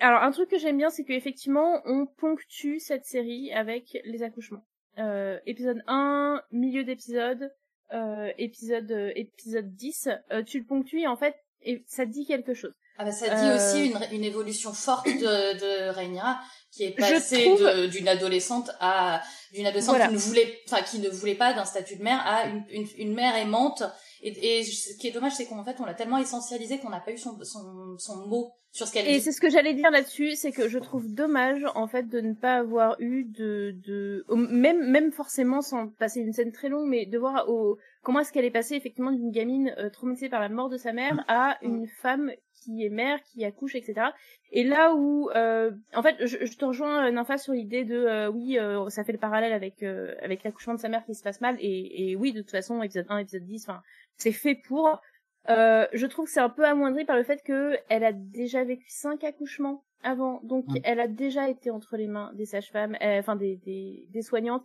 alors un truc que j'aime bien, c'est qu'effectivement, on ponctue cette série avec les accouchements. Euh, épisode 1, milieu d'épisode, euh, épisode euh, épisode 10, euh, tu le ponctues et en fait, et ça dit quelque chose. Ah bah ça dit aussi une, une évolution forte de, de Rhaenyra qui est passée d'une adolescente à d'une adolescente qui ne voulait enfin qui ne voulait pas d'un statut de mère à une, une, une mère aimante et, et, ce qui est dommage, c'est qu'en fait, on l'a tellement essentialisé qu'on n'a pas eu son, son, son, mot sur ce qu'elle. Et c'est ce que j'allais dire là-dessus, c'est que je trouve dommage, en fait, de ne pas avoir eu de, de, même, même forcément sans passer une scène très longue, mais de voir au, comment est-ce qu'elle est passée effectivement d'une gamine euh, traumatisée par la mort de sa mère mm. à une femme qui est mère, qui accouche, etc. Et là où, euh, en fait, je, je te rejoins euh, Nympha sur l'idée de, euh, oui, euh, ça fait le parallèle avec avec l'accouchement de sa mère qui se passe mal, et, et oui, de toute façon, épisode 1, épisode 10, enfin, c'est fait pour. je trouve que c'est un peu amoindri par le fait que elle a déjà vécu cinq accouchements avant, donc elle a déjà été entre les mains des sages-femmes, enfin des, des, des soignantes,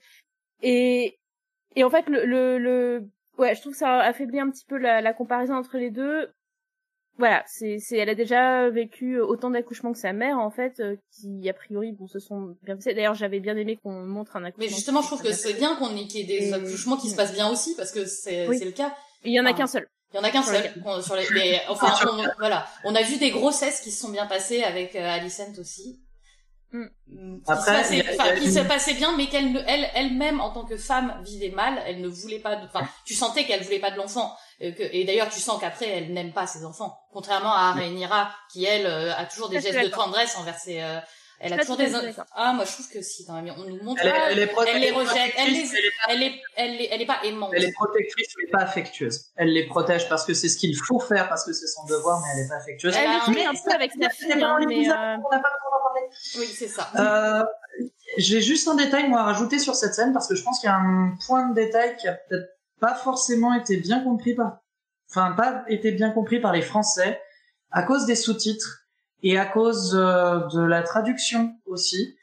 et et en fait le, le, le ouais, je trouve que ça affaiblit un petit peu la, la comparaison entre les deux voilà, c'est, c'est, elle a déjà vécu autant d'accouchements que sa mère en fait, euh, qui a priori bon se sont bien passés. D'ailleurs, j'avais bien aimé qu'on montre un accouchement. Mais justement, je trouve que c'est bien qu'on ait, qu'il y ait des accouchements qui se passent bien aussi, parce que c'est, c'est le cas. Il y en a qu'un seul. Il y en a qu'un seul. Sur les, mais, enfin, on, voilà, on a vu des grossesses qui se sont bien passées avec euh, Alicent aussi. Mm. mm, qui, Après, se il y passait, a- qui une- se passait bien, mais qu'elle, ne- elle, elle-même, en tant que femme, vivait mal. Elle ne voulait pas de, enfin, tu sentais qu'elle voulait pas de l'enfant. Et, que- et d'ailleurs, tu sens qu'après, elle n'aime pas ses enfants. Contrairement à Rhaenyra, qui elle euh, a toujours des gestes de tendresse envers ses, euh, elle a toujours des, ah, moi, je trouve que si, quand même, on nous montre, Elle est, elle est elle les rejette, elle les- elle est pas- elle est, elle est, elle est pas aimante. Elle est protectrice, mais pas affectueuse. Elle les protège parce que c'est ce qu'il faut faire, parce que c'est son devoir, mais elle est pas affectueuse. Elle Elle a le un- peu avec sa fille, hein, mais euh, On n'a pas le temps d'en parler. Oui, c'est ça. Euh, J'ai juste un détail moi à rajouter sur cette scène parce que je pense qu'il y a un point de détail qui a peut-être pas forcément été bien compris par, enfin pas été bien compris par les Français à cause des sous-titres et à cause euh, de la traduction aussi.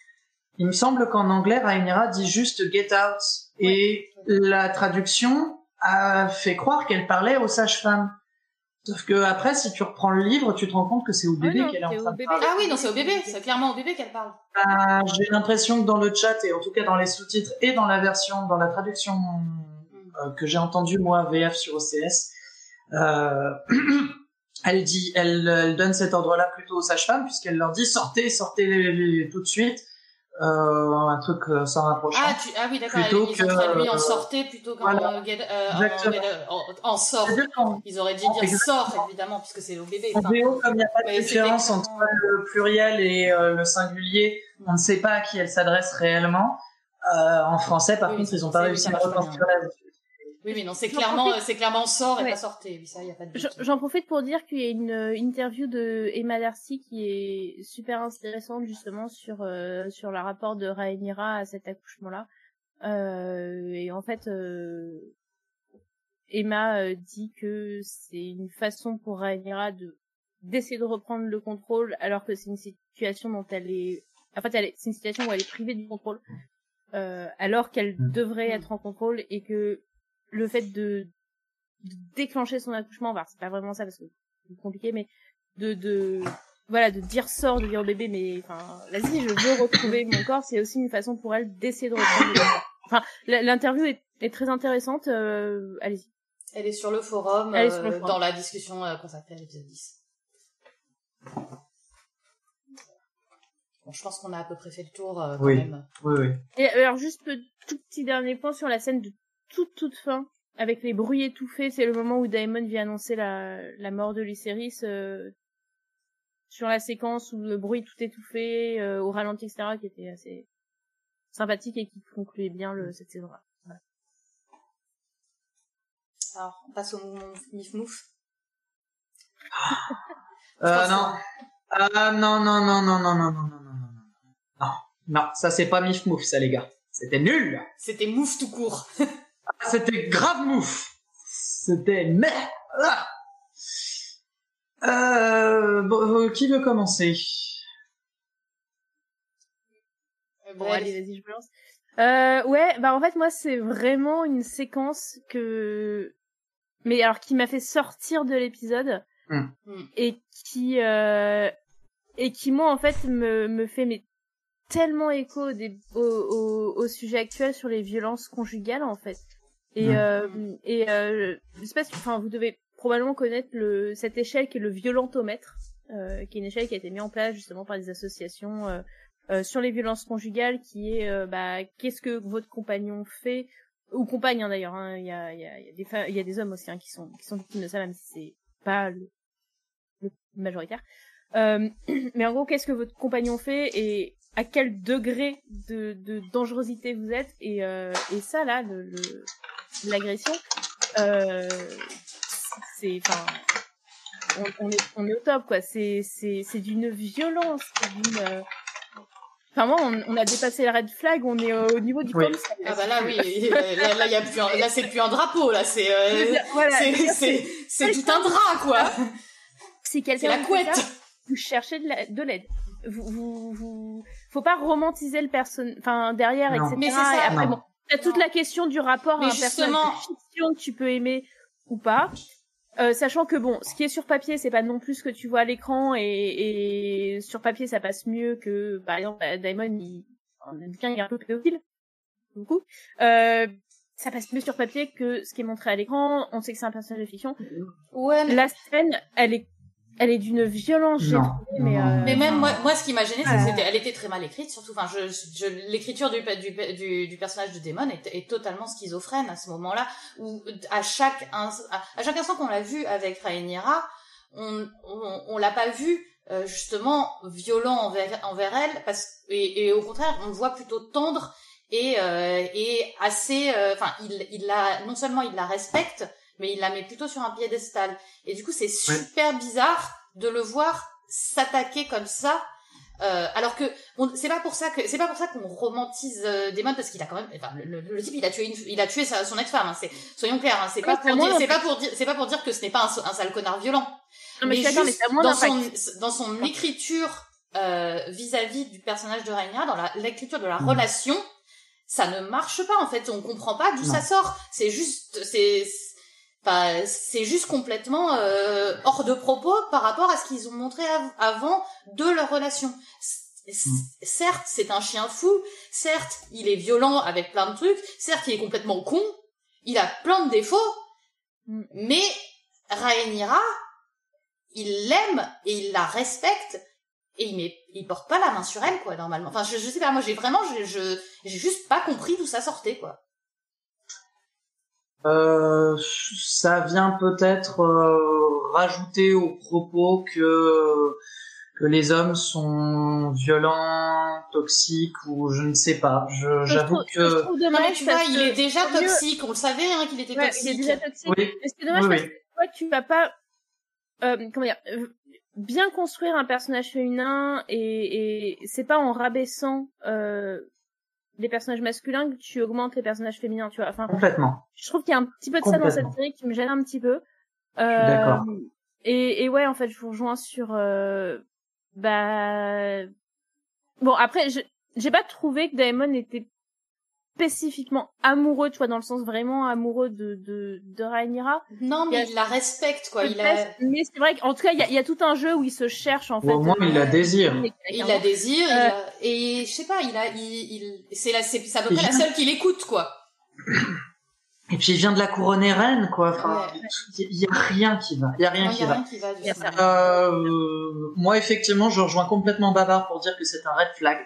Il me semble qu'en anglais Rhaenyra dit juste get out et la traduction a fait croire qu'elle parlait aux sages-femmes. Sauf que après, si tu reprends le livre, tu te rends compte que c'est au ouais, bébé qu'elle est en train de parler. Ah oui, non, c'est au bébé. C'est clairement au bébé qu'elle parle. Euh, J'ai l'impression que dans le chat et en tout cas dans les sous-titres et dans la version, dans la traduction euh, que j'ai entendue moi VF sur OCS, euh, elle dit, elle, elle donne cet ordre-là plutôt aux sages-femmes puisqu'elle leur dit sortez, sortez les- les- tout de suite, euh, un truc euh, sans rapprochement. Ah, tu, ah oui, d'accord. Plutôt ont que, en euh, sortez plutôt qu'en voilà. euh, en, sort. Ils auraient dû dire Exactement. sort, évidemment, puisque c'est au bébé. en VO, comme il n'y a pas de mais différence entre le pluriel et euh, le singulier, on ne sait pas à qui elle s'adresse réellement. Euh, en français, par Oui, contre, ils n'ont pas réussi à retranscrire la Oui, oui, non, c'est J'en clairement, profite. c'est clairement sort et Ouais. pas sortez. Oui, ça, y a pas de doute. J'en- profite pour dire qu'il y a une interview de Emma Darcy qui est super intéressante justement sur euh, sur le rapport de Rhaenyra à cet accouchement-là. Euh, et en fait, euh, Emma dit que c'est une façon pour Rhaenyra de d'essayer de reprendre le contrôle alors que c'est une situation dont elle est en fait elle est- c'est une situation où elle est privée du contrôle euh, alors qu'elle Mm. devrait être en contrôle et que le fait de, de déclencher son accouchement enfin c'est pas vraiment ça parce que c'est compliqué mais de de voilà de dire sort de dire au bébé mais enfin vas-y je veux retrouver mon corps c'est aussi une façon pour elle d'essayer de reprendre le corps enfin l'interview est, est très intéressante euh, allez-y Elle est sur le forum, sur le euh, forum. dans la discussion euh, consacrée à l'épisode 10. Bon, je pense qu'on a à peu près fait le tour, euh, quand Oui. même. Oui, oui. Et alors juste tout petit dernier point sur la scène de toute toute fin avec les bruits étouffés, c'est le moment où Daemon vient annoncer la, la mort de Lycéris euh, sur la séquence où le bruit tout étouffé euh, au ralenti etc qui était assez sympathique et qui concluait bien le, cette saison-là. Voilà. Alors, on passe au moment Mif Mouf. Euh, non. Ah, non, non, non, non, non, non, non, non, non, non, non. Non, non, ça c'est pas Mif Mouf, ça les gars. C'était nul. C'était Mouf tout court. C'était grave Mouf. C'était merde. Ah. Euh, bon, euh, qui veut commencer? Bon Ouais, allez vas-y je me lance. Euh, ouais bah en fait moi c'est vraiment une séquence que mais alors qui m'a fait sortir de l'épisode Hmm. Hmm. et qui euh, et qui moi en fait me me fait mais tellement écho des, au, au, au sujet actuel sur les violences conjugales en fait et euh, et euh, je sais pas si enfin vous devez probablement connaître le cette échelle qui est le violentomètre euh, qui est une échelle qui a été mise en place justement par des associations euh, euh, sur les violences conjugales qui est euh, bah qu'est-ce que votre compagnon fait ou compagne hein, d'ailleurs hein. il y a il y a y a des y a des hommes aussi hein, qui sont qui sont victimes de ça même si c'est pas le, le majoritaire euh, mais en gros qu'est-ce que votre compagnon fait et à quel degré de, de dangerosité vous êtes et euh, et ça là le le- l'agression euh, c'est enfin on, on est on est au top quoi c'est c'est c'est d'une violence c'est d'une euh, Enfin moi, on, on a dépassé la red flag, on est au niveau du Oui. Ah bah là, oui, là, là, y a plus un- là c'est plus un drapeau, là, c'est euh, Voilà, c'est- c'est- c'est c'est tout un drap, quoi. C'est quelqu'un la couette. vous cherchez de la- de l'aide. Vous, vous, vous, faut pas romantiser le personnage, enfin derrière, Non. etc. Mais c'est ça. Et après, Non. bon, t'as toute la question du rapport Mais à un personnage de fiction que tu peux aimer ou pas. Euh, sachant que bon, ce qui est sur papier, c'est pas non plus ce que tu vois à l'écran, et, et sur papier, ça passe mieux que, par exemple, bah, Daimon, il, en bouquin, il est un peu pédophile, beaucoup. Euh, ça passe mieux sur papier que ce qui est montré à l'écran. On sait que c'est un personnage de fiction. Ouais, mais La scène, elle est elle est d'une violence, j'ai Non, trouvé, non, mais, non, euh. Mais même moi, moi, ce qui m'a gêné, c'est que c'était, elle était très mal écrite, surtout. Enfin, je, je, l'écriture du, du, du, du personnage de Damon est, est totalement schizophrène à ce moment-là, où à chaque, à chaque instant qu'on l'a vu avec Rhaenyra, on, on, on l'a pas vu euh, justement violent envers, envers elle, parce et, et au contraire, on le voit plutôt tendre et, euh, et assez. euh, Enfin, il, il la, non seulement il la respecte, mais il la met plutôt sur un piédestal. Et du coup, c'est super bizarre de le voir s'attaquer comme ça. Euh, alors que c'est pas pour ça que c'est pas pour ça qu'on romantise euh, Damon parce qu'il a quand même enfin le, le- le type il a tué une, il a tué sa- son ex-femme hein, c'est soyons clairs hein, c'est pas pour dire c'est pas pour dire c'est pas pour dire que ce n'est pas un, un sale connard violent. Non, mais, mais juste moins dans son dans son écriture euh, vis-à-vis du personnage de Rhaenyra dans la- l'écriture de la Mm. relation ça ne marche pas en fait. On comprend pas d'où ça sort. C'est juste c'est Enfin, c'est juste complètement euh, hors de propos par rapport à ce qu'ils ont montré av- avant de leur relation. C- c- Certes, c'est un chien fou. Certes, il est violent avec plein de trucs. Certes, il est complètement con. Il a plein de défauts. Mm. Mais Rhaenyra, il l'aime et il la respecte et il met, il porte pas la main sur elle quoi normalement. Enfin, je, je sais pas. Moi, j'ai vraiment, je, je- j'ai juste pas compris d'où ça sortait quoi. Euh, ça vient peut-être euh, rajouter au propos que que les hommes sont violents, toxiques ou je ne sais pas. Je- J'avoue que je trouve dommage tu vois, parce il que est déjà toxique. On le savait hein, qu'il était Ouais, il est toxique. déjà toxique. Oui. Mais c'est dommage Oui, parce oui. que toi, tu vas pas, euh, comment dire, euh, bien construire un personnage féminin et, et c'est pas en rabaissant euh, les personnages masculins que tu augmentes les personnages féminins, tu vois. Enfin, complètement. je trouve qu'il y a un petit peu de ça dans cette série qui me gêne un petit peu. Euh, d'accord. Et, et ouais, en fait, je vous rejoins sur, euh, bah, bon après, j'ai pas trouvé que Daemon était spécifiquement amoureux, tu vois, dans le sens vraiment amoureux de de de Rhaenyra. Non, mais Il y a- il la respecte, quoi. Il, a, Mais c'est vrai qu'en tout cas, il y a, il y a tout un jeu où il se cherche en Ou fait. au moins il la euh, désire. il la désire, il Euh, a- et je sais pas, il a, il, il, c'est la, c'est à peu près la seule qui l'écoute, quoi. Et puis il vient de la couronner reine quoi. Enfin, Ouais. il y a rien qui va. Il y a rien Non, qui y a va. rien qui va. Euh, moi effectivement, je rejoins complètement Babar pour dire que c'est un red flag.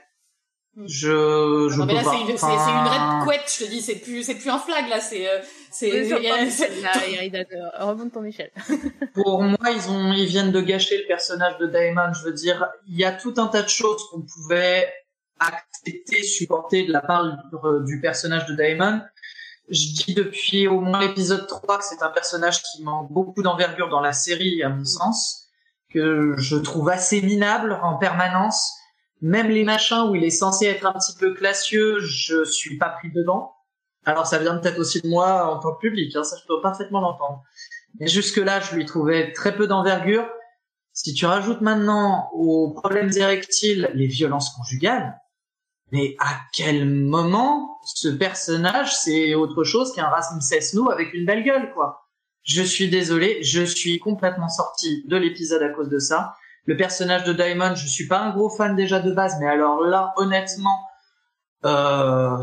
Mm. Je je Non, mais peux là, pas. c'est une, Enfin, une raide couette, je te dis, c'est plus, c'est plus un flag, là, c'est, euh, c'est, euh, remonte ton Michel. Pour moi, ils ont, ils viennent de gâcher le personnage de Daemon. Je veux dire, il y a tout un tas de choses qu'on pouvait accepter, supporter de la part du personnage de Daemon. Je dis depuis au moins l'épisode 3 que c'est un personnage qui manque beaucoup d'envergure dans la série, à mon sens, que je trouve assez minable en permanence. Même les machins où il est censé être un petit peu classieux, je suis pas pris dedans. Alors ça vient peut-être aussi de moi en tant que public, hein, ça je peux parfaitement l'entendre. Mais jusque-là, je lui trouvais très peu d'envergure. Si tu rajoutes maintenant aux problèmes érectiles les violences conjugales, mais à quel moment ce personnage c'est autre chose qu'un Rasmussen Snow avec une belle gueule, quoi? Je suis désolé, je suis complètement sorti de l'épisode à cause de ça. Le personnage de Diamond, je suis pas un gros fan déjà de base, mais alors là, honnêtement, euh,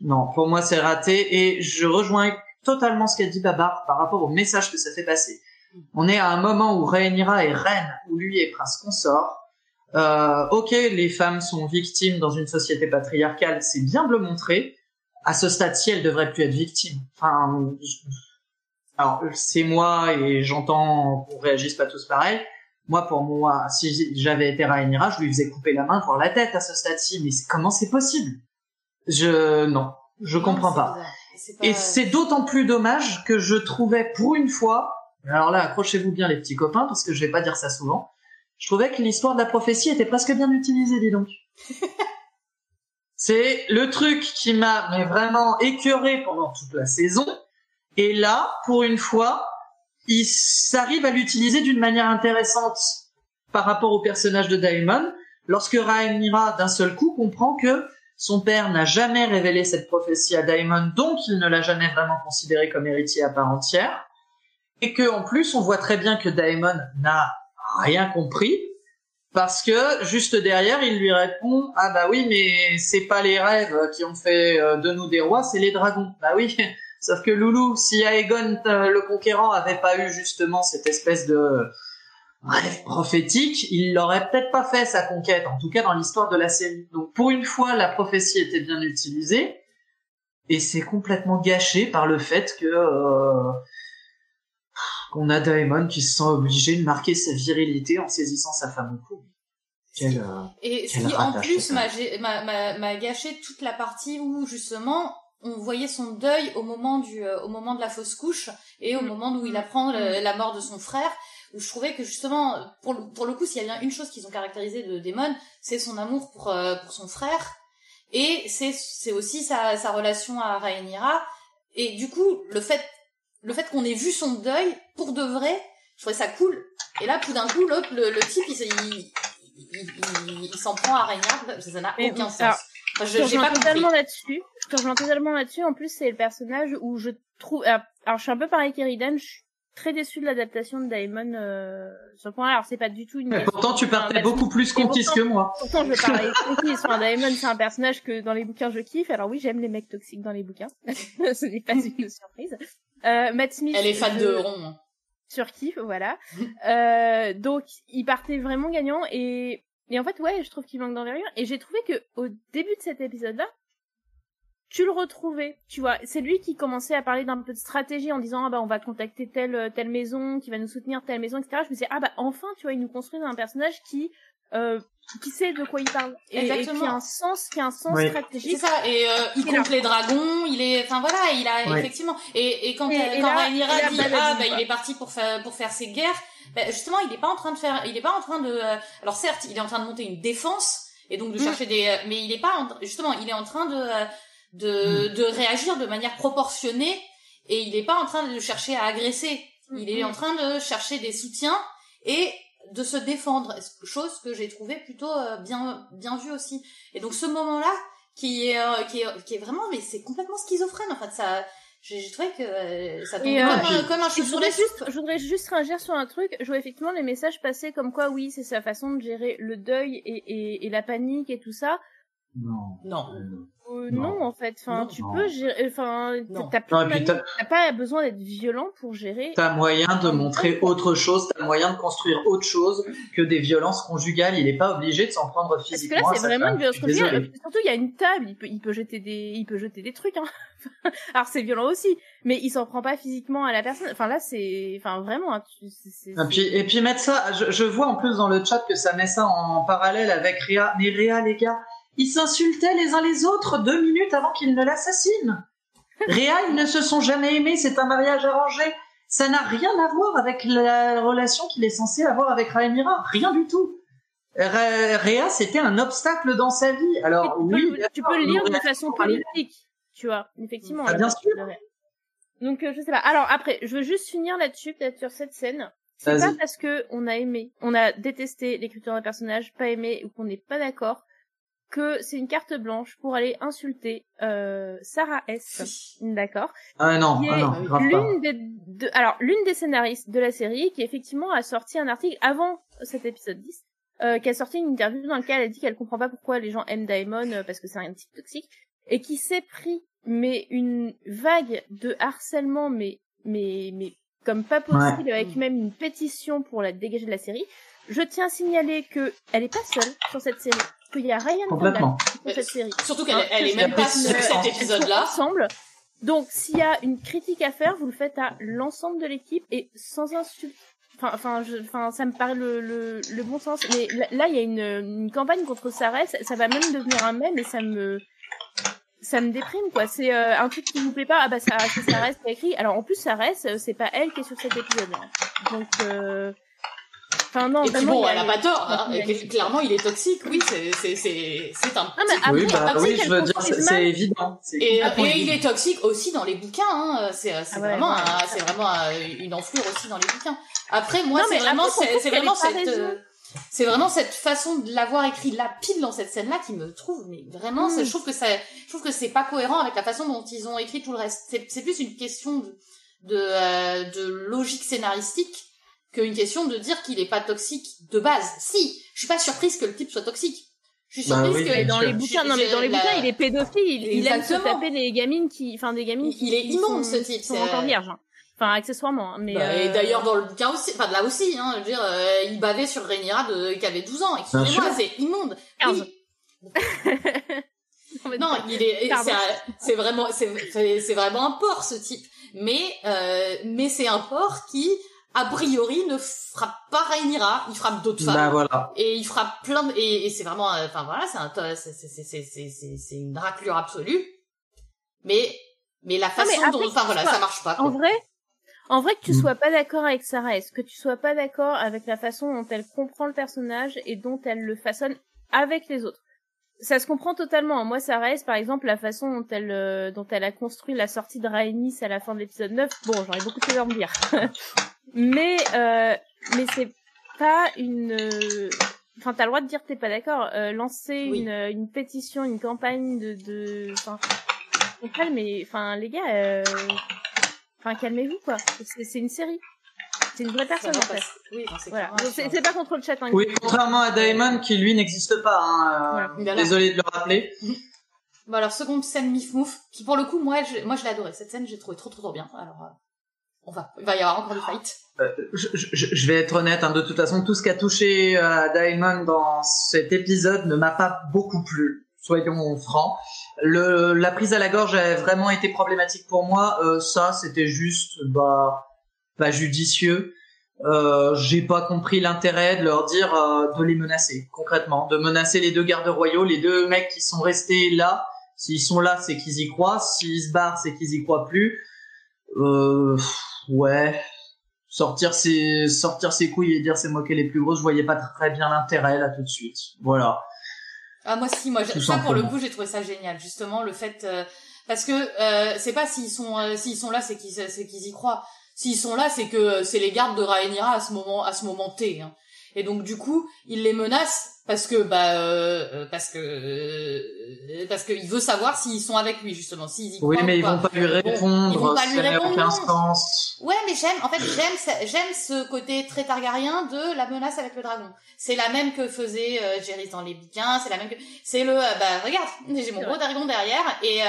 non, pour moi c'est raté et je rejoins totalement ce qu'a dit Babar par rapport au message que ça fait passer. On est à un moment où Rhaenyra est reine, où lui est prince consort. Euh, ok, les femmes sont victimes dans une société patriarcale, c'est bien de le montrer. À ce stade-ci, elles devraient plus être victimes. Enfin, alors c'est moi et j'entends qu'on réagisse pas tous pareil. Moi, pour moi, si j'avais été Rhaenyra, je lui faisais couper la main pour la tête à ce stade-ci. Mais comment c'est possible? Je non, je Non, comprends pas. bizarre. C'est pas- Et c'est d'autant plus dommage que je trouvais pour une fois, alors là accrochez-vous bien les petits copains parce que je vais pas dire ça souvent, je trouvais que l'histoire de la prophétie était presque bien utilisée, dis donc. c'est le truc qui m'a vraiment écœuré pendant toute la saison. Et là, pour une fois, il s'arrive à l'utiliser d'une manière intéressante par rapport au personnage de Daemon, lorsque Rhaenyra d'un seul coup comprend que son père n'a jamais révélé cette prophétie à Daemon, donc il ne l'a jamais vraiment considéré comme héritier à part entière, et que en plus on voit très bien que Daemon n'a rien compris, parce que juste derrière il lui répond ah bah oui mais c'est pas les rêves qui ont fait euh, de nous des rois, c'est les dragons. Bah oui, sauf que Loulou, si Aegon euh, le conquérant avait pas eu justement cette espèce de rêve prophétique, il l'aurait peut-être pas fait sa conquête, en tout cas dans l'histoire de la série. Donc pour une fois, la prophétie était bien utilisée, et c'est complètement gâché par le fait que euh, qu'on a Daemon qui se sent obligé de marquer sa virilité en saisissant sa femme au cou. Quel, euh, Et ce qui en plus m'a gâché toute la partie où justement on voyait son deuil au moment du euh, au moment de la fausse couche et au Mm. moment où il apprend le- la mort de son frère où je trouvais que justement pour le, pour le coup s'il y a bien une chose qu'ils ont caractérisé de Damon c'est son amour pour euh, pour son frère et c'est c'est aussi sa sa relation à Rhaenyra et du coup le fait le fait qu'on ait vu son deuil pour de vrai je trouvais ça cool. Et là tout d'un coup l'autre le, le type il, il, il, il- il s'en prend à Rhaenyra ça n'a aucun sens Je je te j'ai rejoins pas totalement là-dessus. Je te rejoins totalement là-dessus. En plus, c'est le personnage où je trouve. Alors, je suis un peu pareil qu'Eridan. Je suis très déçue de l'adaptation de Daemon euh, sur le point. Alors, c'est pas du tout une. Mais pourtant, tu Enfin, partais beaucoup plus conquise que moi. Pourtant, je parie conquis sur un Daemon. C'est un personnage que dans les bouquins je kiffe. Alors oui, j'aime les mecs toxiques dans les bouquins. Ce n'est pas une surprise. Euh, Matt Smith. elle est fan je- de rond surkiff, voilà. euh, donc, il partait vraiment gagnant et, et en fait, ouais, je trouve qu'il manque d'envergure. Et j'ai trouvé que au début de cet épisode-là, tu le retrouvais, tu vois. C'est lui qui commençait à parler d'un peu de stratégie en disant, ah bah, on va contacter telle, telle maison, qui va nous soutenir telle maison, etc. Je me disais, ah bah, enfin, tu vois, il nous construit un personnage qui, euh, qui sait de quoi il parle. Et, et qui a un sens, qui a un sens Oui. C'est stratégique. ça, et euh, il compte les dragons, il est, enfin voilà, il a effectivement. Et, et quand, Et- euh, et quand là- Rhaenyra et là, dit bah, ah bah quoi. il est parti pour faire pour faire ses guerres, bah, justement il est pas en train de faire, il est pas en train de. euh, alors certes, il est en train de monter une défense et donc de Mm. chercher des, euh, mais il est pas en- justement, il est en train de euh, de, de réagir de manière proportionnée et il est pas en train de chercher à agresser. Il est Mm. en train de chercher des soutiens et de se défendre, chose que j'ai trouvé plutôt euh, bien bien vue aussi. Et donc ce moment-là, qui est, euh, qui est, qui est vraiment, mais c'est complètement schizophrène en fait. Ça, j'ai trouvé que euh, ça tombe Et, comme, euh, un- comme un je voudrais juste, je voudrais juste réagir sur un truc. Je vois effectivement les messages passer comme quoi, oui, c'est sa façon de gérer le deuil et, et, et la panique et tout ça. Non. Non. Euh, Non. non. en fait. Enfin, Non. tu Non. peux gérer. Enfin, t'as pas besoin d'être violent pour gérer. T'as moyen de montrer autre chose, t'as moyen de construire autre chose que des violences conjugales. Il est pas obligé de s'en prendre Parce que physiquement. là, c'est vraiment une violence conjugale. Surtout, il y a une table. Il peut, il peut jeter des, il peut jeter des trucs. Hein. Alors, c'est violent aussi, mais il s'en prend pas physiquement à la personne. Enfin, là, c'est, enfin, vraiment. hein, tu- c'est- c'est- Et puis, et puis mettre ça, je, je vois en plus dans le chat que ça met ça en parallèle avec Réa. Mais Réa, les gars, ils s'insultaient les uns les autres deux minutes avant qu'ils ne l'assassinent. Réa, ils ne se sont jamais aimés, c'est un mariage arrangé. Ça n'a rien à voir avec la relation qu'il est censé avoir avec Rhaenyra, rien du tout. Ré- Réa, c'était un obstacle dans sa vie. Alors tu peux, oui, le- tu peux le lire de façon politique, tu vois, effectivement. Ah, bien sûr. Donc euh, je sais pas. Alors après, je veux juste finir là-dessus, peut-être sur cette scène. C'est pas parce que on a aimé, on a détesté l'écriture d'un personnage, pas aimé ou qu'on n'est pas d'accord, que c'est une carte blanche pour aller insulter euh, Sarah S. D'accord. Ah non, Qui ah non, grave pas. l'une des de- alors l'une des scénaristes de la série qui effectivement a sorti un article avant cet épisode 10 euh, qui a sorti une interview dans laquelle elle dit qu'elle comprend pas pourquoi les gens aiment Daemon euh, parce que c'est un type toxique et qui s'est pris mais une vague de harcèlement mais mais mais comme pas possible avec même une pétition pour la dégager de la série. Je tiens à signaler que elle est pas seule sur cette série, qu'il y a Ryan Condal Complètement. sur cette série. Surtout qu'elle Hein, elle est même pas sur cet épisode-là. ensemble. Donc, s'il y a une critique à faire, vous le faites à l'ensemble de l'équipe et sans insulte. Enfin, enfin, je, enfin, ça me paraît le, le, le bon sens. Mais là- là, il y a une, une campagne contre Sarah. Ça, ça va même devenir un mème et ça me, ça me déprime, quoi. C'est euh, un truc qui vous plaît pas. Ah bah, ça, c'est Sarah qui a écrit. Alors, en plus, Sarah, c'est pas elle qui est sur cet épisode. Donc, euh... enfin, non, Et puis vraiment, bon, elle a pas tort. hein. Clairement, il est toxique. Oui, c'est c'est c'est c'est un. Ah, mais après, oui, bah, après oui, je veux dire, c'est évident. Et, il est toxique aussi dans les bouquins. Hein. C'est Ah ouais, vraiment ouais. c'est vraiment un- une enflure aussi dans les bouquins. Après, moi, c'est vraiment c'est vraiment cette euh, c'est vraiment cette façon de l'avoir écrit là pile dans cette scène là qui me trouve mais vraiment je trouve que ça je trouve que c'est pas cohérent avec la façon dont ils ont écrit tout le reste c'est c'est plus une question de de, euh, de logique scénaristique qu'une question de dire qu'il est pas toxique de base si je suis pas surprise que le type soit toxique je suis Bah surprise oui, que dans sûr. les bouquins, non mais dans les la- bouquins, il est pédophile, il, il aime se taper les gamines qui, enfin des gamines Il- qui, il est immonde, sont, ce type, sont c'est- encore vierges. hein. Enfin, accessoirement, hein, mais. Bah, Et euh, d'ailleurs dans le bouquin aussi, enfin là aussi, hein, je veux dire, euh, il bavait sur Rhaenyra de, qui avait 12 ans. Excusez-moi, c'est immonde. 15. Oui. non, mais- Non, il est, c'est vraiment, c'est, c'est c'est vraiment un porc ce type. Mais, euh, mais c'est un porc qui, a priori, ne frappe pas Rhaenyra. Il frappe d'autres femmes. Bah voilà. Et il frappe plein de... et, et c'est vraiment, euh, enfin voilà, c'est un, c'est, c'est, c'est, c'est, c'est, c'est- c'est une raclure absolue. Mais, mais la Ah, mais façon après, dont, enfin voilà, sois- ça marche pas. En Quoi. vrai, en vrai que tu Mm. sois pas d'accord avec Sarah, est-ce que tu sois pas d'accord avec la façon dont elle comprend le personnage et dont elle le façonne avec les autres? Ça se comprend totalement. Moi, Sarah, par exemple, la façon dont elle, euh, dont elle a construit la sortie de Rhaenys à la fin de l'épisode 9, bon, j'aurais beaucoup de choses à en dire. mais, euh, mais c'est pas une, euh, enfin, t'as le droit de dire que t'es pas d'accord. Euh, lancer Oui. une, une pétition, une campagne de, de, enfin, on calme, mais, enfin, les gars, euh, enfin, calmez-vous, quoi. C'est c'est une série. C'est une vraie personne, en pas- fait. Oui, c'est Voilà. pas contre le chat, hein. Oui, contrairement à Daemon qui lui n'existe pas. Hein, euh, Voilà. Désolé de le rappeler. Bon alors seconde scène mif mouf qui pour le coup moi je, moi je l'ai adoré cette scène j'ai trouvé trop trop trop bien alors euh, on va il va y avoir encore des fights Je, je- je vais être honnête, hein, de toute façon, tout ce qui a touché à Daemon dans cet épisode ne m'a pas beaucoup plu. Soyons francs. Le, la prise à la gorge a vraiment été problématique pour moi. Euh, ça, c'était juste bah, pas judicieux. Euh, j'ai pas compris l'intérêt de leur dire euh, de les menacer concrètement, de menacer les deux gardes royaux, les deux mecs qui sont restés là. S'ils sont là, c'est qu'ils y croient. S'ils se barrent, c'est qu'ils y croient plus. Euh, ouais, sortir ses sortir ses couilles et dire c'est moi qui ai les plus grosses, je voyais pas très bien l'intérêt là tout de suite. Voilà. ah moi si moi ça pour le coup j'ai trouvé ça génial justement le fait euh, parce que euh, c'est pas s'ils sont euh, s'ils sont là c'est qu'ils c'est qu'ils y croient s'ils sont là c'est que euh, c'est les gardes de Rhaenyra à ce moment à ce moment T hein. Et donc du coup il les menace parce que bah euh, euh, parce que euh, parce qu'il veut savoir s'ils sont avec lui justement s'ils y Oui, mais ils pas. vont pas lui répondre. ils vont pas lui répondre, aucun sens. Ouais, mais j'aime, en fait, j'aime, j'aime ce côté très Targaryen de la menace avec le dragon. C'est la même que faisait euh, Jérys dans les bouquins, c'est la même que, c'est le, euh, bah regarde, j'ai mon gros dragon derrière, et euh,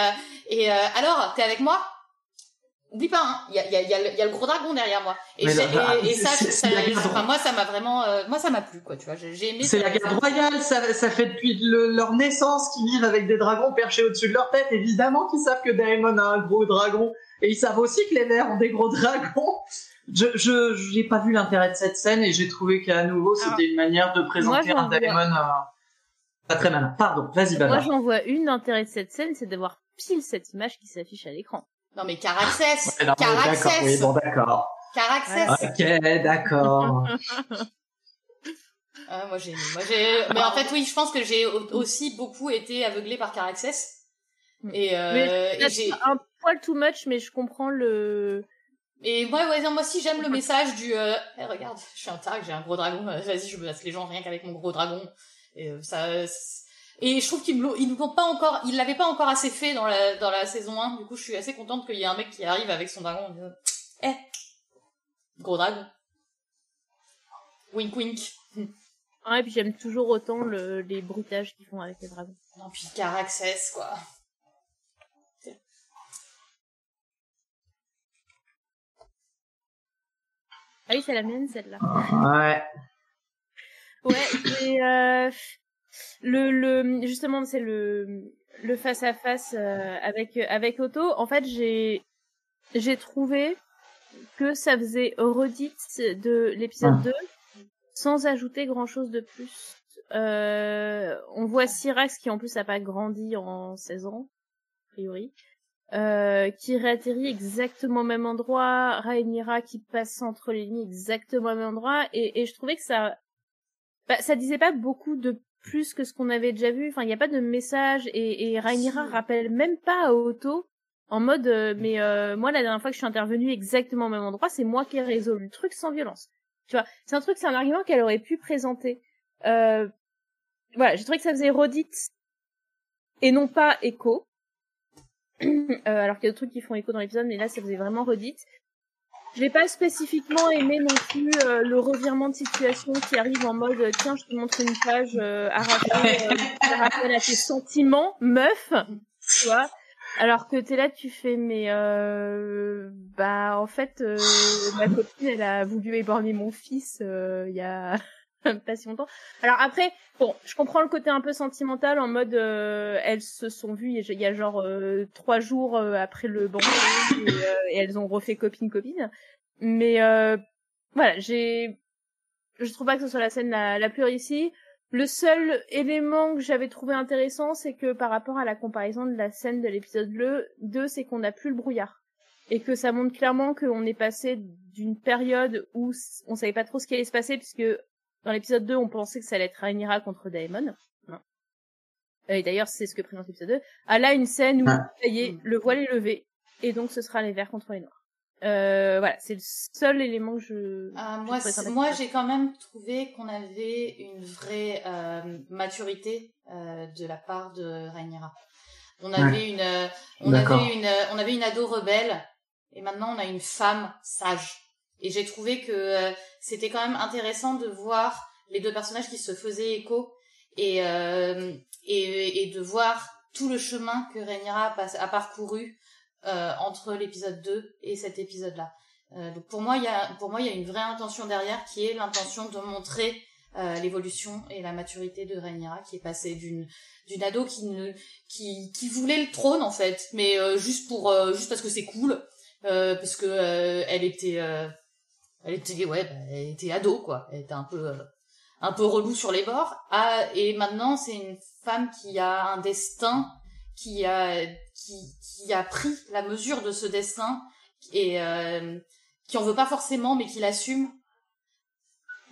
et euh, alors, t'es avec moi? Oublie pas, hein, il y a, y, a, y, a y a le gros dragon derrière moi. Et, non, bah, et, et ça, c'est- ça, enfin, moi, ça m'a vraiment, euh, moi, ça m'a plu, quoi, tu vois, j'ai j'ai aimé. C'est la garde royale, ça, ça fait depuis le- leur naissance qu'ils vivent avec des dragons perchés au-dessus de leur tête. Évidemment qu'ils savent que Daemon a un gros dragon. Et ils savent aussi que les verts ont des gros dragons. Je, je, j'ai pas vu l'intérêt de cette scène et j'ai trouvé qu'à nouveau c'était Alors, une manière de présenter un Daemon euh, pas très malin. Pardon, vas-y Moi, Baba. j'en vois une d'intérêt de cette scène, c'est d'avoir pile cette image qui s'affiche à l'écran. Non, mais Caraxès, Ouais, non, Caraxès, oui, bon d'accord. Caraxès. Ok, d'accord. Ah, moi j'ai. Moi j'ai. Mais en fait oui, je pense que j'ai au- aussi beaucoup été aveuglée par Caraxès. Mm. Et, euh, Mais et j'ai. un poil too much, mais je comprends le. Et moi, ouais, non, moi aussi j'aime le message du. Euh, Eh, regarde, je suis un targ, j'ai un gros dragon. euh, Vas-y, je menace les gens rien qu'avec mon gros dragon. Et euh, ça. Et je trouve l'ont- ils nous l'ont pas encore, ils l'avaient pas encore assez fait dans la dans la saison 1. Du coup, je suis assez contente qu'il y ait un mec qui arrive avec son dragon. en disant, Eh, gros dragon. Wink wink. Ouais, et puis j'aime toujours autant le... les bruitages qu'ils font avec les dragons. Non, puis Caraxès, quoi. Ah oui, c'est la mienne, celle-là. Ouais. Ouais, et euh, le, le, justement, c'est le, le face à face avec avec Otto. En fait, j'ai j'ai trouvé que ça faisait redite de l'épisode Ah. 2 sans ajouter grand chose de plus. Euh, on voit Syrax qui en plus a pas grandi en 16 ans, a priori. Euh, qui réatterrit exactement au même endroit, Rhaenyra qui passe entre les lignes exactement au même endroit, et, et je trouvais que ça, bah, ça disait pas beaucoup de plus que ce qu'on avait déjà vu. Enfin, il n'y a pas de message et, et Rhaenyra rappelle même pas à Otto en mode, euh, mais euh, moi la dernière fois que je suis intervenue exactement au même endroit, c'est moi qui ai résolu le truc sans violence. Tu vois, c'est un truc, c'est un argument qu'elle aurait pu présenter. Euh, voilà, j'ai trouvé que ça faisait redite et non pas écho. Alors qu'il y a d'autres trucs qui font écho dans l'épisode, mais là ça faisait vraiment redite. Je l'ai pas spécifiquement aimé non plus euh, le revirement de situation qui arrive en mode euh, tiens je te montre une page euh, arrachée euh, à tes sentiments meuf tu vois. Alors que t'es là, tu fais, mais euh, bah en fait, euh, ma copine, elle a voulu éborgner mon fils il y a pas si longtemps. Alors après, bon, je comprends le côté un peu sentimental en mode, euh, elles se sont vues il y a genre euh, trois jours euh, après le banquet et, et, elles ont refait copine copine. Mais voilà, j'ai, je trouve pas que ce soit la scène la, la plus réussie. Le seul élément que j'avais trouvé intéressant, c'est que par rapport à la comparaison de la scène de l'épisode 2, c'est qu'on n'a plus le brouillard. Et que ça montre clairement qu'on est passé d'une période où on savait pas trop ce qui allait se passer, puisque dans l'épisode 2, on pensait que ça allait être Rhaenyra contre Daemon. Et d'ailleurs, c'est ce que présente l'épisode 2. À là, une scène où, ça y est, le voile est levé. Et donc, ce sera les verts contre les noirs. Euh, voilà, c'est le seul élément que je. Euh, moi, moi, j'ai quand même trouvé qu'on avait une vraie euh, maturité euh, de la part de Rhaenyra. On avait une, euh, on avait une, euh, on avait une ado rebelle, et maintenant on a une femme sage. Et j'ai trouvé que c'était quand même intéressant de voir les deux personnages qui se faisaient écho et et, et de voir tout le chemin que Rhaenyra a, parcouru euh, entre l'épisode 2 et cet épisode-là. Euh, donc pour moi, il y a pour moi il y a une vraie intention derrière qui est l'intention de montrer euh, l'évolution et la maturité de Rhaenyra qui est passée d'une d'une ado qui ne qui qui voulait le trône en fait, mais euh, juste pour euh, juste parce que c'est cool, parce que elle était elle était ouais bah, elle était ado quoi, elle était un peu un peu relou sur les bords. Ah, et maintenant c'est une femme qui a un destin qui a qui, a pris la mesure de ce destin et euh, qui en veut pas forcément mais qui l'assume.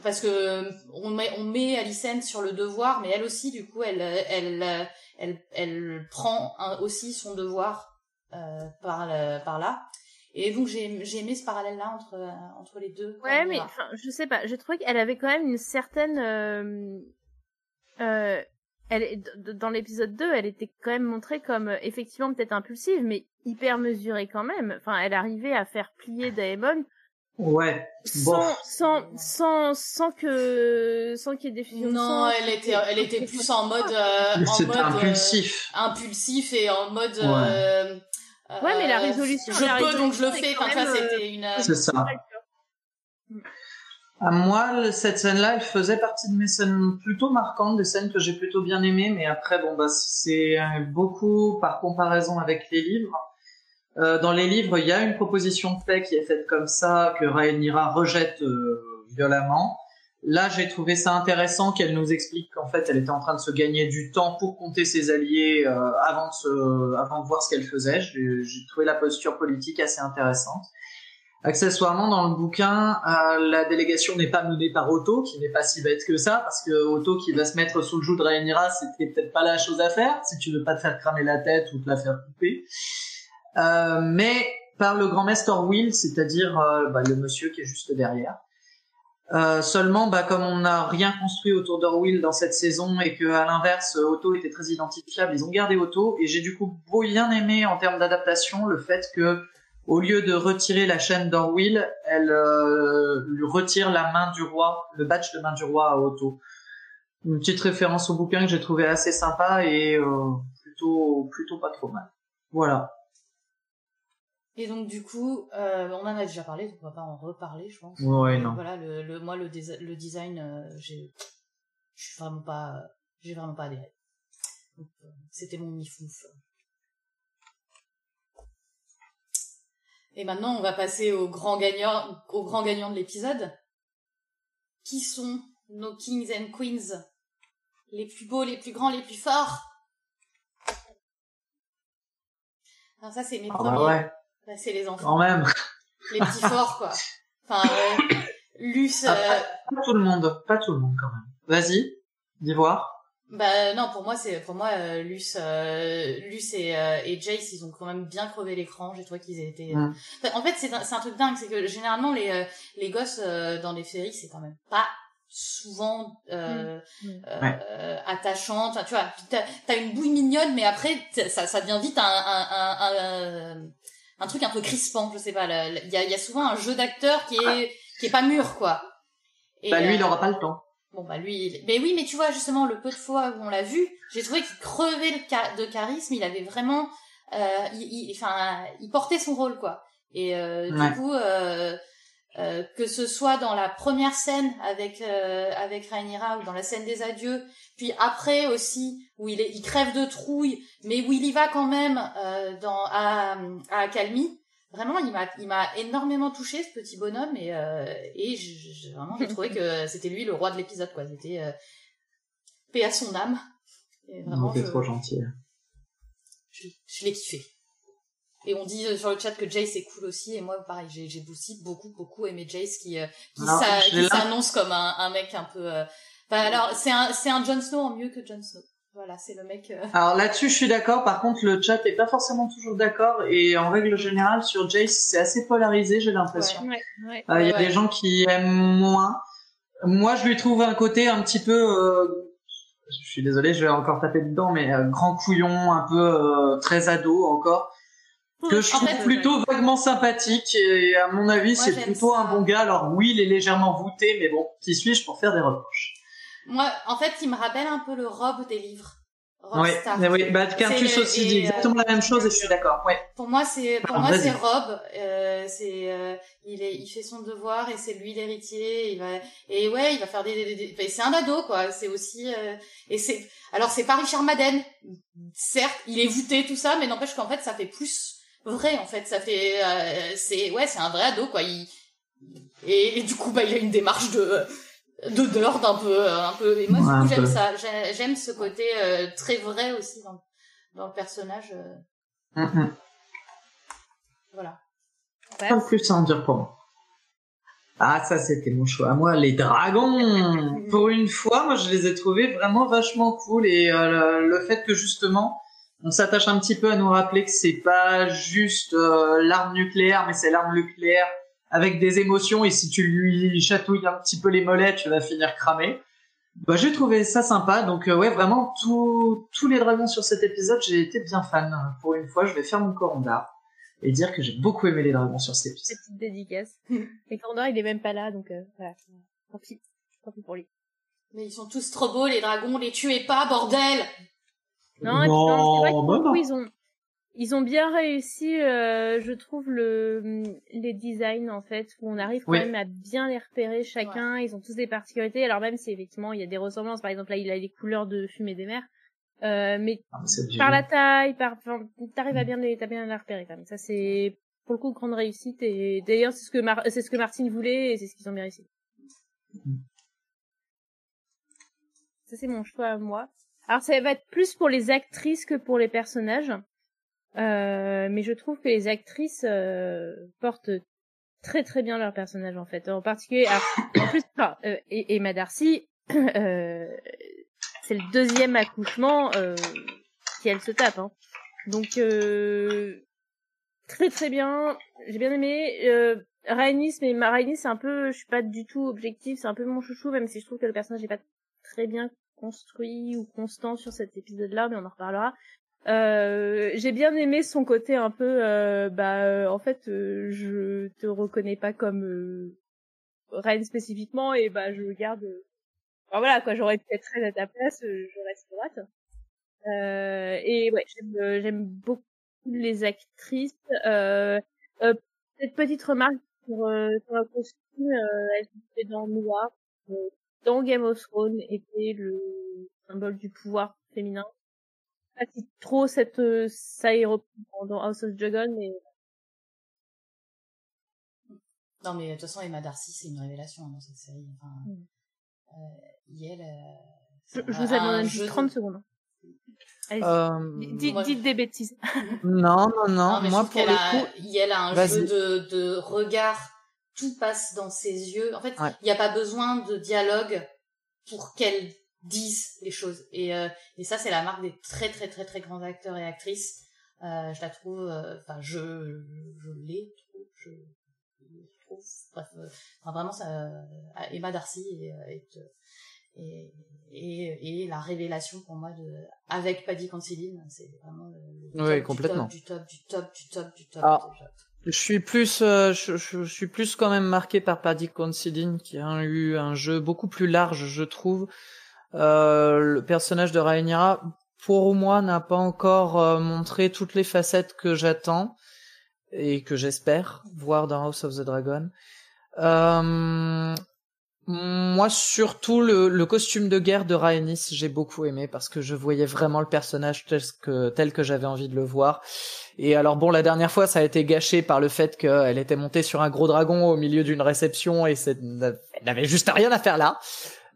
Parce que on met on sur le devoir mais elle aussi du coup elle elle elle elle, prend aussi son devoir euh, par par là et donc j'ai j'ai aimé ce parallèle là entre entre les deux ouais mais je sais pas j'ai trouvé qu'elle avait quand même une certaine euh, euh elle dans l'épisode 2, elle était quand même montrée comme euh, effectivement peut-être impulsive, mais hyper mesurée quand même. Enfin, elle arrivait à faire plier Daemon. Ouais. Sans, sans, sans, sans que, sans qu'il y ait des fusions. Non, elle était, elle était plus en mode, euh, en mode impulsif, euh, impulsif et en mode. Ouais. Euh, ouais, mais la résolution. Je la peux résolution donc je le fais. Enfin, ça c'était une. C'est ça. À moi, cette scène-là, elle faisait partie de mes scènes plutôt marquantes, des scènes que j'ai plutôt bien aimées, mais après, bon, bah, c'est beaucoup par comparaison avec les livres. Euh, dans les livres, il y a une proposition de paix qui est faite comme ça, que Rhaenyra rejette euh, violemment. Là, j'ai trouvé ça intéressant qu'elle nous explique qu'en fait, elle était en train de se gagner du temps pour compter ses alliés euh, avant, de se, avant de voir ce qu'elle faisait. J'ai trouvé la posture politique assez intéressante. Accessoirement, dans le bouquin, euh, la délégation n'est pas menée par Otto, qui n'est pas si bête que ça, parce que Otto qui va se mettre sous le joug de Rhaenyra, c'était peut-être pas la chose à faire, si tu veux pas te faire cramer la tête ou te la faire couper. Euh, mais par le grand maître Will, c'est-à-dire euh, bah, le monsieur qui est juste derrière. Euh, seulement, bah, comme on n'a rien construit autour d'Orwell dans cette saison et que à l'inverse Otto était très identifiable, ils ont gardé Otto et j'ai du coup bien aimé en termes d'adaptation le fait que au lieu de retirer la chaîne d'Orwell, elle euh, lui retire la main du roi, le badge de main du roi à Otto. Une petite référence au bouquin que j'ai trouvé assez sympa et euh, plutôt plutôt pas trop mal. Voilà. Et donc du coup, euh, on en a déjà parlé, donc on va pas en reparler, je pense. Ouais, non. Voilà, le, le moi le, le design, euh, j'ai, je suis vraiment pas, j'ai vraiment pas adhéré. Donc, euh, c'était mon mifouf. Et maintenant, on va passer au grand gagnant, au grand gagnant de l'épisode. Qui sont nos kings and queens? Les plus beaux, les plus grands, les plus forts? Alors ça, c'est mes Ah premiers. bah ouais, Bah, c'est les enfants. quand même. Les petits forts, quoi. Enfin, euh, Luce... euh, Pas tout le monde, pas tout le monde quand même. Vas-y, dis voir. Bah non, pour moi c'est pour moi euh, Luce, euh, Luce et, euh, et Jace ils ont quand même bien crevé l'écran. J'ai trouvé qu'ils étaient. euh, Mm. enfin, en fait c'est un, c'est un truc dingue, c'est que généralement les euh, les gosses euh, dans les séries c'est quand même pas souvent euh, Mm. euh, Ouais. euh, attachant. Enfin, tu vois, t'as as une bouille mignonne, mais après ça ça devient vite un un, un, un, un truc un peu crispant. Je sais pas. Il y a il y a souvent un jeu d'acteur qui est qui est pas mûr quoi. Et, Bah lui, il euh, aura pas le temps. Bon bah lui, il- mais oui, mais tu vois justement le peu de fois où on l'a vu, j'ai trouvé qu'il crevait le de charisme. Il avait vraiment il, enfin, il, portait son rôle quoi. Et du coup, que ce soit dans la première scène avec avec Rhaenyra ou dans la scène des adieux, puis après aussi où il est, il crève de trouille, mais où il y va quand même dans à à Accalmie vraiment il m'a il m'a énormément touché ce petit bonhomme et euh, et j'ai vraiment j'ai trouvé que c'était lui le roi de l'épisode quoi. C'était euh, paix à son âme. Et vraiment trop gentil. je, je l'ai kiffé et on dit euh, sur le chat que Jace est cool aussi et moi pareil j'ai j'ai aussi beaucoup beaucoup aimé Jace qui euh, qui s'annonce comme un, un mec un peu euh, alors c'est un c'est un Jon Snow en mieux que Jon Snow voilà, c'est le mec. Euh, Alors là-dessus, je suis d'accord. Par contre, le chat est pas forcément toujours d'accord. Et en règle générale, sur Jace, c'est assez polarisé, j'ai l'impression. Euh, il y a des gens qui aiment moins. Moi, je lui trouve un côté un petit peu. Euh... Je suis désolé, je vais encore taper dedans, mais euh, grand couillon, un peu très ado encore. Que je trouve plutôt vaguement sympathique. Et à mon avis, c'est plutôt un bon gars. Alors oui, il est légèrement voûté, mais bon, qui suis-je pour faire des reproches? Moi, en fait, il me rappelle un peu le Rob des livres. Rob oui, oui, bah aussi dit exactement la même chose et je suis d'accord. Ouais. Pour moi, c'est pour moi c'est Rob. Euh, c'est euh, il est il fait son devoir et c'est lui l'héritier. Il va et ouais, il va faire des, des, des... c'est un ado quoi. C'est aussi euh, et c'est alors c'est pas Richard Madden. Certes, il est voûté tout ça, mais n'empêche qu'en fait ça fait plus vrai en fait. Ça fait euh, c'est ouais c'est un vrai ado quoi. Il et, et, du coup bah il a une démarche de de d'ordre un peu un peu et moi du coup j'aime ça. J'aime ce côté euh, très vrai aussi dans dans le personnage euh. mm, voilà. Pas plus à en dire pour moi. Ah ça c'était mon choix moi. Les dragons! Pour une fois moi je les ai trouvés vraiment vachement cool et euh, le, fait que justement on s'attache un petit peu à nous rappeler que c'est pas juste l'arme nucléaire mais c'est l'arme nucléaire avec des émotions et si tu lui chatouilles un petit peu les mollets, tu vas finir cramé. Bah, j'ai trouvé ça sympa. Donc euh, ouais, vraiment tous tous les dragons sur cet épisode, j'ai été bien fan. Pour une fois, je vais faire mon corondar et dire que j'ai beaucoup aimé les dragons sur cet épisode. Petite dédicace. et corondar, il est même pas là, donc euh, voilà. Tant pis, tant pis pour lui. Mais ils sont tous trop beaux les dragons, les tuez pas, bordel. Non, non, c'est vrai que ils ont ils ont bien réussi, euh, je trouve, le, les designs en fait, où on arrive quand même à bien les repérer chacun. Ils ont tous des particularités. Alors même si effectivement il y a des ressemblances, par exemple là il a les couleurs de fumée des mers, euh, mais ah, par la taille, par, t'arrives à bien les, t'as bien les repérer quand même. Ça c'est pour le coup grande réussite et d'ailleurs c'est ce que Mar c'est ce que Martine voulait et c'est ce qu'ils ont bien réussi. Mm. Ça c'est mon choix à moi. Alors ça va être plus pour les actrices que pour les personnages. Euh, mais je trouve que les actrices euh, portent très très bien leur personnage en fait. En particulier, en plus, enfin, euh, Emma Darcy, euh, c'est le deuxième accouchement euh, qu'elle se tape. Hein. Donc très très bien. J'ai bien aimé. Euh, Rhaenys, mais ma Rhaenys c'est un peu, je suis pas du tout objectif, c'est un peu mon chouchou, même si je trouve que le personnage n'est pas très bien construit ou constant sur cet épisode-là, mais on en reparlera. Euh, j'ai bien aimé son côté un peu, euh, bah, euh, en fait, euh, je te reconnais pas comme euh, reine spécifiquement et bah je garde. Enfin, voilà quoi, j'aurais pu être reine à ta place, je reste droite. et ouais, j'aime, j'aime beaucoup les actrices. cette petite remarque sur, sur la costume, elle était dans Noir, dans Game of Thrones était le symbole du pouvoir féminin. Pas si trop cette euh, ça est dans House of Dragon mais non mais de toute façon Emma Darcy c'est une révélation hein, dans cette série. Enfin mm. euh, Yel euh, je, vous demandé juste 30 secondes euh... dites, dites des bêtises. Non non non, moi pour le a, coup Yel a un jeu de, de regard tout passe dans ses yeux en fait il n'y a pas besoin de dialogue pour qu'elle disent les choses. Et, euh, et ça, c'est la marque des très très très très grands acteurs et actrices. Euh, je la trouve, euh, enfin, je, je l'ai, je, je trouve, bref, euh, enfin, vraiment, ça, Emma Darcy est, et, et, et, la révélation pour moi de avec Paddy Considine, c'est vraiment le, oui, complètement. du top, du top, du top, du top, ah, du top. Je suis plus, je, je, suis plus quand même marqué par Paddy Considine qui a eu un jeu beaucoup plus large, je trouve. Euh, le personnage de Rhaenyra, pour moi, n'a pas encore montré toutes les facettes que j'attends et que j'espère voir dans House of the Dragon. Moi, surtout le, le, costume de guerre de Rhaenys, j'ai beaucoup aimé parce que je voyais vraiment le personnage tel que, tel que j'avais envie de le voir. Et alors bon, la dernière fois, ça a été gâché par le fait qu'elle était montée sur un gros dragon au milieu d'une réception et elle n'avait juste rien à faire là.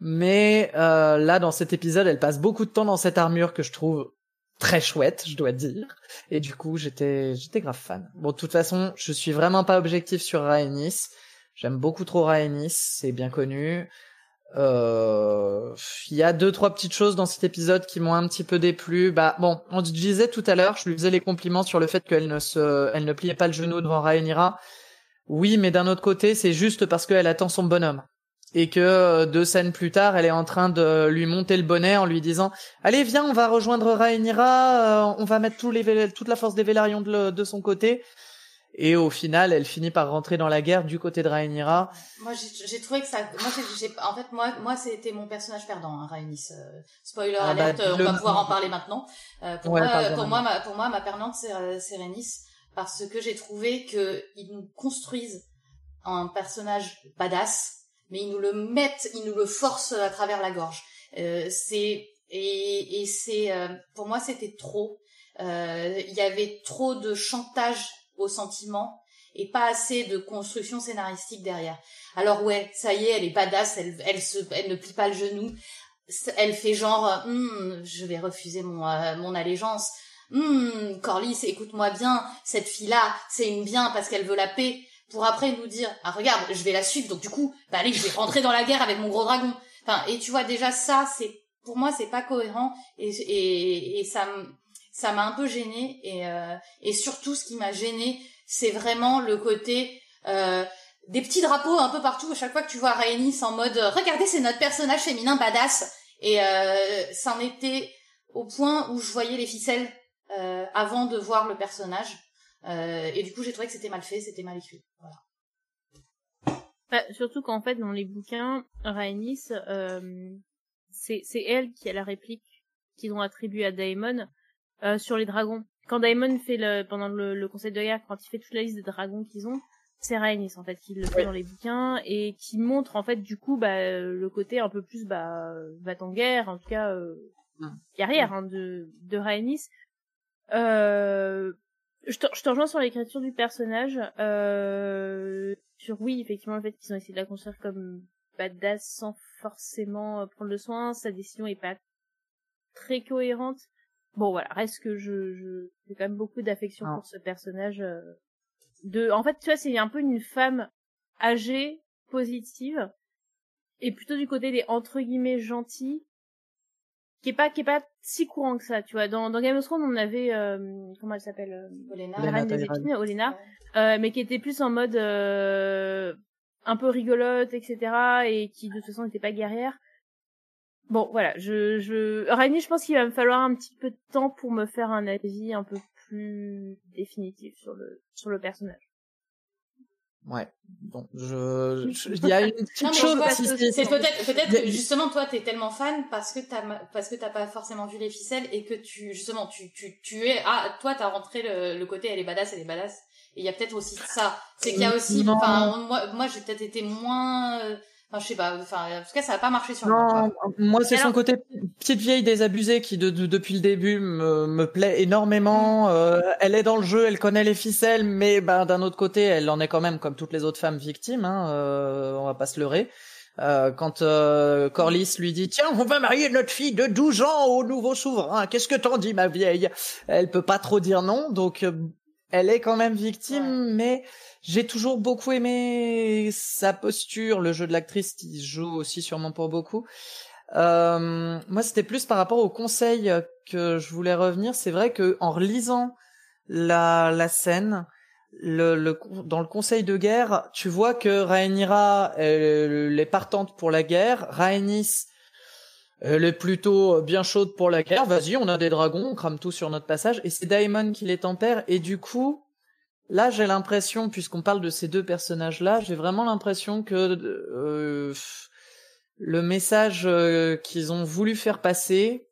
Mais euh, là, dans cet épisode, elle passe beaucoup de temps dans cette armure que je trouve très chouette, je dois dire. Et du coup, j'étais j'étais grave fan. Bon, de toute façon, je suis vraiment pas objectif sur Rhaenys. J'aime beaucoup trop Rhaenys, c'est bien connu. Euh, il y a deux trois petites choses dans cet épisode qui m'ont un petit peu déplu. Bah bon, on disait tout à l'heure, je lui faisais les compliments sur le fait qu'elle ne se, elle ne pliait pas le genou devant Rhaenyra. Oui, mais d'un autre côté, c'est juste parce qu'elle attend son bonhomme et que euh, deux scènes plus tard, elle est en train de lui monter le bonnet en lui disant "Allez, viens, on va rejoindre Rhaenyra, euh, on va mettre toute la force des Vélarions de son côté." Et au final, elle finit par rentrer dans la guerre du côté de Rhaenyra. Moi, j'ai trouvé que ça. Moi, j'ai, en fait, moi, moi, c'était mon personnage perdant, hein, Rhaenys. Euh, spoiler ah bah, alert, on va pouvoir en parler maintenant. Euh, pour, moi, pour moi, ma, pour moi, ma perdante, c'est, euh, c'est Rhaenys, parce que j'ai trouvé que ils nous construisent un personnage badass, mais ils nous le mettent, ils nous le forcent à travers la gorge. Euh, c'est et, et c'est, euh, pour moi, c'était trop. Il y avait trop de chantage au sentiment et pas assez de construction scénaristique derrière. Alors ouais, ça y est, elle est badass, elle, elle, se, elle ne plie pas le genou, elle fait genre, hm, je vais refuser mon, euh, mon allégeance. Hum, Corlys, écoute-moi bien, cette fille-là, c'est une bien parce qu'elle veut la paix, pour après nous dire, ah regarde, je vais la suivre, donc du coup, bah allez, je vais rentrer dans la guerre avec mon gros dragon. Enfin, et tu vois déjà ça, c'est, pour moi, c'est pas cohérent et, et, et ça ça m'a un peu gêné et, euh, et surtout ce qui m'a gêné c'est vraiment le côté euh, des petits drapeaux un peu partout. À chaque fois que tu vois Rhaenys en mode euh, regardez c'est notre personnage féminin badass. Et euh, ça en était au point où je voyais les ficelles euh, avant de voir le personnage. Euh, et du coup j'ai trouvé que c'était mal fait c'était mal écrit. Bah, surtout qu'en fait dans les bouquins Rhaenys c'est c'est elle qui a la réplique qu'ils ont attribuée à Daemon sur les dragons. Quand Daemon fait le, pendant le, conseil de guerre, quand il fait toute la liste des dragons qu'ils ont, c'est Rhaenys en fait qui le fait dans les bouquins et qui montre en fait du coup bah le côté un peu plus bah va en guerre en tout cas euh, guerrière hein, de de Rhaenys. Euh, je te, je te rejoins sur l'écriture du personnage euh, sur oui effectivement le fait qu'ils ont essayé de la construire comme badass sans forcément prendre le soin sa décision est pas très cohérente Bon voilà, reste que je, je j'ai quand même beaucoup d'affection pour ce personnage. Euh, de, en fait, tu vois, c'est un peu une femme âgée, positive, et plutôt du côté des entre guillemets gentils, qui est pas qui est pas si courant que ça, tu vois. Dans, dans Game of Thrones, on avait euh, comment elle s'appelle euh, la reine des épines, Olena, euh, mais qui était plus en mode euh, un peu rigolote, etc. et qui de toute façon n'était pas guerrière. Bon, voilà, je, je, Rainy, je pense qu'il va me falloir un petit peu de temps pour me faire un avis un peu plus définitif sur le, sur le personnage. Ouais. Bon, je, il y a une petite chose. C'est peut-être, peut-être que justement toi t'es tellement fan parce que t'as, parce que t'as pas forcément vu les ficelles et que tu, justement, tu, tu, tu es, ah, toi t'as rentré le, le côté elle est badass, elle est badass. Et il y a peut-être aussi ça. C'est qu'il y a aussi, enfin, moi, moi j'ai peut-être été moins, euh, Enfin, je sais pas. Enfin, en tout cas, ça n'a pas marché sur moi. Moi, c'est son côté petite vieille désabusée qui, de, depuis le début, me, me plaît énormément. Mm. Euh, elle est dans le jeu, elle connaît les ficelles, mais ben, d'un autre côté, elle en est quand même comme toutes les autres femmes victimes. Hein, euh, on va pas se leurrer. Euh, quand euh, Corlys lui dit tiens on va marier notre fille de 12 ans au nouveau souverain qu'est-ce que t'en dis ma vieille? Elle peut pas trop dire non donc euh, elle est quand même victime mais j'ai toujours beaucoup aimé sa posture, le jeu de l'actrice qui joue aussi sûrement pour beaucoup. Euh, moi, c'était plus par rapport au conseil que je voulais revenir. C'est vrai que en relisant la, scène, dans le conseil de guerre, tu vois que Rhaenyra elle, est partante pour la guerre, Rhaenys elle est plutôt bien chaude pour la guerre. Vas-y, on a des dragons, on crame tout sur notre passage. Et c'est Daemon qui les tempère. Et du coup, Là, j'ai l'impression, puisqu'on parle de ces deux personnages-là, j'ai vraiment l'impression que euh, le message euh, qu'ils ont voulu faire passer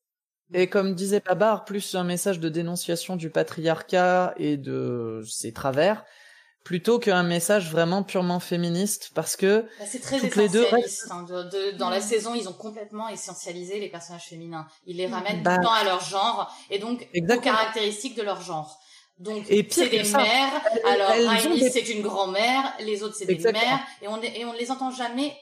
Et comme disait Babar, plus un message de dénonciation du patriarcat et de ses travers, plutôt qu'un message vraiment purement féministe, parce que bah, c'est très toutes les deux hein, dans la saison, ils ont complètement essentialisé les personnages féminins. Ils les ramènent bah tout le temps à leur genre et donc aux caractéristiques de leur genre. Donc c'est des mères. Alors Rhaenys c'est une grand-mère, les autres c'est des mères, et on et on les entend jamais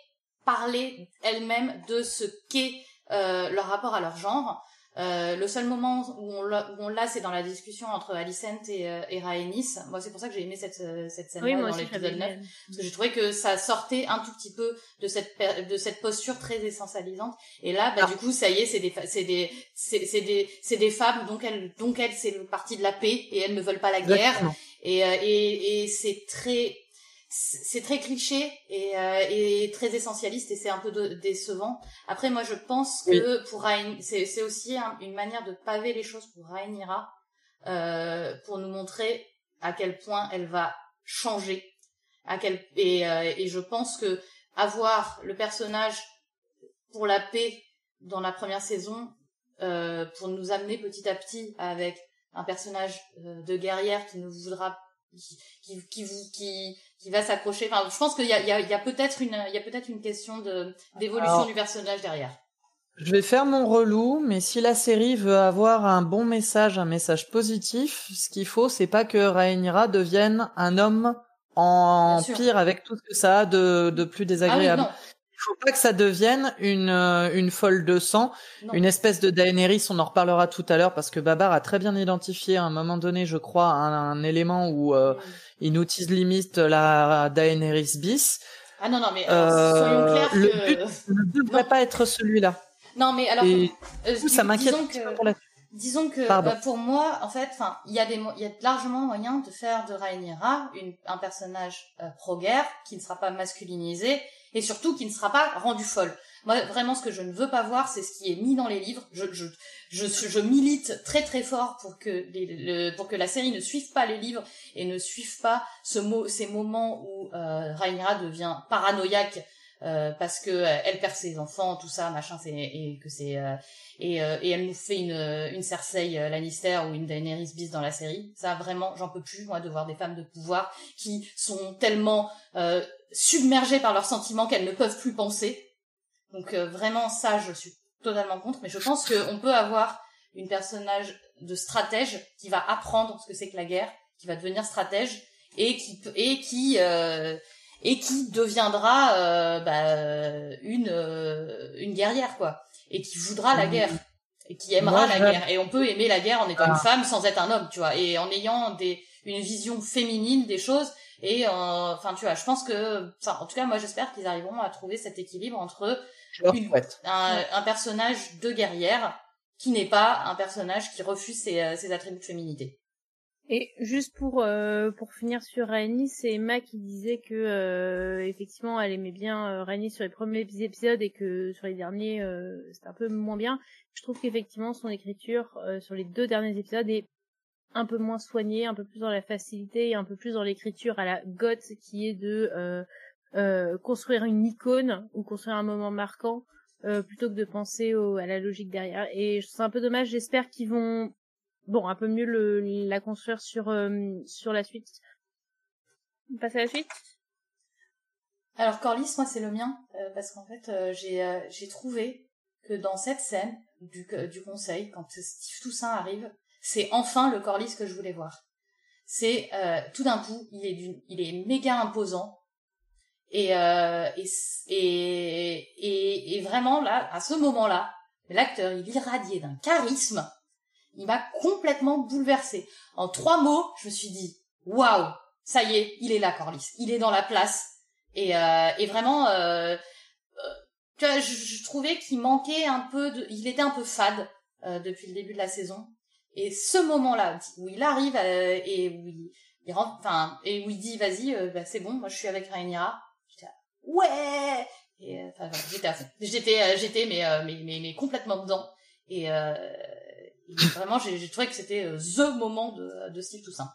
parler elles-mêmes de ce qu'est euh, leur rapport à leur genre. Euh, le seul moment où on l'a, c'est dans la discussion entre Alicent et, euh, et Rhaenys. Moi, c'est pour ça que j'ai aimé cette, euh, cette scène-là dans l'épisode 9. Parce que j'ai trouvé que ça sortait un tout petit peu de cette, de cette posture très essentialisante. Et là, bah, ah. du coup, ça y est, c'est des, c'est des, c'est, des, c'est des femmes, donc elles, donc elles, c'est le parti de la paix et elles ne veulent pas la guerre. Et, euh, et, et c'est très, c'est très cliché et, euh, et, très essentialiste et c'est un peu décevant. Après, moi, je pense que pour c'est aussi une manière de paver les choses pour Rhaenyra, euh, pour nous montrer à quel point elle va changer. À quel et, euh, et je pense que avoir le personnage pour la paix dans la première saison, pour nous amener petit à petit avec un personnage de guerrière qui ne voudra qui, qui, qui, qui, qui va s'accrocher. Enfin, je pense qu'il y a, il y a, a peut-être une, il y a peut-être une question de d'évolution du personnage derrière. Je vais faire mon relou, mais si la série veut avoir un bon message, un message positif, ce qu'il faut, c'est pas que Rhaenyra devienne un homme en pire avec tout ce que ça a de, de plus désagréable. Ah il faut pas que ça devienne une euh, une folle de sang, une espèce de Daenerys. On en reparlera tout à l'heure parce que Babar a très bien identifié à un moment donné, je crois, un, élément où euh, il utilise limite la Daenerys bis. Ah non non mais euh, soyons clairs le but ne devrait pas être celui-là. Non mais alors ça m'inquiète pour la Disons que bah, pour moi, en fait, enfin, il y a des, il y a largement moyen de faire de Rhaenyra un personnage pro-guerre qui ne sera pas masculinisé et surtout qui ne sera pas rendu folle. Moi, vraiment, ce que je ne veux pas voir, c'est ce qui est mis dans les livres. Je, je, je, je milite très très fort pour que les, pour que la série ne suive pas les livres et ne suive pas ce mot, ces moments où euh, Rhaenyra devient paranoïaque euh, parce que euh, elle perd ses enfants, tout ça, machin, c'est et que c'est euh, et, euh, et elle nous fait une une Cersei Lannister ou une Daenerys bis dans la série. Ça vraiment, j'en peux plus moi de voir des femmes de pouvoir qui sont tellement submergées par leurs sentiments qu'elles ne peuvent plus penser. Donc vraiment ça, je suis totalement contre. Mais je pense qu'on peut avoir une personnage de stratège qui va apprendre ce que c'est que la guerre, qui va devenir stratège et qui et qui euh, et qui deviendra euh, bah, une euh, une guerrière quoi et qui voudra la mmh. guerre et qui aimera la guerre et on peut aimer la guerre en étant une ah. femme sans être un homme tu vois et en ayant des une vision féminine des choses et euh, enfin tu vois je pense que enfin en tout cas moi j'espère qu'ils arriveront à trouver cet équilibre entre un, un, personnage de guerrière qui n'est pas un personnage qui refuse ses, ses attributs de féminité. Et juste pour euh, pour finir sur Rhaenys, c'est Emma qui disait que euh, effectivement elle aimait bien euh, sur les premiers épisodes et que sur les derniers euh, c'était un peu moins bien. Je trouve qu'effectivement son écriture euh, sur les deux derniers épisodes est un peu moins soignée, un peu plus dans la facilité et un peu plus dans l'écriture à la goth qui est de construire une icône ou construire un moment marquant plutôt que de penser à la logique derrière. Et c'est un peu dommage. J'espère qu'ils vont bon, un peu mieux le, la construire sur, euh, sur la suite. On à la suite? Alors Corlys, moi c'est le mien, euh, parce qu'en fait euh, j'ai j'ai trouvé que dans cette scène du, du conseil, quand Steve Toussaint arrive, c'est enfin le Corlys que je voulais voir. C'est tout d'un coup, il est il est méga imposant, et, et, et, et, et, vraiment là, à ce moment-là, l'acteur il irradiait d'un charisme il m'a complètement bouleversée. En trois mots, je me suis dit, waouh, ça y est, il est là, Corlys. Il est dans la place. Et, euh, et vraiment, euh, euh vois, je, trouvais qu'il manquait un peu de, il était un peu fade euh, depuis le début de la saison. Et ce moment-là où il arrive euh, et où il, il rentre, enfin, et où il dit, vas-y, bah, c'est bon, moi je suis avec Rhaenyra. J'étais, ouais. Et enfin, j'étais à fond. J'étais, j'étais, mais, mais, mais, complètement dedans. Et vraiment, j'ai trouvé que c'était euh, the moment de, de Steve Toussaint.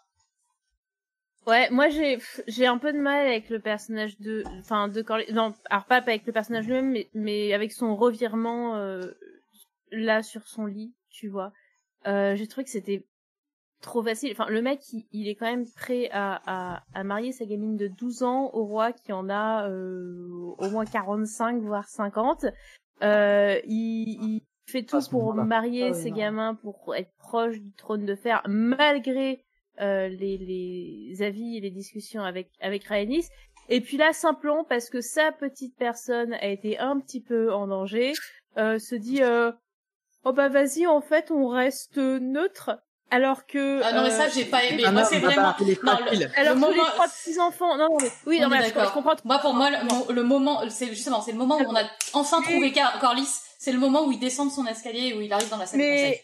Ouais, moi j'ai j'ai un peu de mal avec le personnage de enfin de Corley non alors pas avec le personnage lui-même mais mais avec son revirement euh, là sur son lit tu vois. Euh, j'ai trouvé que c'était trop facile. Enfin, le mec, il, est quand même prêt à, à, à, marier sa gamine de 12 ans au roi qui en a euh, au moins 45, voire 50. Euh, il, il, fait tout pour marier ah ses gamins, pour être proche du trône de fer, malgré euh, les, les avis et les discussions avec avec Rhaenys. Et puis là, simplement parce que sa petite personne a été un petit peu en danger, euh, se dit euh, oh bah vas-y, en fait, on reste neutre alors que ah non mais ça j'ai pas aimé. Ah moi c'est vraiment non, le, alors le moment... les trois petits enfants non non mais oui non mais je, comprends moi pour moi le, moment c'est justement c'est le moment où on a enfin trouvé Corlys. C'est le moment où il descend de son escalier et où il arrive dans la salle mais... de conseil.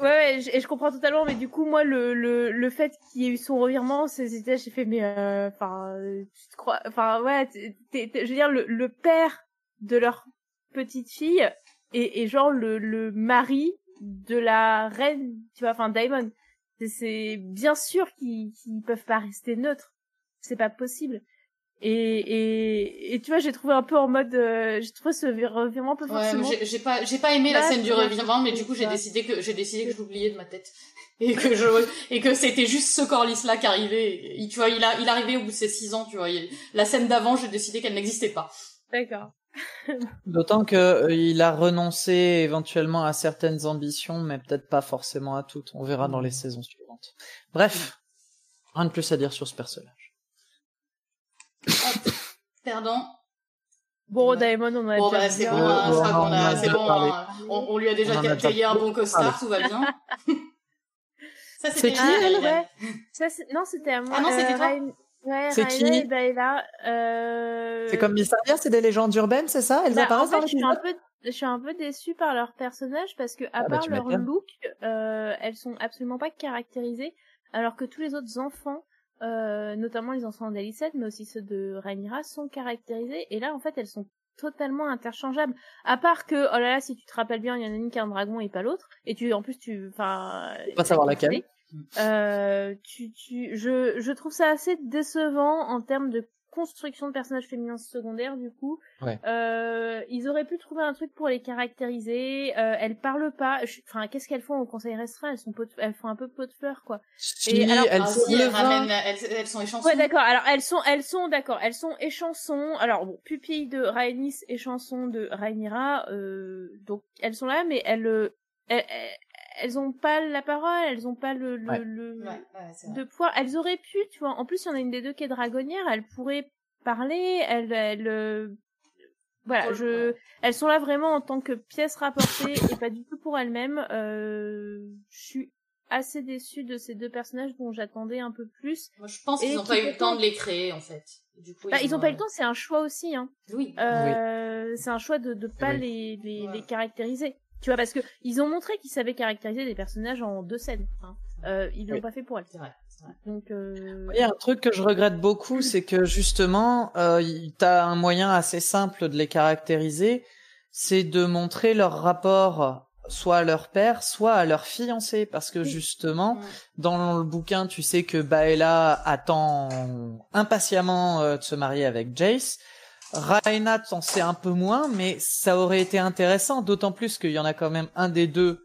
Ouais, ouais et je comprends totalement, mais du coup, moi, le, le, le fait qu'il y ait eu son revirement, c'était, j'ai fait, mais, euh, enfin, tu te crois, enfin, ouais, je veux dire, le, le père de leur petite fille et, et genre le, le mari de la reine, tu vois, enfin Daimon. C'est bien sûr qu'ils qu'ils peuvent pas rester neutres. C'est pas possible. Et, et, et tu vois, j'ai trouvé un peu en mode, euh, j'ai trouvé ce revirement un peu forcément. Ouais, j'ai pas, j'ai pas aimé la scène du revirement, mais du coup, j'ai décidé que, j'ai décidé que je l'oubliais de ma tête. Et que je, et que c'était juste ce Corlys là qui arrivait. tu vois, il a, il arrivait au bout de ses six ans, tu vois. la scène d'avant, j'ai décidé qu'elle n'existait pas. D'accord. D'autant que euh, il a renoncé éventuellement à certaines ambitions, mais peut-être pas forcément à toutes. On verra dans les saisons suivantes. Bref, rien de plus à dire sur ce personnage. Pardon. Bon, Daemon, on a bon, bah, c'est bon, hein, c'est bon, hein. on, lui a déjà payé un bon costard, tout va bien. Ça, c'était qui, elle, ouais? Ça, non, c'était à moi. Ah non, c'était toi. Ouais, c'est qui bah, euh... C'est comme Mysteria, c'est des légendes urbaines, c'est ça? Elles bah, apparaissent en fait, je suis un peu je suis un peu déçue par leurs personnages parce que à ah, bah, part leur look, euh, elles sont absolument pas caractérisées, alors que tous les autres enfants, euh, notamment les enfants d'Alicette, mais aussi ceux de Rhaenyra, sont caractérisés. Et là, en fait, elles sont totalement interchangeables. À part que, oh là là, si tu te rappelles bien, il y en a une qui a un dragon et pas l'autre. Et tu, en plus, tu, enfin, pas savoir laquelle. Euh, tu, tu, je, je trouve ça assez décevant en termes de construction de personnages féminins secondaires du coup. Euh, ils auraient pu trouver un truc pour les caractériser. Euh, elles parlent pas. Enfin, qu'est-ce qu'elles font au conseil restreint? Elles sont elles font un peu pot de fleurs quoi. Et alors, elles, elles, sont échansons. Ouais, d'accord. Alors elles sont, elles sont d'accord. Elles sont échansons. Alors bon, pupille de Rhaenys, échanson de Rhaenyra. Euh, donc elles sont là, mais elles, elles, elles ont pas la parole, elles ont pas le, le, de poids. Elles auraient pu, tu vois. En plus, il y en a une des deux qui est dragonnière, elles pourraient parler, elles, elles, euh, voilà, je, elles sont là vraiment en tant que pièces rapportées et pas du tout pour elles-mêmes. Euh, je suis assez déçue de ces deux personnages dont j'attendais un peu plus. Moi, je pense qu'ils n'ont pas eu le temps de les créer, en fait. Du coup, bah, ils, ont... pas eu le temps, c'est un choix aussi, hein. Oui. Euh, C'est un choix de de pas les les, les caractériser. Tu vois, parce que ils ont montré qu'ils savaient caractériser des personnages en deux scènes. Hein. Euh, ils l'ont pas fait pour elle. C'est vrai. Donc, euh... il y a un truc que je regrette beaucoup, c'est que justement, euh, t'as un moyen assez simple de les caractériser, c'est de montrer leur rapport soit à leur père, soit à leur fiancé, parce que justement, dans le bouquin, tu sais que Baella attend impatiemment euh, de se marier avec Jace, Reinhardt en sait un peu moins, mais ça aurait été intéressant, d'autant plus qu'il y en a quand même un des deux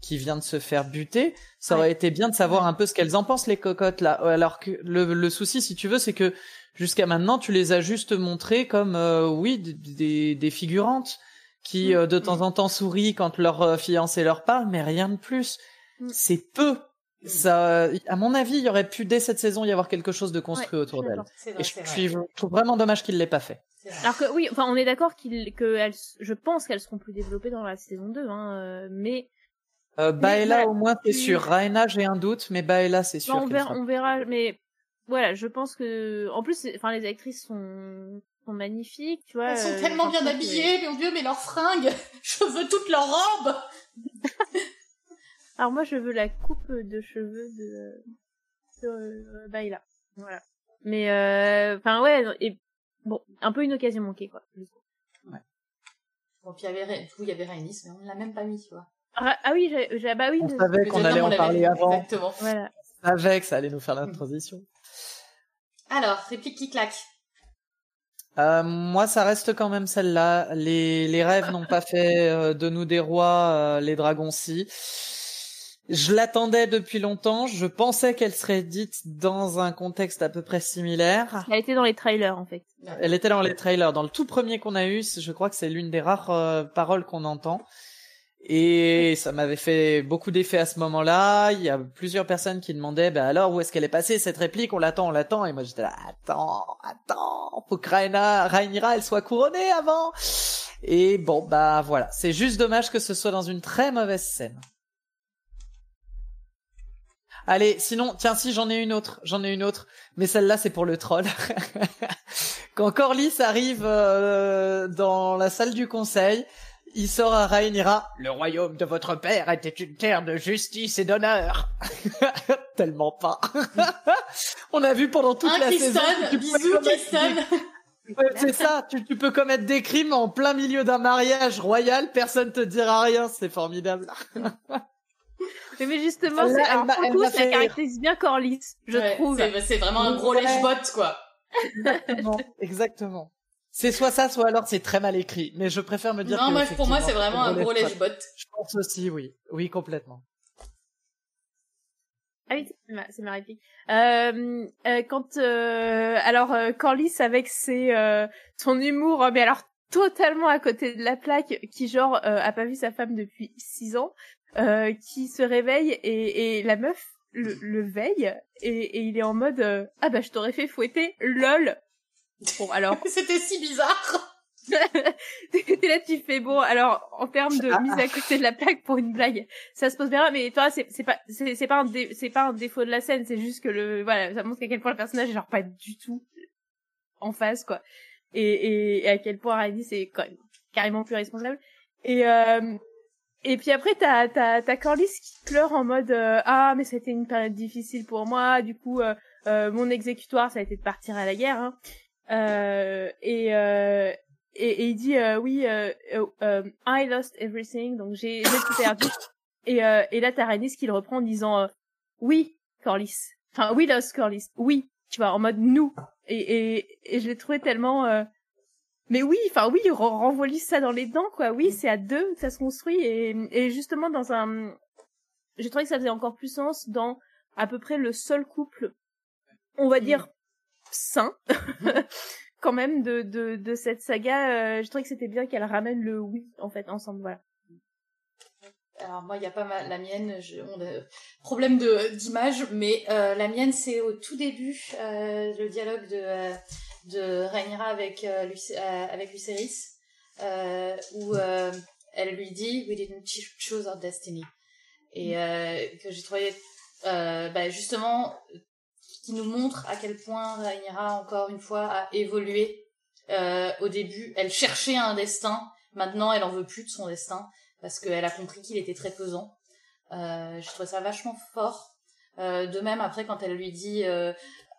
qui vient de se faire buter. Ça aurait été bien de savoir un peu ce qu'elles en pensent les cocottes là. Alors que le, souci, si tu veux, c'est que jusqu'à maintenant, tu les as juste montrées comme euh, oui des, des, figurantes qui mm. euh, de temps en temps sourient quand leur euh, fiancé leur parle, mais rien de plus. Mm. C'est peu. Ça, à mon avis, il y aurait pu dès cette saison y avoir quelque chose de construit autour d'elle. Et je, trouve vraiment dommage qu'il l'ait pas fait. Alors que oui, enfin on est d'accord qu'il que elles, je pense qu'elles seront plus développées dans la saison 2 hein, euh, mais euh, Baella au moins c'est sûr, Raina j'ai un doute mais Baella c'est sûr. on, verra, on verra mais voilà, je pense que en plus enfin les actrices sont sont magnifiques, tu vois. Elles sont euh, tellement bien habillées, mon dieu, mais leurs fringues, je veux toutes leurs robes. Alors moi je veux la coupe de cheveux de, de euh, Baella. Voilà. Mais enfin ouais et Bon, un peu une occasion manquée, quoi. Ouais. Bon, puis il y avait, il y avait Rhaenys, mais on ne l'a même pas mis, tu vois. Ah, ah oui, j'ai, bah oui. On savait qu'on allait en parler avant. Exactement. Voilà. On savait que ça allait nous faire la transition. Alors, réplique qui claque. Euh, moi, ça reste quand même celle-là. Les, les rêves n'ont pas fait euh, de nous des rois, euh, les dragons si. Je l'attendais depuis longtemps. Je pensais qu'elle serait dite dans un contexte à peu près similaire. Elle était dans les trailers, en fait. Elle était dans les trailers. Dans le tout premier qu'on a eu, je crois que c'est l'une des rares paroles qu'on entend. Et ça m'avait fait beaucoup d'effet à ce moment-là. Il y a plusieurs personnes qui demandaient, bah alors où est-ce qu'elle est passée cette réplique? On l'attend, on l'attend. Et moi j'étais là, attends, attends, faut que Raina, Rhaenyra, elle soit couronnée avant. Et bon, bah voilà, c'est juste dommage que ce soit dans une très mauvaise scène. Allez, sinon, tiens, si j'en ai une autre, j'en ai une autre, mais celle-là c'est pour le troll. Quand Corlys arrive euh, dans la salle du conseil, il sort à Rhaenyra. Le royaume de votre père était une terre de justice et d'honneur. Tellement pas. On a vu pendant toute la saison. Bisous, c'est ça, tu, peux commettre des crimes en plein milieu d'un mariage royal, personne te dira rien, c'est formidable. Mais justement, c'est, alors, ça caractérise bien Corlys, je trouve. C'est, vraiment un gros lèche-bot, quoi. Exactement, exactement. C'est soit ça, soit alors c'est très mal écrit. Mais je préfère me dire. Non, moi, pour moi, c'est vraiment un gros lèche-bot. Je pense aussi, oui. Oui, complètement. Ah oui, c'est ma réplique. Euh, euh, quand euh, alors euh, Corlys avec ses euh, son humour, mais alors totalement à côté de la plaque, qui genre a pas vu sa femme depuis six ans, qui se réveille et, et la meuf le, le veille et, et, il est en mode ah bah je t'aurais fait fouetter lol Bon, alors. C'était si bizarre. T'es là, tu fais bon. Alors, en termes de mise à côté de la plaque pour une blague, ça se pose bien. Mais toi, c'est pas c'est pas un c'est pas un défaut de la scène. C'est juste que le voilà, ça montre à quel point le personnage est genre pas du tout en face quoi. Et et, à quel point Riley c'est quand même carrément plus responsable. Et euh, et puis après t'as t'as t'as Corlys qui pleure en mode euh, ah mais c'était une période difficile pour moi. Du coup euh, euh, mon exécutoire ça a été de partir à la guerre. Hein. Euh, et, euh, et, et, il dit oui, I lost everything, donc j'ai tout perdu. Et, et là, t'as Rhaenys qui le reprend en disant oui, Corlys. Enfin, oui, lost Corlys. Oui, tu vois, en mode nous. Et, et, et je l'ai trouvé tellement. Mais oui, enfin oui, renvoie ça dans les dents, quoi. Oui, c'est à deux que ça se construit. Et, et justement, dans un... J'ai trouvé que ça faisait encore plus sens dans à peu près le seul couple, on va dire, sain quand même de, de, de cette saga. Euh, je trouvais que c'était bien qu'elle ramène le oui en fait ensemble. Voilà. Alors moi, il y a pas mal. La mienne, je, on a problème de d'image, mais euh, la mienne, c'est au tout début euh, le dialogue de de Rhaenyra avec euh, avec Lucerys, où elle lui dit "We didn't choose our destiny" et que j'ai trouvé bah, justement qui nous montre à quel point Rhaenyra, encore une fois, a évolué. Euh, au début, elle cherchait un destin. Maintenant, elle en veut plus de son destin parce qu'elle a compris qu'il était très pesant. Euh, je trouve ça vachement fort. Euh, de même, après, quand elle lui dit euh,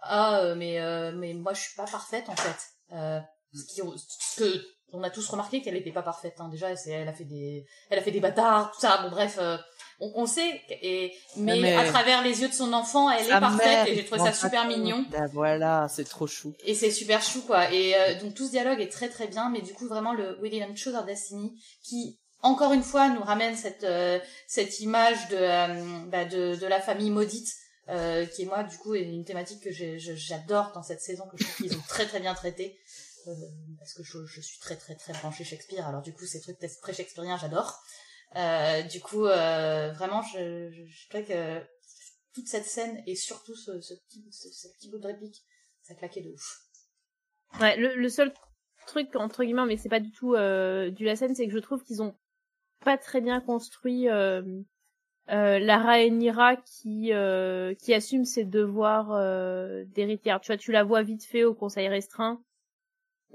ah euh, mais mais moi je suis pas parfaite en fait. ce, qui, ce que on a tous remarqué qu'elle était pas parfaite. Hein. Déjà, elle a fait des elle a fait des bâtards, tout ça. Bon bref on, sait, et, mais, à travers les yeux de son enfant, elle est parfaite et j'ai trouvé ça super mignon. Ben voilà, c'est trop chou. Et c'est super chou quoi. Et euh, donc tout ce dialogue est très très bien, mais du coup vraiment le Choose Our Destiny qui encore une fois nous ramène cette euh, cette image de, euh, bah, de de la famille maudite. Qui est moi du coup une thématique que j'adore dans cette saison que je trouve qu'ils ont très très bien traité. Parce que je, suis très très très branchée Shakespeare. Alors du coup ces trucs très shakespeariens j'adore. Euh, du coup, euh, vraiment, je, je, je que toute cette scène et surtout ce, ce, petit, ce, petit bout de réplique, ça claquait de ouf. Ouais, le, le seul truc entre guillemets, mais c'est pas du tout euh, du la scène, c'est que je trouve qu'ils ont pas très bien construit euh, euh, la Rhaenyra qui euh, qui assume ses devoirs euh, d'héritière. Tu vois, tu la vois vite fait au conseil restreint,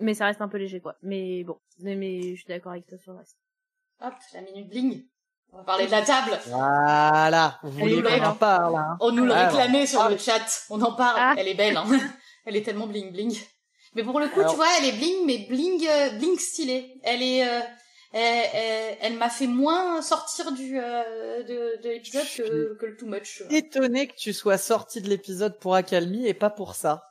mais ça reste un peu léger quoi. Mais bon, mais, mais je suis d'accord avec toi sur le reste. Hop, la minute bling. On va parler de la table. Voilà. Vous voulez qu'on en parle, hein. On nous le réclamait sur le chat. On en parle. Ah. Elle est belle, hein. Elle est tellement bling bling. Mais pour le coup, tu vois, elle est bling, mais bling, euh, bling stylée. Elle est, elle, m'a fait moins sortir du euh, de, de l'épisode que, que, le too much. Étonné que tu sois sorti de l'épisode pour accalmie et pas pour ça.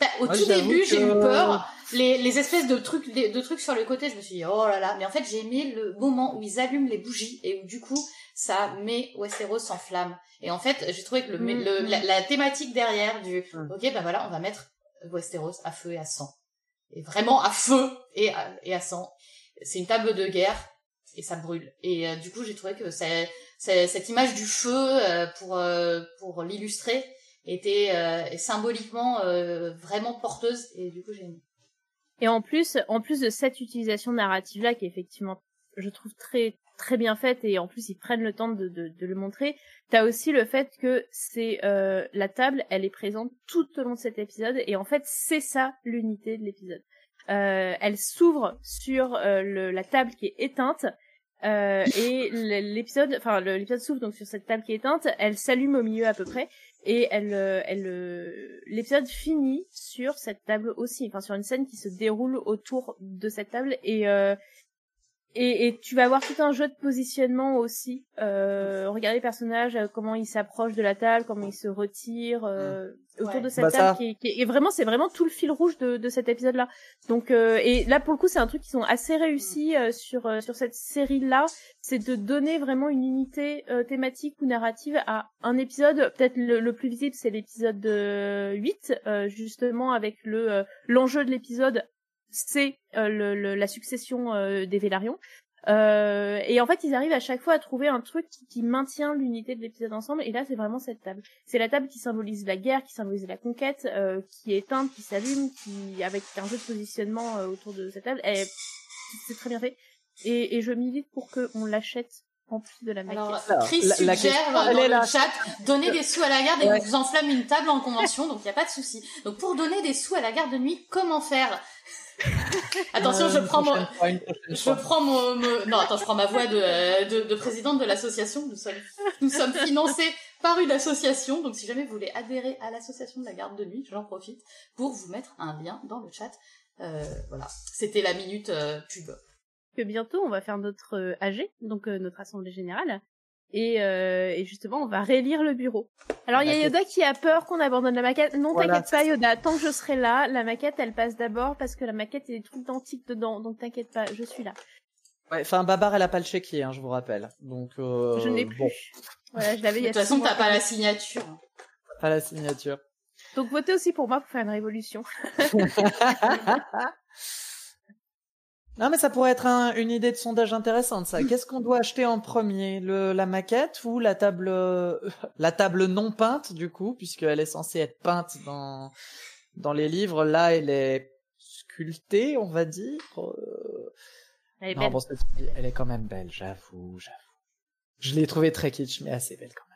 Bah, au tout début, j'ai eu peur. Les, les espèces de trucs, de trucs sur le côté, je me suis dit, oh là là. Mais en fait, j'ai aimé le moment où ils allument les bougies et où du coup, ça met Westeros en flamme. Et en fait, j'ai trouvé que le, mm, le mm. la, thématique derrière du, mm. ok, ben voilà, on va mettre Westeros à feu et à sang. Et vraiment à feu et à, et à sang. C'est une table de guerre et ça brûle. Et euh, du coup, j'ai trouvé que cette image du feu euh, pour euh, pour l'illustrer était symboliquement vraiment porteuse et du coup j'ai aimé. Et en plus, en plus de cette utilisation narrative là qui est effectivement, je trouve très très bien faite et en plus ils prennent le temps de, de, de le montrer. T'as aussi le fait que c'est euh, la table, elle est présente tout au long de cet épisode et en fait c'est ça l'unité de l'épisode. Euh, elle s'ouvre sur euh, le, la table qui est éteinte euh, et l'épisode, enfin l'épisode s'ouvre donc sur cette table qui est éteinte, elle s'allume au milieu à peu près et elle, euh, elle, l'épisode finit sur cette table aussi, enfin sur une scène qui se déroule autour de cette table et et, et, tu vas avoir tout un jeu de positionnement aussi. Euh, regarder les personnages, euh, comment ils s'approchent de la table, comment ils se retirent euh, autour de cette bah, table. Qui, qui, et vraiment, c'est vraiment tout le fil rouge de, de cet épisode-là. Donc, euh, et là pour le coup, c'est un truc qui sont assez réussis euh, sur euh, sur cette série-là, c'est de donner vraiment une unité thématique ou narrative à un épisode. Peut-être le, le, plus visible, c'est l'épisode 8, justement avec le l'enjeu de l'épisode c'est euh, le, la succession euh, des Vélarions. Euh, et en fait, ils arrivent à chaque fois à trouver un truc qui, maintient l'unité de l'épisode ensemble. Et là, c'est vraiment cette table. C'est la table qui symbolise la guerre, qui symbolise la conquête, qui est éteinte, qui s'allume, qui avec un jeu de positionnement autour de cette table. C'est très bien fait. Et, et je milite pour qu'on l'achète en plus de la maquette. Alors, Chris suggère dans le chat, donnez des sous à la garde et vous enflamme une table en convention, donc il n'y a pas de souci. Donc pour donner des sous à la garde de nuit, comment faire? Attention, je prends mon, je prends mon, non, attends, je prends ma voix de, de, de présidente de l'association. Nous sommes, nous sommes financés par une association. Donc, si jamais vous voulez adhérer à l'association de la garde de nuit, j'en profite pour vous mettre un lien dans le chat. Euh, voilà. C'était la minute euh, pub. Que bientôt, on va faire notre euh, AG, donc euh, notre assemblée générale. Et, euh, et, justement, on va rélire le bureau. Alors, il y a Yoda qui a peur qu'on abandonne la maquette. Non, t'inquiète pas, Yoda. Tant que je serai là, la maquette, elle passe d'abord parce que la maquette est tout identique dedans. Donc, t'inquiète pas, je suis là. Ouais, enfin, Babar, elle a pas le chéquier, hein, je vous rappelle. Donc, euh, je n'ai plus. Voilà, je l'avais. De toute façon, t'as pas la signature. Pas la signature. Donc, votez aussi pour moi pour faire une révolution. Non, mais ça pourrait être une idée de sondage intéressante, ça. Qu'est-ce qu'on doit acheter en premier? Le, La maquette ou la table, la table non peinte, du coup, puisqu'elle est censée être peinte dans, dans les livres. Là, elle est sculptée, on va dire. Elle est belle. elle est quand même belle, j'avoue, j'avoue. Je l'ai trouvée très kitsch, mais assez belle quand même.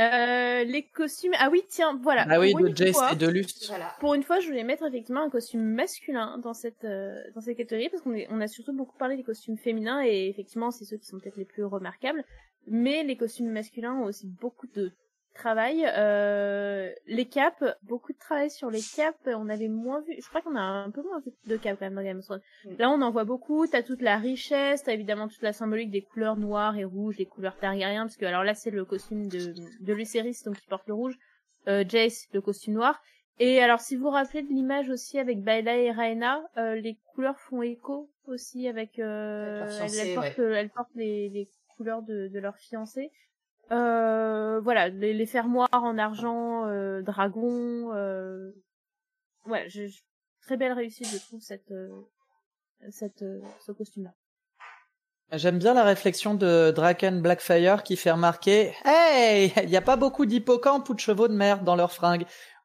Euh, les costumes. Ah oui, tiens, voilà. Ah oui, de Jace et de Luft. Pour une fois, je voulais mettre effectivement un costume masculin dans cette euh, dans cette catégorie parce qu'on on a surtout beaucoup parlé des costumes féminins et effectivement, c'est ceux qui sont peut-être les plus remarquables. Mais les costumes masculins ont aussi beaucoup de travail. Euh, les caps, beaucoup de travail sur les caps. On avait moins vu. Je crois qu'on a un peu moins vu de caps quand même dans Game of Thrones. Mm. Là, on en voit beaucoup. T'as toute la richesse. T'as évidemment toute la symbolique des couleurs noires et rouges, les couleurs Targaryen, parce que alors là, c'est le costume de de Lucerys, donc qui porte le rouge. Euh, Jace, le costume noir. Et alors, si vous vous rappelez de l'image aussi avec Baila et Raena, euh, les couleurs font écho aussi avec. Euh, elles, portent, elles, portent, les, les couleurs de, de leur fiancé. Euh, voilà, les, les, fermoirs en argent, euh, dragon. Euh... Ouais, je, très belle réussite, je trouve, cette, euh, cette, ce costume-là. J'aime bien la réflexion de Draken Blackfire qui fait remarquer Hey, il n'y a pas beaucoup d'hippocampes ou de chevaux de merde dans leurs fringues.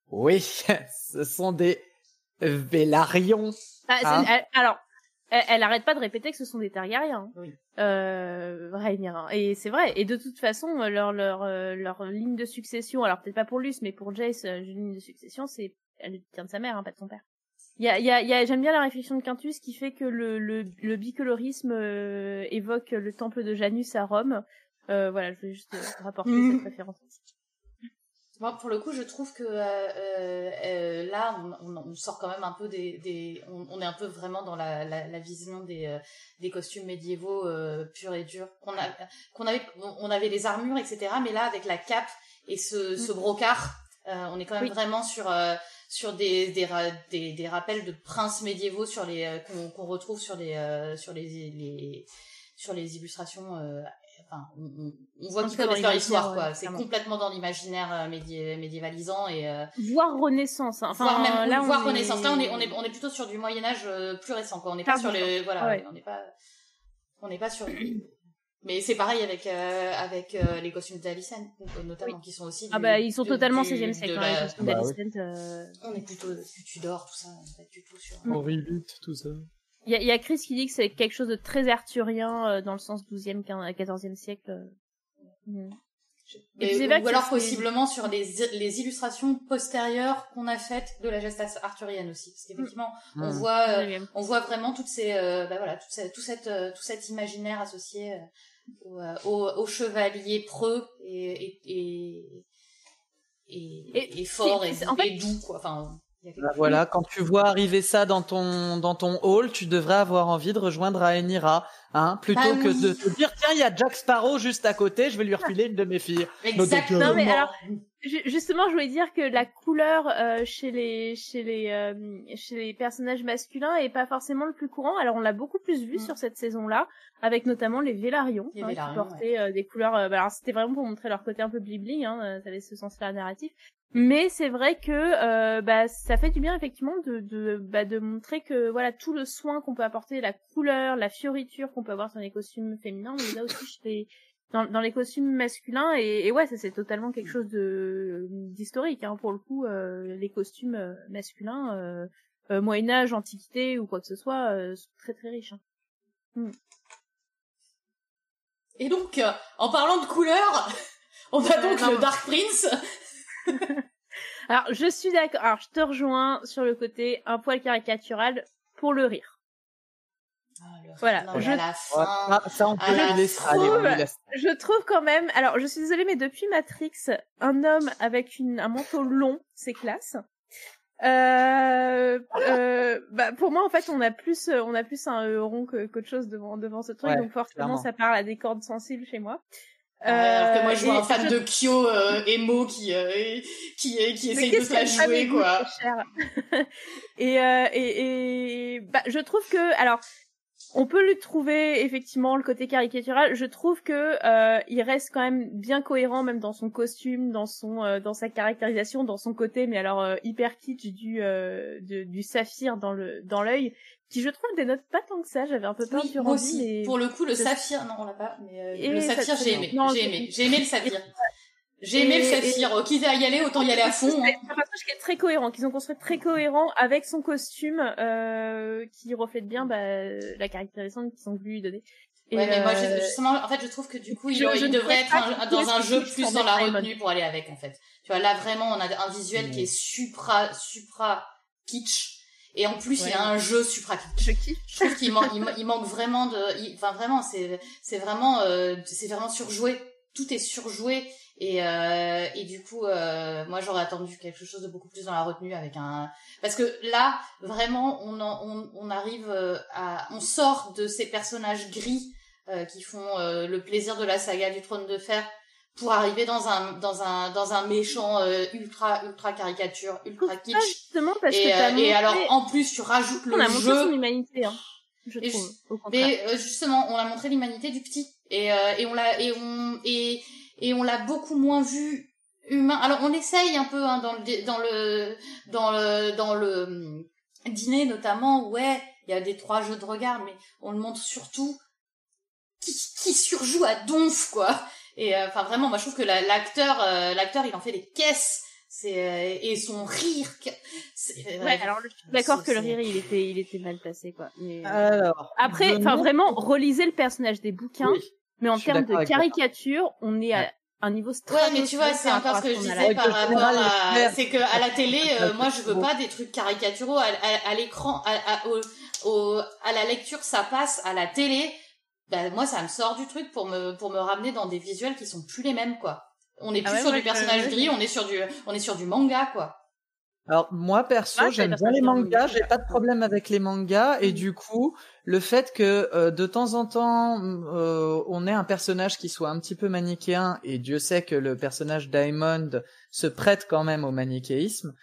Oui, ce sont des Vélarions. Ah, hein alors, elle, elle, arrête pas de répéter que ce sont des Targaryens. Hein. Oui. Euh, hein. Et c'est vrai. Et de toute façon, leur leur euh, leur ligne de succession, alors peut-être pas pour Luce, mais pour Jace, euh, une ligne de succession, c'est elle tient de sa mère, hein, pas de son père. Il y a, y a, y a j'aime bien la réflexion de Quintus qui fait que le le, le bicolorisme euh, évoque le temple de Janus à Rome. voilà, je voulais juste rapporter cette référence. Moi, pour le coup, je trouve que euh, euh, euh là, on, on, sort quand même un peu des, des on, on, est un peu vraiment dans la, la, la vision des, euh, des costumes médiévaux euh, purs et durs. Qu'on a, qu'on avait, on avait les armures, etc. Mais là, avec la cape et ce, ce mm. brocart, on est quand même vraiment sur sur des des, des, des rappels de princes médiévaux sur les qu'on retrouve sur les sur les, les sur les illustrations enfin, on, voit qu'ils connaissent leur histoire, quoi. c'est complètement dans l'imaginaire euh, médiévalisant et euh, voire Renaissance. Hein. Enfin, voire même là, voir Renaissance. Là, on est on est on est plutôt sur du Moyen Âge euh, plus récent, quoi. On n'est pas sur les voilà, on n'est pas on n'est pas sur. Mais c'est pareil avec avec les costumes d'Alicent notamment qui sont aussi. ah bah ils sont totalement 16e siècle. Hein, les costumes bah, On est plutôt du Tudor tout ça, pas du tout sur. Henri tout ça. Il y, y a, Chris qui dit que c'est quelque chose de très arthurien euh, dans le sens 12e, 14e siècle. Euh. Mm. Et, ou alors possiblement sur les, les illustrations postérieures qu'on a faites de la geste arthurienne aussi, parce qu'effectivement mm. on mm. voit euh, on voit vraiment toutes ces bah voilà tout, cette, tout cette tout cet imaginaire associé au, au, au, chevalier preux et et et, et, et fort et, en fait, doux quoi. Enfin voilà, quand tu vois arriver ça dans ton dans ton hall, tu devrais avoir envie de rejoindre Rhaenyra, hein, plutôt bah que de te dire tiens, il y a Jack Sparrow juste à côté, je vais lui refiler une de mes filles. Exactement. mais alors justement, je voulais dire que la couleur euh, chez les chez les euh, chez les personnages masculins est pas forcément le plus courant. Alors on l'a beaucoup plus vu mm. sur cette saison-là, avec notamment les Vélarions, hein, qui portaient euh, des couleurs. Bah, alors c'était vraiment pour montrer leur côté un peu blibli, hein, ça avait ce sens-là narratif. Mais c'est vrai que euh, bah, ça fait du bien effectivement de de, bah, de montrer que voilà tout le soin qu'on peut apporter, la couleur, la fioriture qu'on peut avoir sur les costumes féminins, mais là aussi je dans, dans les costumes masculins et, et ouais ça c'est totalement quelque chose de d'historique hein, pour le coup euh, les costumes euh, masculins euh, euh, Moyen Âge, Antiquité ou quoi que ce soit sont très très riches. Hein. Mm. Et donc en parlant de couleurs, on a donc le Dark Prince Alors, je suis d'accord. Alors, je te rejoins sur le côté un poil caricatural pour le rire. Ah, voilà. je... je trouve quand même. Alors, je suis désolée, mais depuis Matrix, un homme avec une, un manteau long, c'est classe. Euh, euh, bah pour moi en fait on a plus on a plus un rond que qu'autre chose devant devant ce truc donc forcément ça parle à des cordes sensibles chez moi alors que moi je vois un fan de Kyo euh, emo qui euh, qui qui essaye de se la jouer quoi. et, euh, et et bah je trouve que alors on peut lui trouver effectivement le côté caricatural. Je trouve que euh, il reste quand même bien cohérent, même dans son costume, dans son, euh, dans sa caractérisation, dans son côté, mais alors euh, hyper kitsch du euh, du saphir dans le dans l'œil, qui je trouve dénote pas tant que ça. J'avais un peu peur oui, moi aussi. Mais... Pour le coup, le saphir, non, on l'a pas. Mais le saphir, j'ai aimé. J'ai aimé. J'ai aimé le saphir. J'ai aimé le saphir. Quitte à y aller, autant y aller à fond. C'est hein. un personnage qui est très cohérent, qu'ils ont construit très cohérent avec son costume, euh, qui reflète bien bah, la caractérisation qu'ils ont voulu lui donner. Et ouais, mais moi, euh, justement, en fait, je trouve que du coup, il, il devrait être dans un jeu plus dans la retenue pour aller avec, en fait. Tu vois, là, vraiment, on a un visuel qui est supra, supra kitsch. Et en plus, il y a un jeu supra kitsch. Je trouve qu'il manque, il, manque vraiment de, enfin, vraiment, c'est, c'est vraiment, euh, c'est vraiment surjoué. Tout est surjoué et, euh, et du coup, euh, moi j'aurais attendu quelque chose de beaucoup plus dans la retenue avec un parce que là vraiment on on, on arrive euh, à on sort de ces personnages gris euh, qui font euh, le plaisir de la saga du trône de fer pour arriver dans un dans un dans un méchant euh, ultra ultra caricature ultra kitsch. justement parce et, que et alors en plus tu rajoutes le on a jeu. montré son humanité hein, je trouve, au mais justement on a montré l'humanité du petit. Et et on l'a et on et et on l'a beaucoup moins vu humain. Alors on essaye un peu hein, dans le dans le dans le dans le hum, dîner notamment. Ouais, il y a des trois jeux de regard, mais on le montre surtout qui, qui surjoue à donf quoi. Et euh, enfin vraiment, moi je trouve que l'acteur euh, l'acteur il en fait des caisses. C'est euh, et son rire. ouais, alors d'accord que le rire il était il était mal placé quoi. Mais, alors après, enfin vraiment, relisez le personnage des bouquins. Mais en termes de caricature, on est à un niveau Ouais, mais tu vois, c'est encore ce que je disais par rapport à, c'est que à la télé, euh, moi, je veux pas des trucs caricaturaux. À, à, l'écran, à, à, au, à la lecture, ça passe. À la télé. Ben, moi, ça me sort du truc pour me, pour me ramener dans des visuels qui sont plus les mêmes, quoi. On est ah plus sur du personnage gris, on est sur du, on est sur du manga, quoi. Alors moi perso, j'aime bien les mangas, j'ai pas de problème avec les mangas et du coup, le fait que euh, de temps en temps euh, on ait un personnage qui soit un petit peu manichéen et Dieu sait que le personnage Diamond se prête quand même au manichéisme,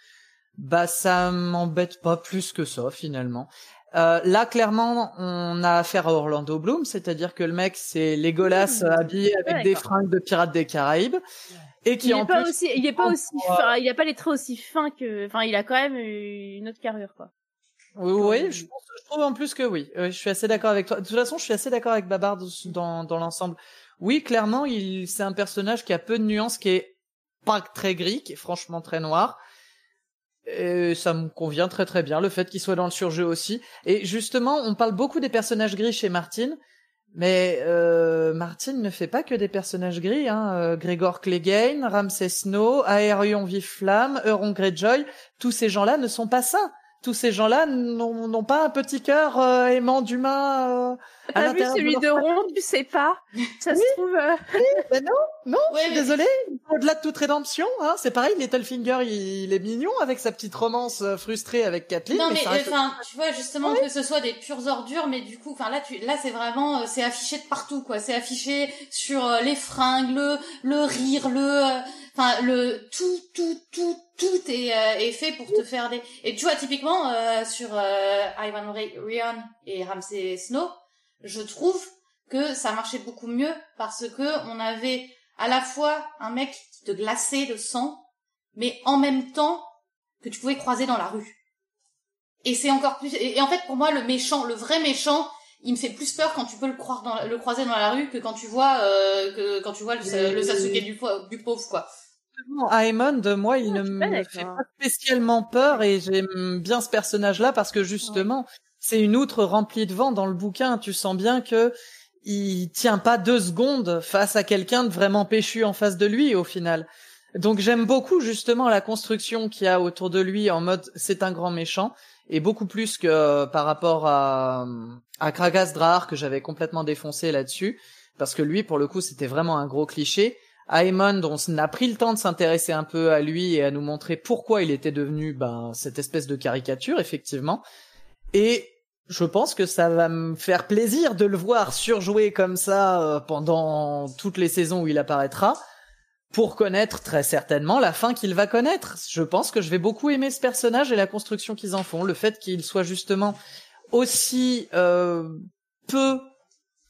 bah ça m'embête pas plus que ça finalement. Euh, là, clairement, on a affaire à Orlando Bloom, c'est-à-dire que le mec, c'est Legolas Mmh. habillé avec des fringues de pirates des Caraïbes, et qui Il en est pas plus, aussi, il est pas aussi, fin, il a pas les traits aussi fins que, enfin, il a quand même une autre carrure, quoi. oui, oui, je, pense- je trouve en plus que oui. Euh, je suis assez d'accord avec toi. De toute façon, je suis assez d'accord avec Babar dans, dans, dans l'ensemble. Oui, clairement, il, c'est un personnage qui a peu de nuances, qui est pas très gris, qui est franchement très noir. Et ça me convient très très bien, le fait qu'il soit dans le surjeu aussi. Et justement, on parle beaucoup des personnages gris chez Martin, mais euh, Martin ne fait pas que des personnages gris. Hein. Euh, Gregor Clegane, Ramsay Snow, Aerion Viflamme, Euron Greyjoy, tous ces gens-là ne sont pas ça. Tous ces gens-là n'ont n'ont pas un petit cœur euh, aimant d'humain. Euh, à T'as vu l'intérieur celui de Ron, tu sais pas? Ça se trouve, euh, ben non, non, Ouais, mais- désolé. Au-delà de toute rédemption, hein, c'est pareil. Littlefinger, il, il est mignon avec sa petite romance euh, frustrée avec Kathleen. Non mais enfin tu vois justement que ce soit des pures ordures mais du coup enfin là tu là c'est vraiment euh, c'est affiché de partout quoi c'est affiché sur euh, les fringues le le rire le euh, enfin le tout tout tout tout est euh, est fait pour te faire des et tu vois typiquement euh, sur euh, Ivan Ryan et Ramsay Snow je trouve que ça marchait beaucoup mieux parce que on avait à la fois un mec qui te glaçait le sang mais en même temps que tu pouvais croiser dans la rue. Et c'est encore plus. Et, en fait, pour moi, le méchant, le vrai méchant, il me fait plus peur quand tu peux le croire dans, le croiser dans la rue que quand tu vois euh, que quand tu vois le, le Sasuke du, du pauvre quoi. Non, Aemon, moi, il Non, ne me fait pas spécialement peur et j'aime bien ce personnage-là parce que justement, c'est une outre remplie de vent dans le bouquin. Tu sens bien que il tient pas deux secondes face à quelqu'un de vraiment péchu en face de lui au final. Donc j'aime beaucoup justement la construction qu'il y a autour de lui en mode c'est un grand méchant et beaucoup plus que euh, par rapport à à Kragas Drahar que j'avais complètement défoncé là-dessus parce que lui pour le coup c'était vraiment un gros cliché. Aemon, on a pris le temps de s'intéresser un peu à lui et à nous montrer pourquoi il était devenu ben cette espèce de caricature effectivement. Et je pense que ça va me faire plaisir de le voir surjouer comme ça euh, pendant toutes les saisons où il apparaîtra pour connaître très certainement la fin qu'il va connaître. Je pense que je vais beaucoup aimer ce personnage et la construction qu'ils en font, le fait qu'il soit justement aussi euh, peu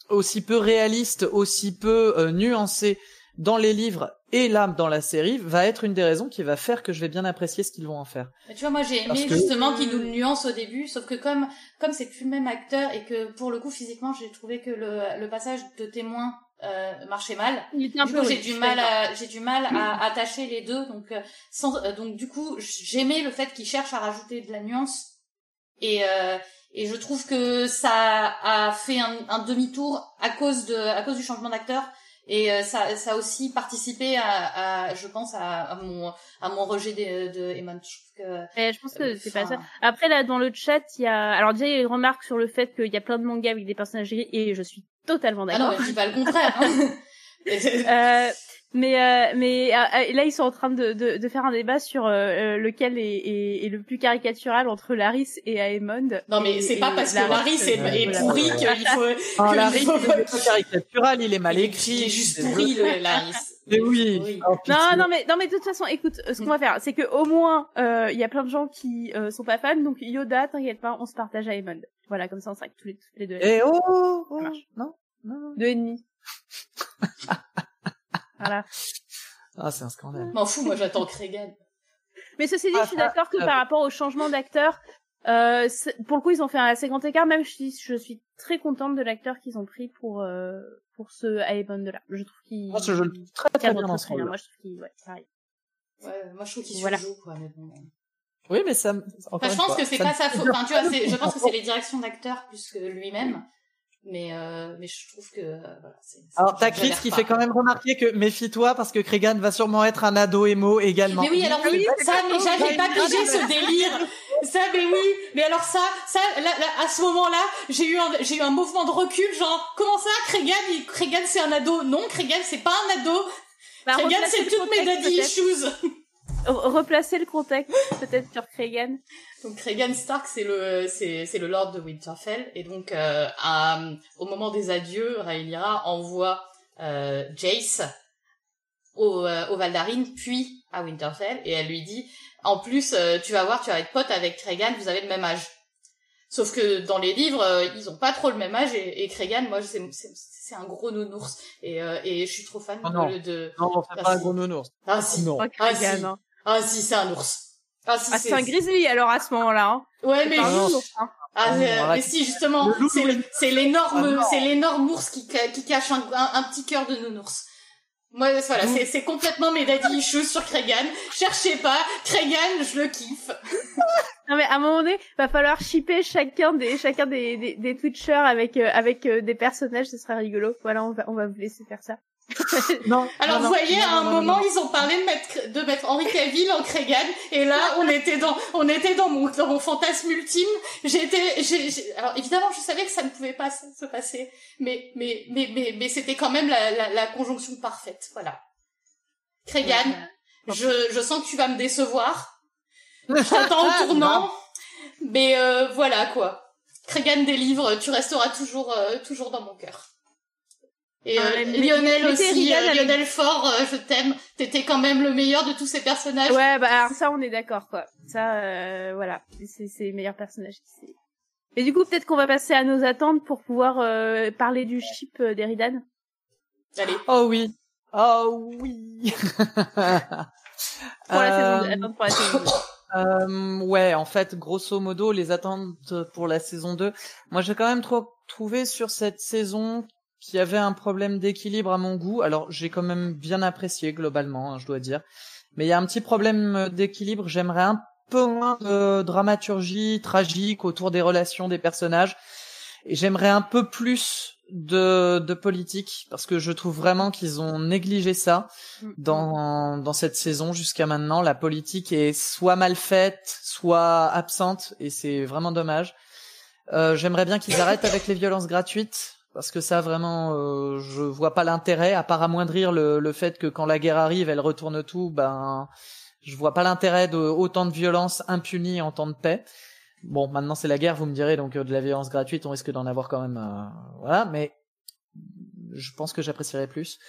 aussi peu réaliste, aussi peu euh, nuancé dans les livres et là dans la série va être une des raisons qui va faire que je vais bien apprécier ce qu'ils vont en faire. Mais tu vois, moi j'ai aimé que- justement qu'il nous le nuance au début, sauf que comme comme c'est plus le même acteur et que pour le coup physiquement j'ai trouvé que le, le passage de témoin euh, marchait mal. il était un du peu. coup, j'ai du mal à j'ai du mal à attacher les deux donc euh, sans euh, donc du coup j'aimais le fait qu'il cherche à rajouter de la nuance et euh, et je trouve que ça a fait un, un demi-tour à cause de à cause du changement d'acteur et euh, ça ça a aussi participé à, à je pense à, à mon à mon rejet de, de Eamon. je trouve que Mais je pense que c'est pas ça. Après là dans le chat, il y a alors déjà il y a une remarque sur le fait qu'il y a plein de mangas avec des personnages gris et je suis totalement ah non d'accord. mais je dis pas le contraire hein. Euh, mais euh, mais euh, là ils sont en train de, de, de faire un débat sur euh, euh, lequel est, est, est le plus caricatural entre Laris et Aemond. non mais Et- c'est pas et parce que Laris, est, euh, est voilà. pourri qu'il faut Ah, que Larry, il faut il est caricatural, il est mal écrit. il est juste pourri le Larry Mais oui. Oui. Oh. Non, non, mais non, mais de toute façon, écoute, euh, ce qu'on va faire, c'est que au moins, euh, il y a plein de gens qui euh, sont pas fans, donc Yoda, t'inquiète pas, on se partage à Aemond. Voilà, comme ça, on sera tous les, tous les deux. Eh oh, oh, non, non, non. Deux et demi. voilà. Ah, c'est un scandale. m'en fous moi j'attends Cregan Mais ceci dit, Ah, je suis d'accord que ça, par oui. rapport au changement d'acteur, euh, pour le coup, ils ont fait un assez grand écart. Même si je suis très contente de l'acteur qu'ils ont pris pour euh, pour ce Aemond là. Je trouve qu'il Moi, je le trouve très très bien dans ce rôle. Moi, je trouve qu'il ouais, pareil. ouais moi je trouve qu'il Voilà. surjoue quoi mais bon Oui, mais ça. Enfin, je pense fois, que c'est pas sa faute. peur. Enfin, tu vois, c'est- je pense que c'est les directions d'acteurs plus que lui-même. Mais, euh, mais je trouve que, euh, voilà, c'est, c'est- Alors, t'as Chris qui pas. fait quand même remarquer que méfie-toi parce que Cregan va sûrement être un ado émo également. Mais oui, alors oui, ça, mais j'avais pas pigé ce délire. Ça, mais oui. Mais alors ça, ça, là, là, à ce moment-là, j'ai eu un, j'ai eu un mouvement de recul, genre, comment ça, Cregan, il- Cregan c'est un ado? Non, Cregan c'est pas un ado. Bah, Cregan c'est toutes mes daddy peut-être. issues. Re- Replacer le contexte, peut-être sur Cregan. Donc Cregan Stark, c'est le c'est c'est le Lord de Winterfell et donc euh, à- au moment des adieux, Rhaenyra envoie euh, Jace au euh, au Valdarine puis à Winterfell et elle lui dit en plus euh, tu vas voir tu vas être pote avec Cregan vous avez le même âge sauf que dans les livres euh, ils ont pas trop le même âge et, et Cregan moi c'est c'est un gros nounours et euh, et je suis trop fan Oh non. de, de Non, Ah, pas un gros nounours. ah si Non. Oh, Ah, Cregan, si. Ah si c'est un ours ah si Ah, c'est un grizzly alors à ce moment-là. Hein. ouais mais ours, hein. Ah, mais, arrête. mais si justement, c'est l'énorme, Ah, c'est l'énorme ours qui, qui cache un, un, un petit cœur de nounours. Moi, voilà, Mmh. c'est c'est complètement mes daddy issues sur Cregan. Cherchez pas, Cregan, je le kiffe. Non mais à un moment donné, va falloir shipper chacun des chacun des des, des Twitchers avec euh, avec euh, des personnages, ce sera rigolo. Voilà, on va on va vous laisser faire ça. Non. Alors, non, vous voyez, non, à un moment, ils ont parlé de mettre, de mettre Henri Cavill en Cregan, et là, on était dans, on était dans mon, dans mon fantasme ultime. J'étais, j'ai, alors évidemment, je savais que ça ne pouvait pas se se passer, mais, mais, mais, mais, mais c'était quand même la, la, la conjonction parfaite, voilà. Cregan, je, je sens que tu vas me décevoir. Je t'attends au tournant, mais euh, voilà quoi. Cregan des livres, tu resteras toujours, euh, toujours dans mon cœur. Et Ah, euh, mais- Lionel aussi, euh, avec- Lionel Fort, euh, je t'aime. T'étais quand même le meilleur de tous ces personnages. Ouais, bah alors ça on est d'accord quoi. Ça euh, voilà, c'est c'est les meilleurs personnages. Et du coup, peut-être qu'on va passer à nos attentes pour pouvoir euh, parler du ship euh, d'Eridan. Allez. Oh oui. Oh oui. Pour la Euh, saison 2. Attends, pour la saison 2. Euh, ouais, en fait, grosso modo, les attentes pour la saison 2. Moi, j'ai quand même trop trouvé sur cette saison qu'il y avait un problème d'équilibre à mon goût. Alors, j'ai quand même bien apprécié globalement, hein, je dois dire. Mais il y a un petit problème d'équilibre. J'aimerais un peu moins de dramaturgie tragique autour des relations des personnages. Et j'aimerais un peu plus de, de politique parce que je trouve vraiment qu'ils ont négligé ça dans, dans cette saison jusqu'à maintenant. La politique est soit mal faite, soit absente, et c'est vraiment dommage. Euh, J'aimerais bien qu'ils arrêtent avec les violences gratuites, parce que ça vraiment, euh, je vois pas l'intérêt, à part amoindrir le, le fait que quand la guerre arrive, elle retourne tout. Ben, je vois pas l'intérêt de autant de violence impunie en temps de paix. Bon, maintenant c'est la guerre, vous me direz, donc euh, de la violence gratuite, on risque d'en avoir quand même, euh, voilà. Mais je pense que j'apprécierais plus.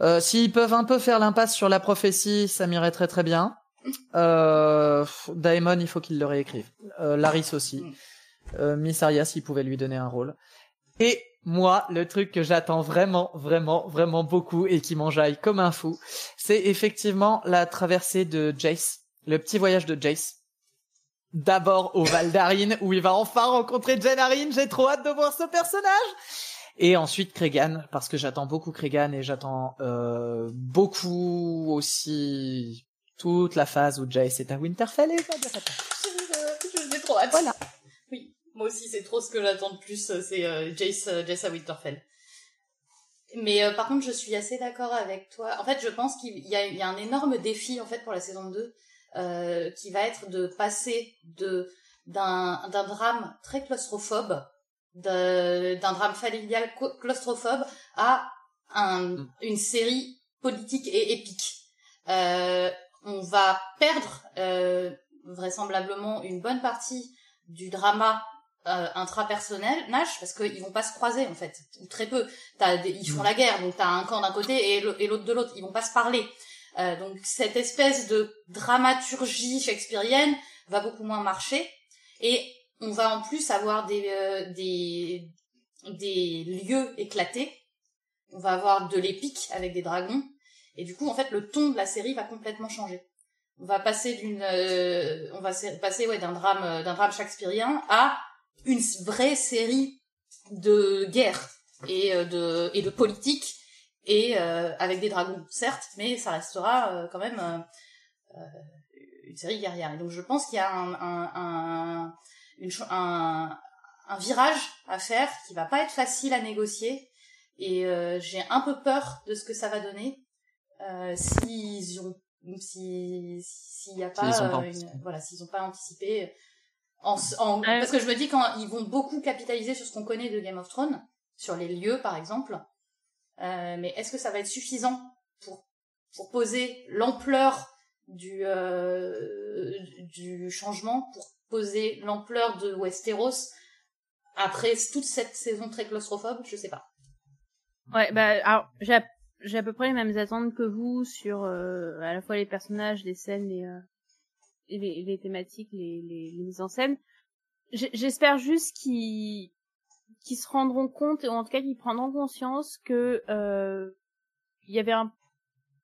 Euh, S'ils peuvent un peu faire l'impasse sur la prophétie, ça m'irait très très bien. Euh, Daemon, il faut qu'il le réécrive. Euh, Laris aussi. Euh, Miss Arya, s'il pouvait lui donner un rôle. Et moi, le truc que j'attends vraiment, vraiment, vraiment beaucoup et qui m'enjaille comme un fou, c'est effectivement la traversée de Jace, le petit voyage de Jace. D'abord au Val d'Arin, où il va enfin rencontrer Jen Arryn. J'ai trop hâte de voir ce personnage. Et ensuite Cregan, parce que j'attends beaucoup Cregan et j'attends euh, beaucoup aussi toute la phase où Jace est à Winterfell et. Je- trop hâte. Voilà. Moi aussi, c'est trop ce que j'attends de plus, euh, c'est euh, Jace, euh, Jace à Winterfell. Mais euh, par contre, je suis assez d'accord avec toi. En fait, je pense qu'il y a, un énorme défi en fait pour la saison 2 euh, qui va être de passer de d'un drame très claustrophobe, d'un drame familial claustrophobe à un, une série politique et épique. On va perdre vraisemblablement une bonne partie du drama euh, intrapersonnel Nash parce qu'ils vont pas se croiser en fait ou très peu. T'as des, ils font la guerre donc t'as un camp d'un côté et l'au- et l'autre de l'autre. Ils vont pas se parler. Euh, donc cette espèce de dramaturgie shakespearienne va beaucoup moins marcher. Et on va en plus avoir des euh, des des lieux éclatés. On va avoir de l'épique avec des dragons. Et du coup en fait le ton de la série va complètement changer. On va passer d'une euh, on va se- passer ouais d'un drame euh, d'un drame shakespearien à une vraie série de guerre et euh, de et de politique et euh, avec des dragons certes mais ça restera euh, quand même euh, euh, une série guerrière. Et donc je pense qu'il y a un un un, une un un virage à faire qui va pas être facile à négocier. Et euh, j'ai un peu peur de ce que ça va donner euh, s'ils ont si s'il y a pas, pas une, voilà s'ils ont pas anticipé en, en Ouais. parce que je me dis quand ils vont beaucoup capitaliser sur ce qu'on connaît de Game of Thrones sur les lieux par exemple euh, mais est-ce que ça va être suffisant pour pour poser l'ampleur du euh, du changement pour poser l'ampleur de Westeros après toute cette saison très claustrophobe? Je sais pas Ouais, bah alors j'ai à peu près les mêmes attentes que vous sur euh, à la fois les personnages, les scènes et les, les, thématiques, les, les, les, mises en scène. J'espère juste qu'ils qu'ils se rendront compte, ou en tout cas qu'ils prendront conscience que euh, il y avait un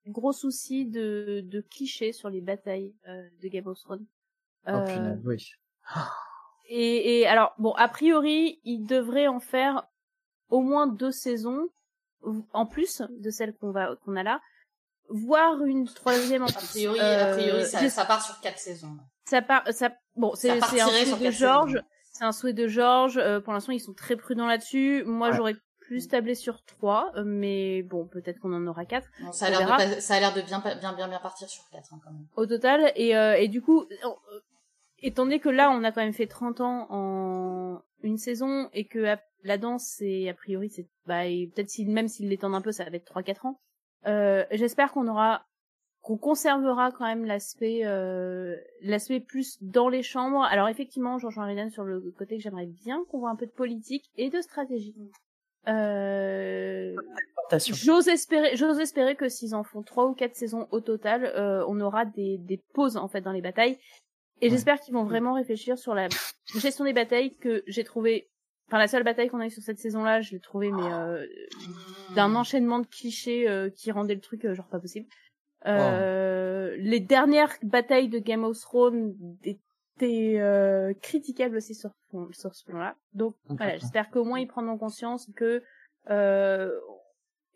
gros souci de, de clichés sur les batailles euh, de Game of Thrones. Oh, punaise, oui. Et, et alors, bon, a priori, ils devraient en faire au moins deux saisons en plus de celle qu'on va qu'on a là, voire une troisième en plus. A priori, a priori ça, ça, part sur quatre saisons. Ça part, ça bon, c'est un souhait de George. C'est un souhait de George. pour l'instant, ils sont très prudents là-dessus. Moi, j'aurais plus tablé sur trois, mais bon, peut-être qu'on en aura quatre. ça a l'air de, ça a l'air de bien, bien, bien, bien partir sur quatre hein, quand même. Au total, et euh, et du coup, étant donné que là, on a quand même fait 30 ans en une saison et que la danse, c'est a priori, c'est bah, peut-être si, même s'ils l'étendent un peu, ça va être 3-4 ans. Euh, J'espère qu'on aura qu'on conservera quand même l'aspect euh, l'aspect plus dans les chambres. Alors effectivement, Georges Henry sur le côté que j'aimerais bien qu'on voit un peu de politique et de stratégie. Euh, j'ose espérer, j'ose espérer que s'ils en font trois ou quatre saisons au total, euh, on aura des, des pauses en fait dans les batailles. Et j'espère qu'ils vont vraiment réfléchir sur la gestion des batailles que j'ai trouvé Enfin, la seule bataille qu'on a eu sur cette saison-là, je l'ai trouvée, mais euh, d'un enchaînement de clichés euh, qui rendait le truc euh, genre pas possible. Euh, Les dernières batailles de Game of Thrones étaient euh, critiquables aussi sur, sur ce plan-là. Donc voilà, j'espère qu'au moins ils prendront conscience que euh,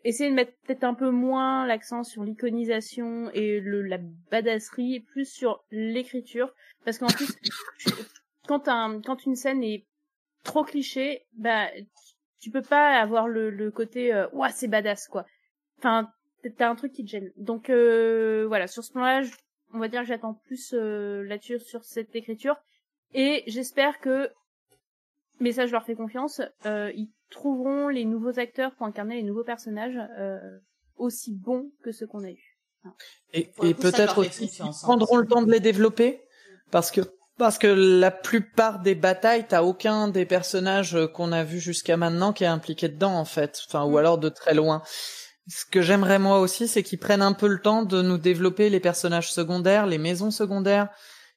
essayer de mettre peut-être un peu moins l'accent sur l'iconisation et le, la badasserie, et plus sur l'écriture, parce qu'en plus, quand un, quand une scène est trop cliché, bah tu peux pas avoir le, le côté euh, ouah c'est badass quoi. Enfin t'as un truc qui te gêne. Donc euh, voilà sur ce plan-là, on va dire que j'attends plus euh, là-dessus sur cette écriture et j'espère que mais ça je leur fais confiance, euh, ils trouveront les nouveaux acteurs pour incarner les nouveaux personnages euh, aussi bons que ceux qu'on a eu. Et, et peut-être aussi ils hein, prendront le temps de les développer parce que parce que la plupart des batailles, t'as aucun des personnages qu'on a vus jusqu'à maintenant qui est impliqué dedans, en fait. Enfin, ou mm. alors de très loin. Ce que j'aimerais moi aussi, c'est qu'ils prennent un peu le temps de nous développer les personnages secondaires, les maisons secondaires,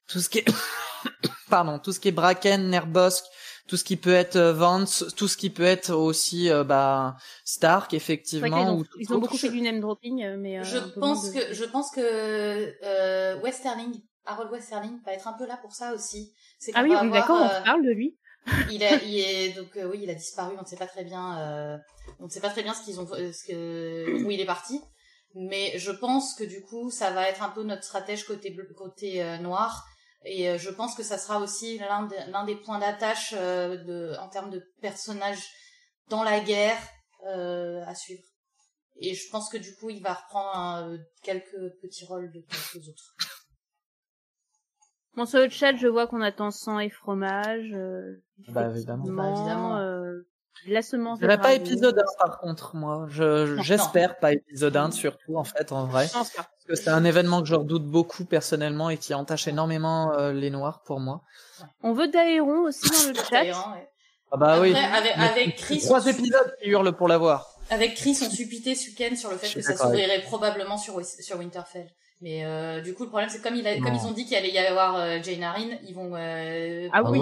tout ce qui est, pardon, tout ce qui est Bracken, Nerbosk, tout ce qui peut être euh, Vance, tout ce qui peut être aussi euh, bah Stark effectivement. ils, ont, beaucoup fait du name dropping, euh, mais je pense que je pense que euh, Westerling Harold Westerling va être un peu là pour ça aussi. Ah oui, d'accord, on euh, parle de lui. il, a, il est donc euh, oui, il a disparu. On ne sait pas très bien. Euh, on ne sait pas très bien ce qu'ils ont, ce que, où il est parti. Mais je pense que du coup, ça va être un peu notre stratège côté côté noir. Et je pense que ça sera aussi l'un l'un des points d'attache de en termes de personnages dans la guerre à suivre. Et je pense que du coup, il va reprendre quelques petits rôles de quelques autres. Bon, sur le chat, je vois qu'on attend sang et fromage. Euh, bah, évidemment. Bah, évidemment. Euh, la semence. Je pas épisode 1 par contre, moi. Je, j'espère pas épisode 1 surtout, en fait, en vrai. Parce que c'est un événement que je redoute beaucoup personnellement et qui entache énormément euh, les noirs pour moi. On veut Daéron aussi dans le chat. ah bah oui. Avec, avec Chris. Trois épisodes qui hurlent pour l'avoir. Avec Chris, on suppitait Suken sur le fait que ça s'ouvrirait probablement sur, sur Winterfell. Mais euh, du coup, le problème, c'est comme, il a, comme ils ont dit qu'il allait y avoir euh, Jane Harin, ils vont. Euh, ah oui.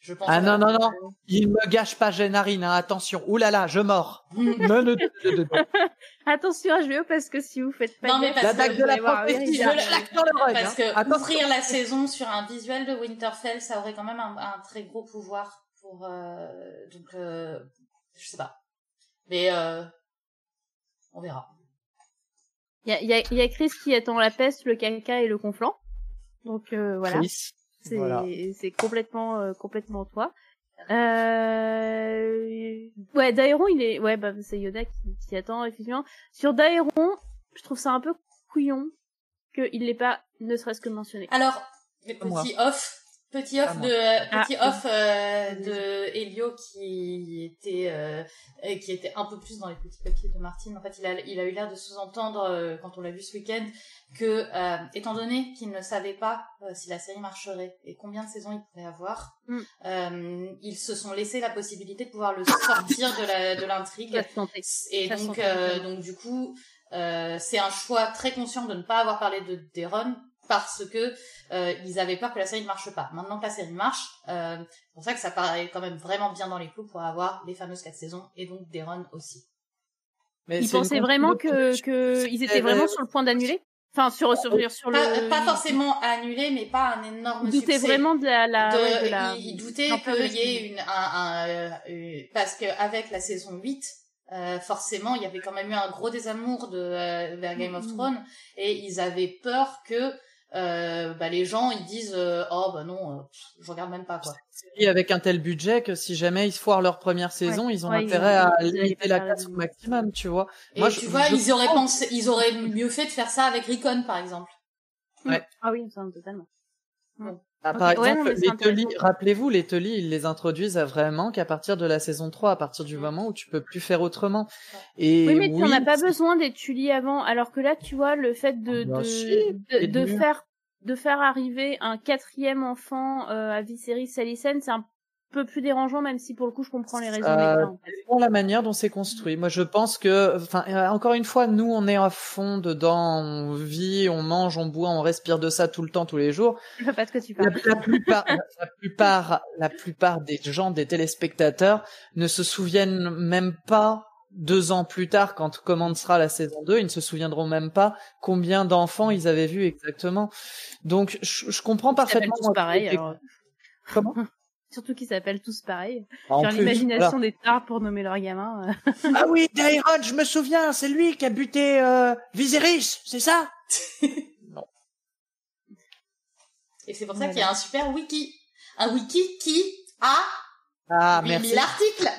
Je pense ah non non non, il me gâche pas Jane Harin, hein, attention. Ouh là là, je mords. attention à jouer parce que si vous faites pas non, mais parce que, de la prophétie, parce que ouvrir la saison sur un visuel de Winterfell, ça aurait quand même un, un très gros pouvoir pour donc je sais pas. Mais on verra. Il y a, y, a, y a, Chris qui attend la peste, le caca et le conflant. Donc euh, voilà. C'est c'est complètement euh, complètement toi. Euh... Ouais, Daeron, il est ouais bah c'est Yoda qui, qui attend effectivement. Sur Daeron, je trouve ça un peu couillon qu'il l'ait pas ne serait-ce que mentionné. Alors, petit off, Petit off Ah, de Ah, petit off euh, de Elio qui était euh, qui était un peu plus dans les petits papiers de Martine. En fait, il a il a eu l'air de sous-entendre euh, quand on l'a vu ce week-end que euh, étant donné qu'il ne savait pas euh, si la série marcherait et combien de saisons il pourrait avoir, Mm. euh, ils se sont laissé la possibilité de pouvoir le sortir de la de l'intrigue. Et donc, euh, donc du coup, euh, c'est un choix très conscient de ne pas avoir parlé de Deron parce que euh, ils avaient peur que la série ne marche pas. Maintenant que la série marche, euh, c'est pour ça que ça paraît quand même vraiment bien dans les clous pour avoir les fameuses quatre saisons et donc Deron aussi. Mais Ils pensaient vraiment que, que ils étaient vraiment sur le point d'annuler? Enfin, sur, sur, sur Pas, le. pas forcément annulé, mais pas un énorme Ils doutaient succès. vraiment de la. la, de- ouais, de la il, il doutait l'ampleur de qu'il y ait une, un, un, euh, euh, parce que avec la saison 8, euh, forcément, il y avait quand même eu un gros désamour de euh, vers Game of Mhm. Thrones et ils avaient peur que euh, bah, les gens ils disent euh, oh bah non, euh, je regarde même pas quoi. série avec un tel budget que si jamais ils se foirent leur première saison, ils ont Ouais, ils intérêt ont- à limiter la casse au maximum, tu vois. Et Moi, tu je- vois, je ils auraient pensé, ils auraient mieux fait de faire ça avec Recon par exemple. Ah oui, ça, totalement. Ah, par exemple, les Tully, rappelez-vous, les Tully, ils les introduisent à vraiment qu'à partir de la saison 3, à partir du Mm. moment où tu peux plus faire autrement. Et Oui, mais tu n'en as pas besoin des Tully avant. Alors que là, tu vois, le fait de, Ah de, de, faire, de faire arriver un quatrième enfant euh, à Viserys Salicen, c'est un peu plus dérangeant, même si pour le coup, je comprends les raisons Euh, en fait. la manière dont c'est construit. Moi, je pense que, enfin, euh, encore une fois, nous, on est à fond dedans, on vit, on mange, on boit, on respire de ça tout le temps, tous les jours. Je sais pas de quoi tu La, parles. la plupart, la plupart, la plupart des gens, des téléspectateurs, ne se souviennent même pas deux ans plus tard, quand commencera la saison 2, ils ne se souviendront même pas combien d'enfants ils avaient vu exactement. Donc, je, je comprends parfaitement. tous pareil, que- alors. Comment? Surtout qu'ils s'appellent tous pareil. Genre plus, l'imagination des tards pour nommer leur gamin. euh. Ah oui, Dairon, je me souviens, c'est lui qui a buté euh, Viserys, c'est ça? Et c'est pour ça Voilà. qu'il y a un super wiki, un wiki qui a Ah, 8000 merci. articles.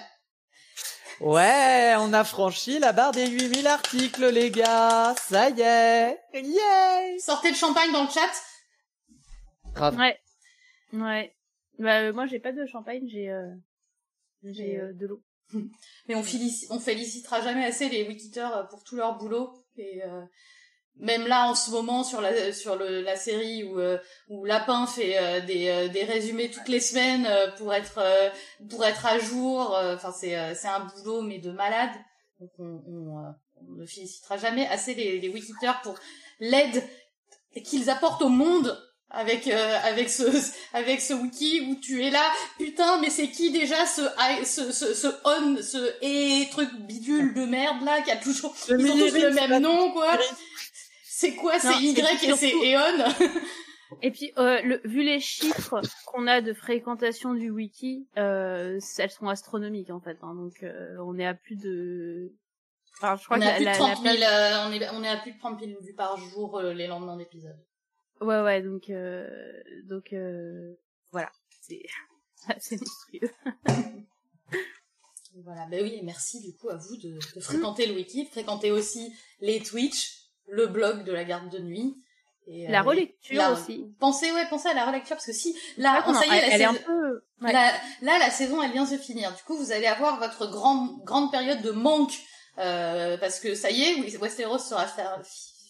Ouais, on a franchi la barre des 8000 articles, les gars. Ça y est. Yay Sortez le champagne dans le chat. Grave. Ouais. Ouais. Bah, euh, moi, j'ai pas de champagne, j'ai, euh, j'ai Et, euh, de l'eau. Mais on, félici- on félicitera jamais assez les wikiteurs euh, pour tout leur boulot. Et euh, même là, en ce moment, sur la sur le, la série où euh, où Lapin fait euh, des euh, des résumés toutes les semaines euh, pour être euh, pour être à jour. euh, Enfin, c'est euh, c'est un boulot mais de malade. Donc on on, euh, on ne félicitera jamais assez les les wikiteurs pour l'aide qu'ils apportent au monde avec euh, avec ce avec ce wiki où tu es là putain mais c'est qui déjà ce ce ce, ce on ce et truc bidule de merde là qui a toujours ils ont tous le même nom quoi c'est quoi c'est Y et c'est Eon Et puis, euh, le, vu les chiffres qu'on a de fréquentation du wiki, euh, elles sont astronomiques en fait. Hein, donc, euh, on est à plus de. Enfin, je crois on que est à la, plus de la- 30 la 000 page- euh, on est on est à plus de 30 000 vues par jour euh, les lendemains d'épisode Ouais, ouais. Donc, euh, donc, euh, voilà. C'est, c'est monstrueux. Voilà, ben oui, et merci du coup à vous de, de fréquenter le wiki, de fréquenter aussi les Twitch, le blog de la garde de nuit. Et, La euh, relecture la- aussi. Pensez, ouais, pensez à la relecture parce que si, là, Non, ça y est, elle, la elle est un saison- peu. ouais. la- là, la saison, elle vient se finir. Du coup, vous allez avoir votre grand, grande période de manque, euh, parce que ça y est, Westeros sera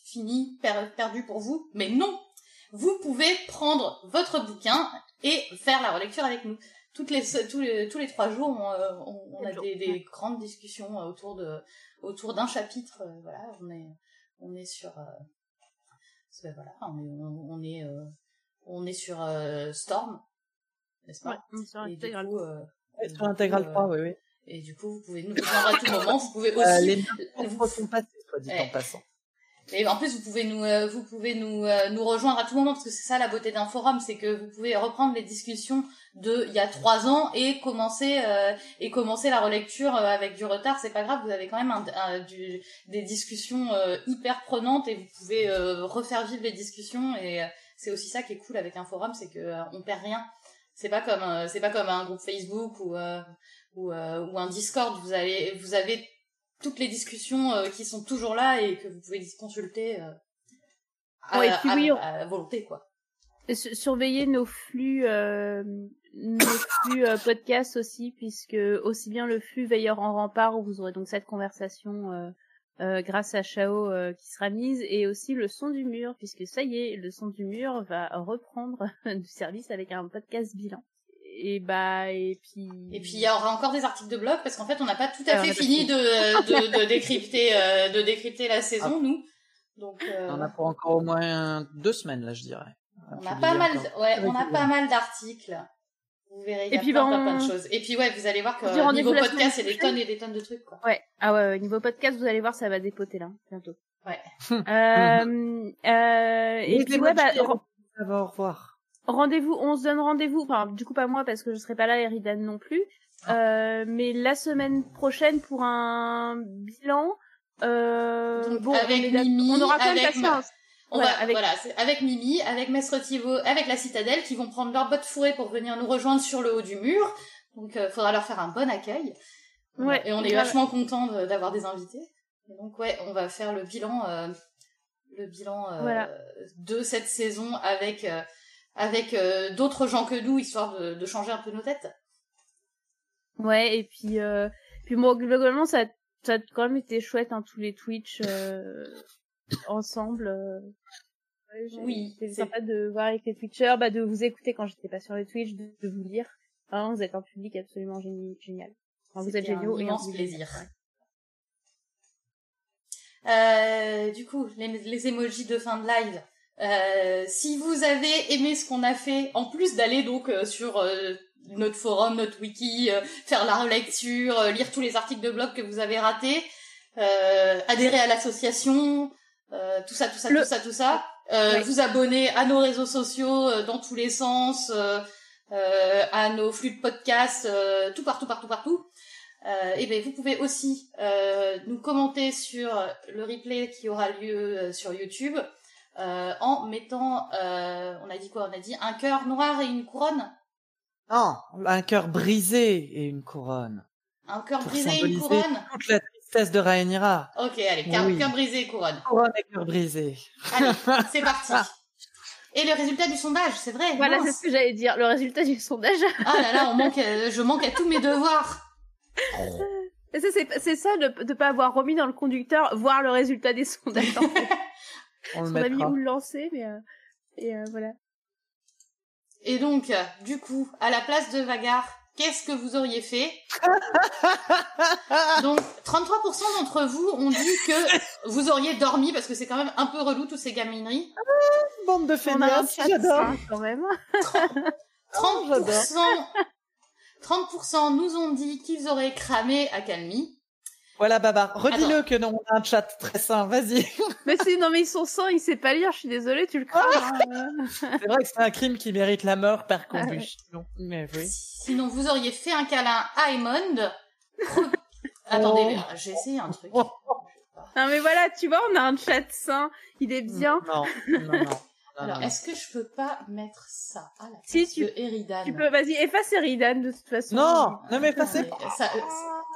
fini, per- perdu pour vous. Mais non! Vous pouvez prendre votre bouquin et faire la relecture avec nous. Toutes les, tous les, tous les trois jours, on, euh, on- on a des, des grandes discussions euh, autour de, autour d'un chapitre. euh, voilà, on est, on est sur, euh, voilà, on est, on, est, euh, on est sur euh, Storm, n'est-ce pas? Ouais, euh, Ouais, du Sur Intégral coup, 3, euh, oui, oui. Et du coup, vous pouvez nous rejoindre à tout moment. Vous pouvez Euh, aussi. les vous- sont passées, soit dit Ouais. en passant. Et en plus, vous pouvez nous, euh, vous pouvez nous, euh, nous rejoindre à tout moment parce que c'est ça la beauté d'un forum, c'est que vous pouvez reprendre les discussions de il y a trois ans et commencer euh, et commencer la relecture euh, avec du retard. C'est pas grave, vous avez quand même un, un- du, des discussions euh, hyper prenantes et vous pouvez euh, refaire vivre les discussions. Et c'est aussi ça qui est cool avec un forum, c'est que on perd rien. C'est pas comme c'est pas comme un groupe Facebook ou ou, ou un Discord. Vous allez vous avez toutes les discussions euh, qui sont toujours là et que vous pouvez consulter euh, à, Ouais, puis à- oui, on- à volonté quoi. su- surveillez nos flux, euh, nos flux euh, podcasts aussi, puisque aussi bien le flux Veilleur en rempart où vous aurez donc cette conversation euh, euh, grâce à Chao euh, qui sera mise, et aussi le son du mur, puisque ça y est, le son du mur va reprendre du service avec un podcast bilan. Et bah et puis. Et puis il y aura encore des articles de blog parce qu'en fait on n'a pas tout à Ah, fait fini de, de, de décrypter euh, de décrypter la saison nous. Donc euh, On a pour encore au moins deux semaines, là, je dirais. on a pas mal encore. ouais, on a pas mal d'articles. Vous verrez, il y Et a puis, plein, ben, plein, plein de choses. Et puis ouais, vous allez voir que niveau podcast, c'est des tonnes et des tonnes de trucs quoi. Ouais, ah ouais, ouais, niveau podcast, vous allez voir, ça va dépoter là, bientôt. Ouais. euh, euh, et puis ouais, bah, au revoir. Rendez-vous, on se donne rendez-vous, enfin, du coup pas moi parce que je serai pas là et Ridan non plus, euh, mais la semaine prochaine pour un bilan, euh, Donc, bon, avec on, Mimi, on aura quand même avec ma- un- On Voilà, va, avec- voilà, avec Mimi, avec Maître Thibaut, avec la Citadelle, qui vont prendre leur botte fourrée pour venir nous rejoindre sur le haut du mur. Donc, euh, faudra leur faire un bon accueil. Ouais, Et on est vachement content de- d'avoir des invités. Et donc, ouais, on va faire le bilan, euh, le bilan euh, Voilà. de cette saison avec euh, avec euh, d'autres gens que nous, histoire de, de changer un peu nos têtes. Ouais, et puis, euh, puis bon, globalement, ça, ça a quand même été chouette, hein, tous les Twitch euh, ensemble. euh. Ouais, Oui, c'était sympa de voir avec les Twitchers, bah, de vous écouter quand j'étais pas sur le Twitch, de, de vous lire. Vraiment, vous êtes un public absolument génial. Enfin, vous êtes un géniaux et un immense public plaisir. génial. Euh, du coup, les, les emojis de fin de live. Euh, si vous avez aimé ce qu'on a fait, en plus d'aller donc euh, sur euh, notre forum, notre wiki, euh, faire la relecture, euh, lire tous les articles de blog que vous avez ratés, euh, adhérer à l'association, euh, tout ça, tout ça, Le- tout ça, tout ça, euh, vous abonner à nos réseaux sociaux euh, dans tous les sens, euh, euh, à nos flux de podcasts, euh, tout partout, partout, partout. Euh, et ben vous pouvez aussi euh, nous commenter sur le replay qui aura lieu sur YouTube euh, en mettant, euh, on a dit quoi? On a dit un cœur noir et une couronne? Non, un cœur brisé et une couronne. Un cœur Pour brisé et une couronne? toute la tristesse de Rhaenyra. Ok, allez, cœur, Oui. cœur brisé et couronne. Couronne et cœur brisé. Allez, c'est parti. Et le résultat du sondage, c'est vrai? Voilà, c'est ce que j'allais dire. Le résultat du sondage. Ah là là, on manque, euh, je manque à tous mes devoirs. C'est, ça de, de pas avoir remis dans le conducteur, voir le résultat des sondages. en fait. On le a mis où le lancer, mais, euh, et euh, voilà. Et donc, euh, du coup, à la place de Vagar, qu'est-ce que vous auriez fait? Donc, 33% d'entre vous ont dit que vous auriez dormi parce que c'est quand même un peu relou toutes ces gamineries. Bande de chat j'adore. quand même. 30%, 30% nous ont dit qu'ils auraient cramé Accalmie. Voilà, Babar. Redis-le que non, on a un chat très sain, vas-y. Mais c'est, non, mais ils sont sains, il sait pas lire, je suis désolée, tu le crames. hein. C'est vrai que c'est un crime qui mérite la mort par Ah ouais. combustion. Mais oui. Sinon, vous auriez fait un câlin à Aemond. Pro- Attendez, Oh. euh, j'ai essayé un truc. Oh. Non, mais voilà, tu vois, on a un chat sain, il est bien. Non, non, non. non, Alors, non. est-ce que je peux pas mettre ça à la place Si, tu- de Eridan Tu peux, vas-y, efface Eridan, de toute façon. Non, ne m'effacez Mais pas. ça,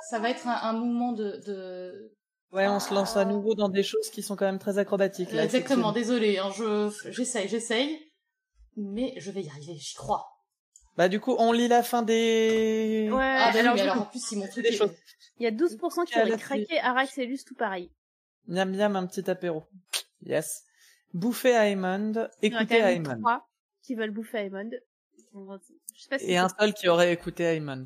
ça va être un, un mouvement de, de... Ouais, on se lance à nouveau dans des choses qui sont quand même très acrobatiques. Là, Exactement, désolé, hein, je, j'essaye, j'essaye. Mais je vais y arriver, j'y crois. Bah du coup, on lit la fin des... Ouais, Ah, bah oui, alors, mais en plus, si mon truc des choses. il y a 12% qui auraient craqué Araxelus tout pareil. Miam miam, un petit apéro. Yes. Bouffer Aemond, Il y en a écouter quand même Aemond. trois qui veulent bouffer Aemond. Je sais pas si Et un seul qui aurait écouté Aemond.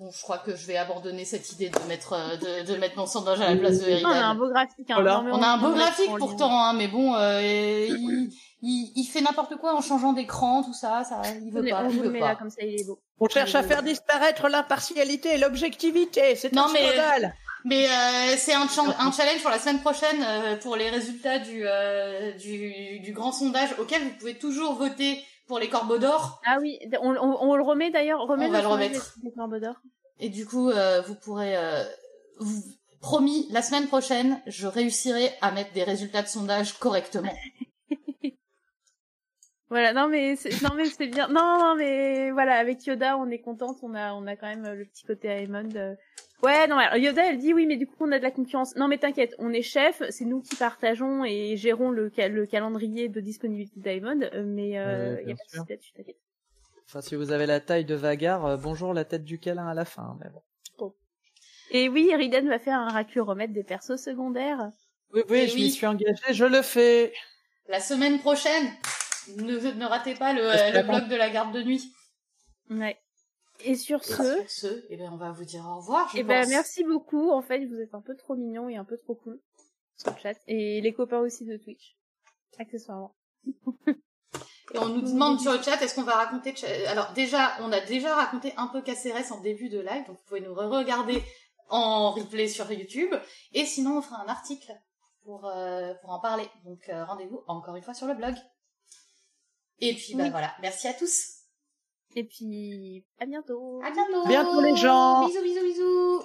Bon, je crois que je vais abandonner cette idée de mettre, euh, de, de mettre mon sondage à la place de Eridan. on a un beau graphique. Hein, Voilà. Non, mais On a un beau graphique pourtant, hein, mais bon, euh, il, il, il fait n'importe quoi en changeant d'écran, tout ça, ça, il veut On pas, on il vous le veut met pas. là, comme ça, il est beau. On cherche à faire disparaître l'impartialité et l'objectivité. C'est Non, un mais- scandale. Mais euh, c'est un challenge pour la semaine prochaine euh, pour les résultats du, euh, du, du grand sondage auquel vous pouvez toujours voter pour les corbeaux d'or. Ah oui, on, on, on le remet d'ailleurs. On va le remettre. des corbeaux d'or. Et du coup, euh, vous pourrez... euh, vous- promis, la semaine prochaine, je réussirai à mettre des résultats de sondage correctement. Voilà, non mais c'est, non mais c'est bien. Non, non mais voilà, avec Yoda, on est contente, on a, on a quand même le petit côté Aemon. De... Ouais, non, alors Yoda, elle dit oui, mais du coup, on a de la concurrence. Non, mais t'inquiète, on est chef, c'est nous qui partageons et gérons le, le calendrier de disponibilité d'Aemon, mais euh, Ouais, y a pas de sûr. souci là-dessus, t'inquiète. Enfin, si vous avez la taille de Vagar, euh, bonjour la tête du câlin à la fin. Mais bon. Et oui, Eriden va faire un racuromètre des persos secondaires. Oui, oui, Et je oui. m'y suis engagé, je le fais. La semaine prochaine, ne, ne ratez pas le, que le blog de la garde de nuit. Ouais. Et sur Et ce, sur ce, eh ben, on va vous dire au revoir, je eh ben, merci beaucoup. En fait, vous êtes un peu trop mignons et un peu trop cool sur le chat. Et les copains aussi de Twitch. Accessoirement. Et on nous demande sur le chat, est-ce qu'on va raconter... Alors déjà, on a déjà raconté un peu Caceres en début de live, donc vous pouvez nous re-regarder en replay sur YouTube. Et sinon, on fera un article pour, euh, pour en parler. Donc euh, rendez-vous encore une fois sur le blog. Et puis, bah Oui. voilà, merci à tous. Et puis, à bientôt. À bientôt. Bientôt les gens. Bisous, bisous, bisous.